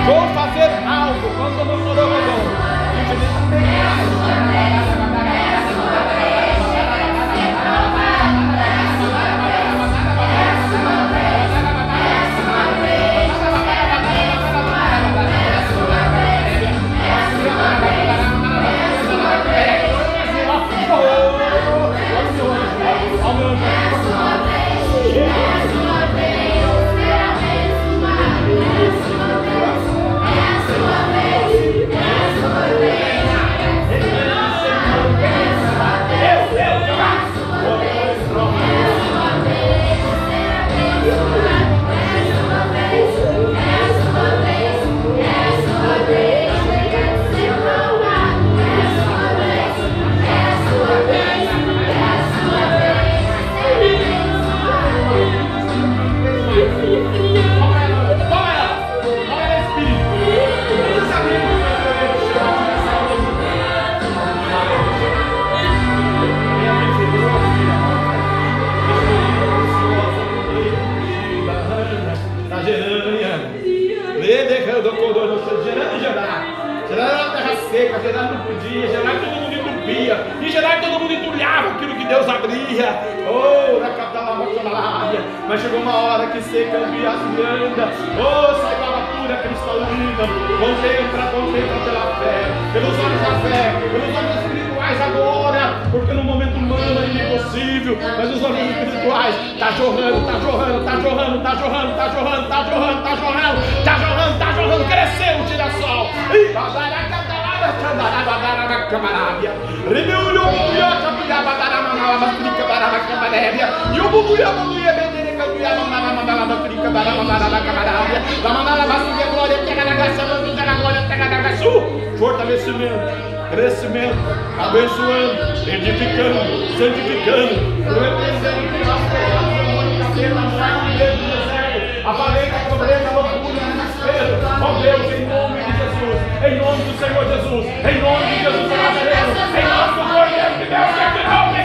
A: Vou fazer algo quando eu não sou Está Mas chegou uma hora que seca e anda. Oh, sai da altura cristalina. Contempla, contempla pela fé. Pelos olhos da fé. Pelos olhos espirituais agora. Porque no momento humano é impossível. Mas os olhos espirituais tá jorrando, tá jorrando, tá jorrando, tá jorrando, tá jorrando, tá jorrando, tá jorrando, tá jorrando, tá jorrando. Cresceu o girassol. Ih, Camarábia, Rebelho, Buia, Capilha, Badarama, Matrica, Barama, Camarábia, e o Buia, Buia, fortalecimento, crescimento, abençoando, edificando, santificando, repreendendo que pegamos a cabelo, a morte, medo do deserto, a valência, a pobreza, a loucura, a desespero, ó Deus, em nome de Jesus, em nome do Senhor Jesus, em nome de Jesus em nome do de Deus, que tirou
E: o
A: pecado do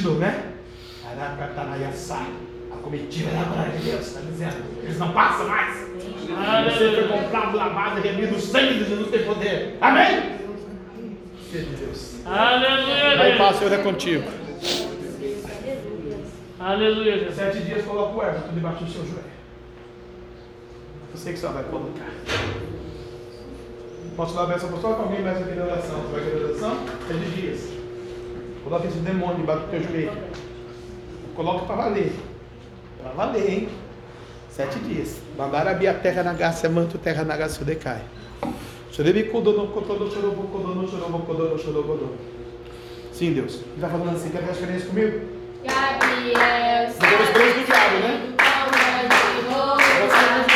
A: sentido, né? Tá a comitiva da glória de Deus, está dizendo, eles não passam mais. Você foi comprado, lavado e remido, o sangue de Jesus tem poder. Amém? De Deus.
D: Aleluia.
A: Vai passa, Senhor é contigo.
D: Aleluia.
A: Sete dias coloca o erro debaixo do seu joelho. Você que só vai colocar. Posso dar a benção só com Alguém mais aqui na oração? Você vai querer oração? Sete é dias. Coloca esse demônio debaixo do teu joelho. Coloca para valer. Para valer, hein? Sete dias. Mandaram a terra na Gácia, manto terra na Gácia, decai. Sim, Deus. Ele está falando assim, quer fazer experiência comigo?
E: Gabriel.
A: Não temos do diabo, né? Então,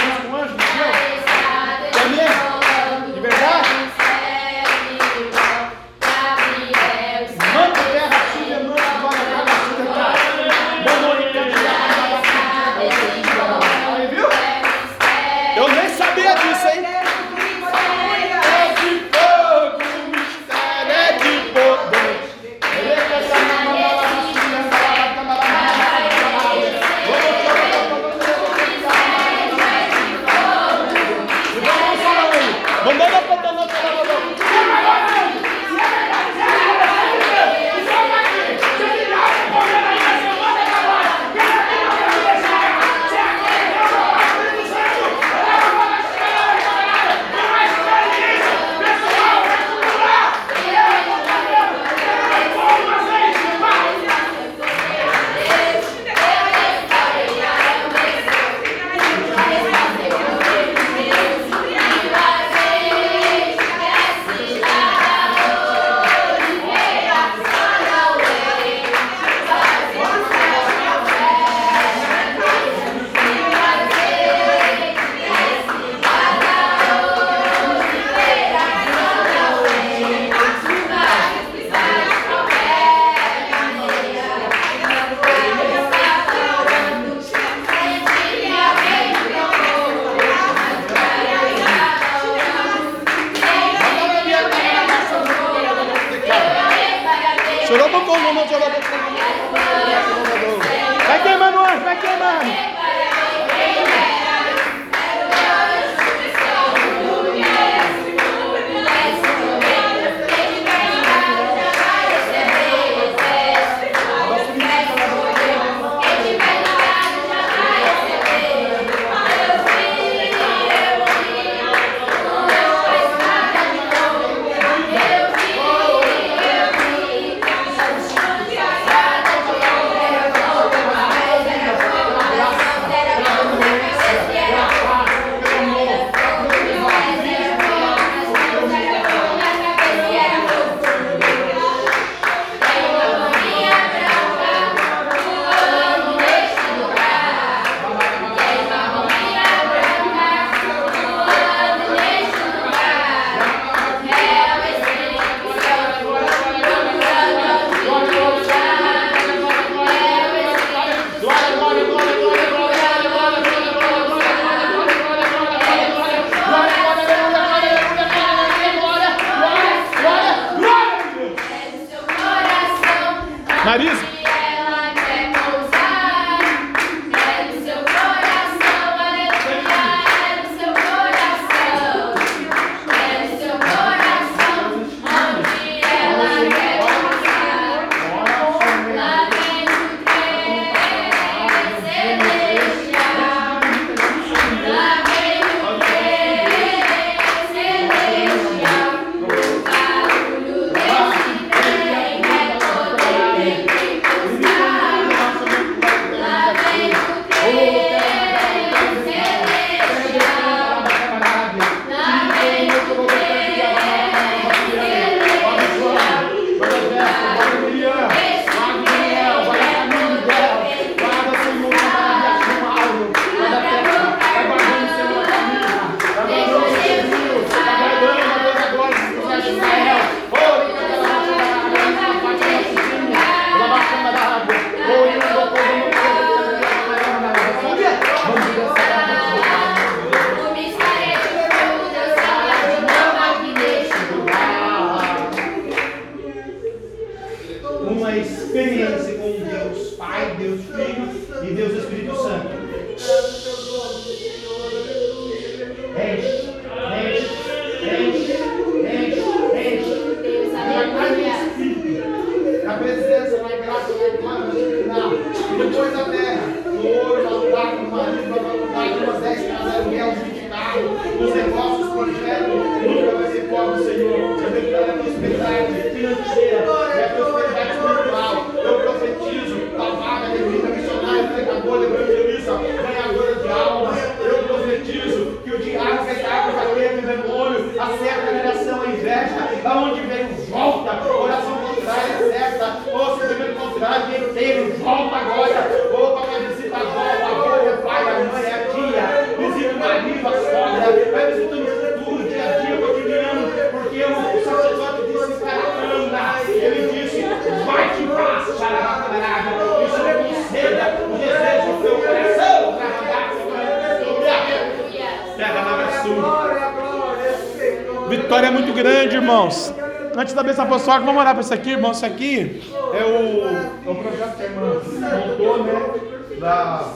A: vamos orar para isso aqui, irmão. Isso aqui é o, é o projeto que a irmã montou, né? Da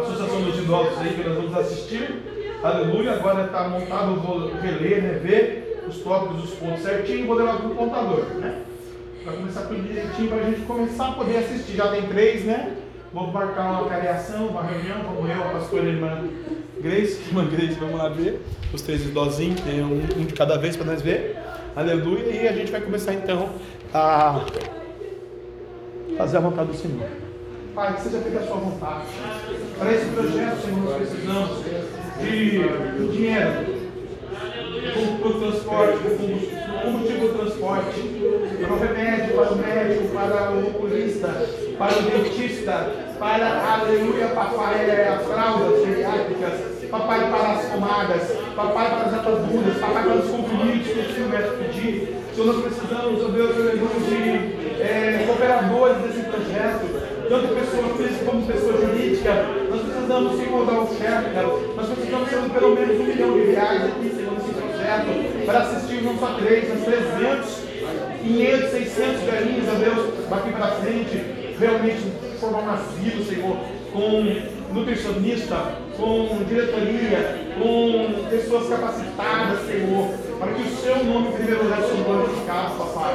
A: Associação dos Idosos aí, que nós vamos assistir. Aleluia. Agora está montado, eu vou reler, né? Ver os tópicos, os pontos certinho vou levar para o contador, né? Para começar tudo direitinho, para a gente começar a poder assistir. Já tem três, né? Vou marcar uma careação, uma reunião, como eu, a pastora irmã Grace, irmã Grace, vamos lá ver. Os três idosinhos, tem um, um de cada vez para nós ver. Aleluia. E a gente vai começar então a fazer a vontade do Senhor. Pai, que seja feita a sua vontade. Para esse projeto, Senhor, nós precisamos de dinheiro, para o transporte, para o combustível do transporte, para o remédio, para o médico, para o oculista, para o dentista, para, aleluia, papai, é, as fraldas geriátricas, papai, para as pomadas, papai, para as ataduras, papai, para os comprimidos que o Senhor vai pedir. Senhor, nós precisamos, ó Deus, de é, cooperadores desse projeto tanto pessoa física como pessoa jurídica, nós precisamos Senhor dar o chefe, nós precisamos ter pelo menos um milhão de reais aqui, Senhor, nesse projeto, para assistir não só três, mas 300 em meio de 600 velhinhos, ó Deus, daqui para frente, realmente formar um asilo, Senhor, com nutricionista, com diretoria, com pessoas capacitadas, Senhor, para que o seu nome, primeiro lugar, seja glorificado, papai.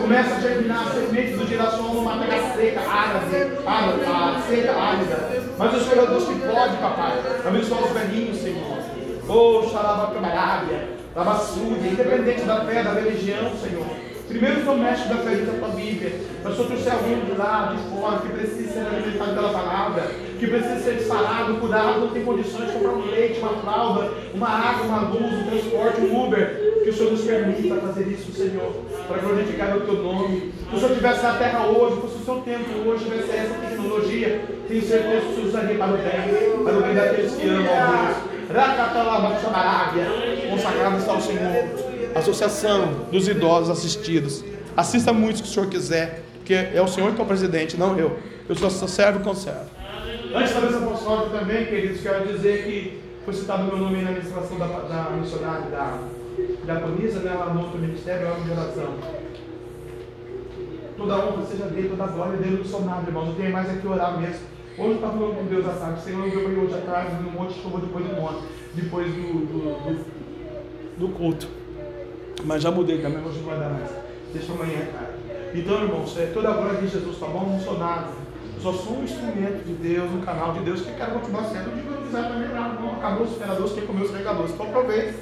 A: Começa a germinar a semente do girassol numa terra seca, árida, árida, seca, árida. Mas o Senhor é Deus que pode, papai. Abençoa os velhinhos, Senhor. Oh, xalabacabarábia, labaçúdia, independente da fé, da religião, Senhor. Primeiro domésticos da fé da tua Bíblia. Mas se eu trouxer alguém de lá, de fora, que precisa ser alimentado pela palavra, que precisa ser sarado, curado, não tem condições de comprar um leite, uma fralda, uma água, uma luz, um transporte, um Uber, que o Senhor nos permita fazer isso, Senhor, para glorificar o teu nome. Se o Senhor estivesse na terra hoje, fosse o seu tempo hoje, tivesse essa tecnologia, tenho certeza que o Senhor usaria para o bem, para o bem daqueles que amam a Deus. Racatalaba, consagrado está o Senhor. Associação dos idosos assistidos. Assista muitos que o senhor quiser, porque é o senhor que é o presidente, não eu. Eu só servo e conservo. Antes da mesa apostólica também, queridos, quero dizer que foi citado meu nome na administração da, da missionária da, da Conisa, né, lá no outro ministério, órgão de oração. Toda honra seja dele, toda glória dele, nada, irmão. Não tem mais aqui orar mesmo. Hoje estava falando com Deus à tarde, o Senhor me deu hoje à tarde, no monte chuva depois do monte, depois do, do, do, do culto. Mas já mudei também, hoje não vai dar mais. Deixa amanhã. Então, irmãos, é toda a glória de Jesus, tá bom? Não sou nada. Eu só sou um instrumento de Deus, um canal de Deus, que quero continuar sendo. Exatamente nada, não. Acabou os superadores, quem comeu os regadores. Então aproveita.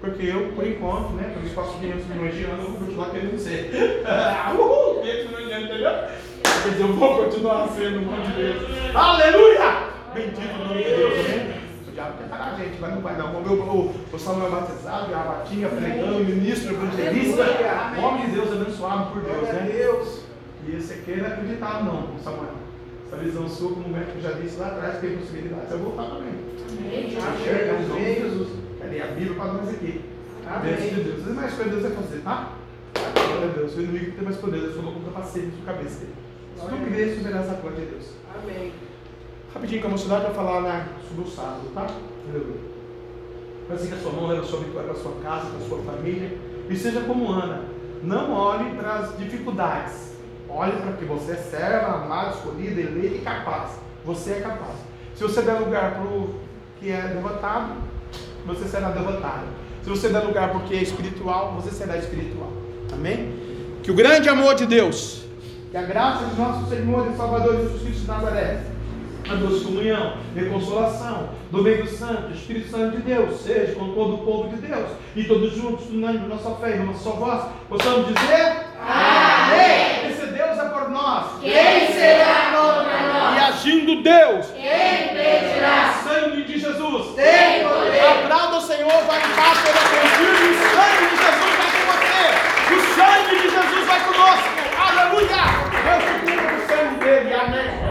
A: Porque eu, por enquanto, né, pelos faço 500 milhões de anos, eu vou continuar querendo ser. Uhul! 500 milhões de anos, entendeu? Quer dizer, eu vou continuar sendo um monte de Deus. Aleluia! Bendito o nome de Deus, amém? Diabo quer parar a gente, mas não vai não. Como eu, o, o Samuel batizado, a Batinha, pregando, ministro, evangelista, homem de Deus abençoado por Deus, né? E esse aqui não é acreditado não, Samuel. Essa visão sua, como o médico já disse lá atrás, tem possibilidade. Você vai voltar também. Enxerga nome de Jesus. Cadê a Bíblia para nós aqui? Bênção de Deus. Mais coisa Deus vai fazer, tá? Glória a Deus. O inimigo tem mais poder. Deus falou com o capacete sua cabeça. Se tu crer, tu verás a glória de Deus.
E: Amém.
A: Rapidinho com a mocidade vai falar né, sobre o sábado, tá? Aleluia. Mas que a sua mão leva a sua vitória para a sua casa, para a sua família. E seja como Ana. Não olhe para as dificuldades. Olhe para que você é serva, amado, escolhido, eleito e capaz. Você é capaz. Se você der lugar para o que é derrotado, você será derrotado. Se você der lugar para o que é espiritual, você será espiritual. Amém? Que o grande amor de Deus, que a graça de nosso Senhor e Salvador Jesus Cristo de Nazaré, a doce comunhão, de consolação, do meio do Santo, Espírito Santo de Deus, seja com todo o povo de Deus e todos juntos, unânime, nossa fé, numa só voz, possamos dizer: Amém! Esse Deus é por nós.
E: Quem será contra nós?
A: E agindo Deus,
E: quem impedirá?
A: O sangue de Jesus tem
E: poder.
A: O Senhor, vai em paz pela o sangue de Jesus vai com você, o sangue de Jesus vai conosco, aleluia! Eu fico com o sangue dele, amém.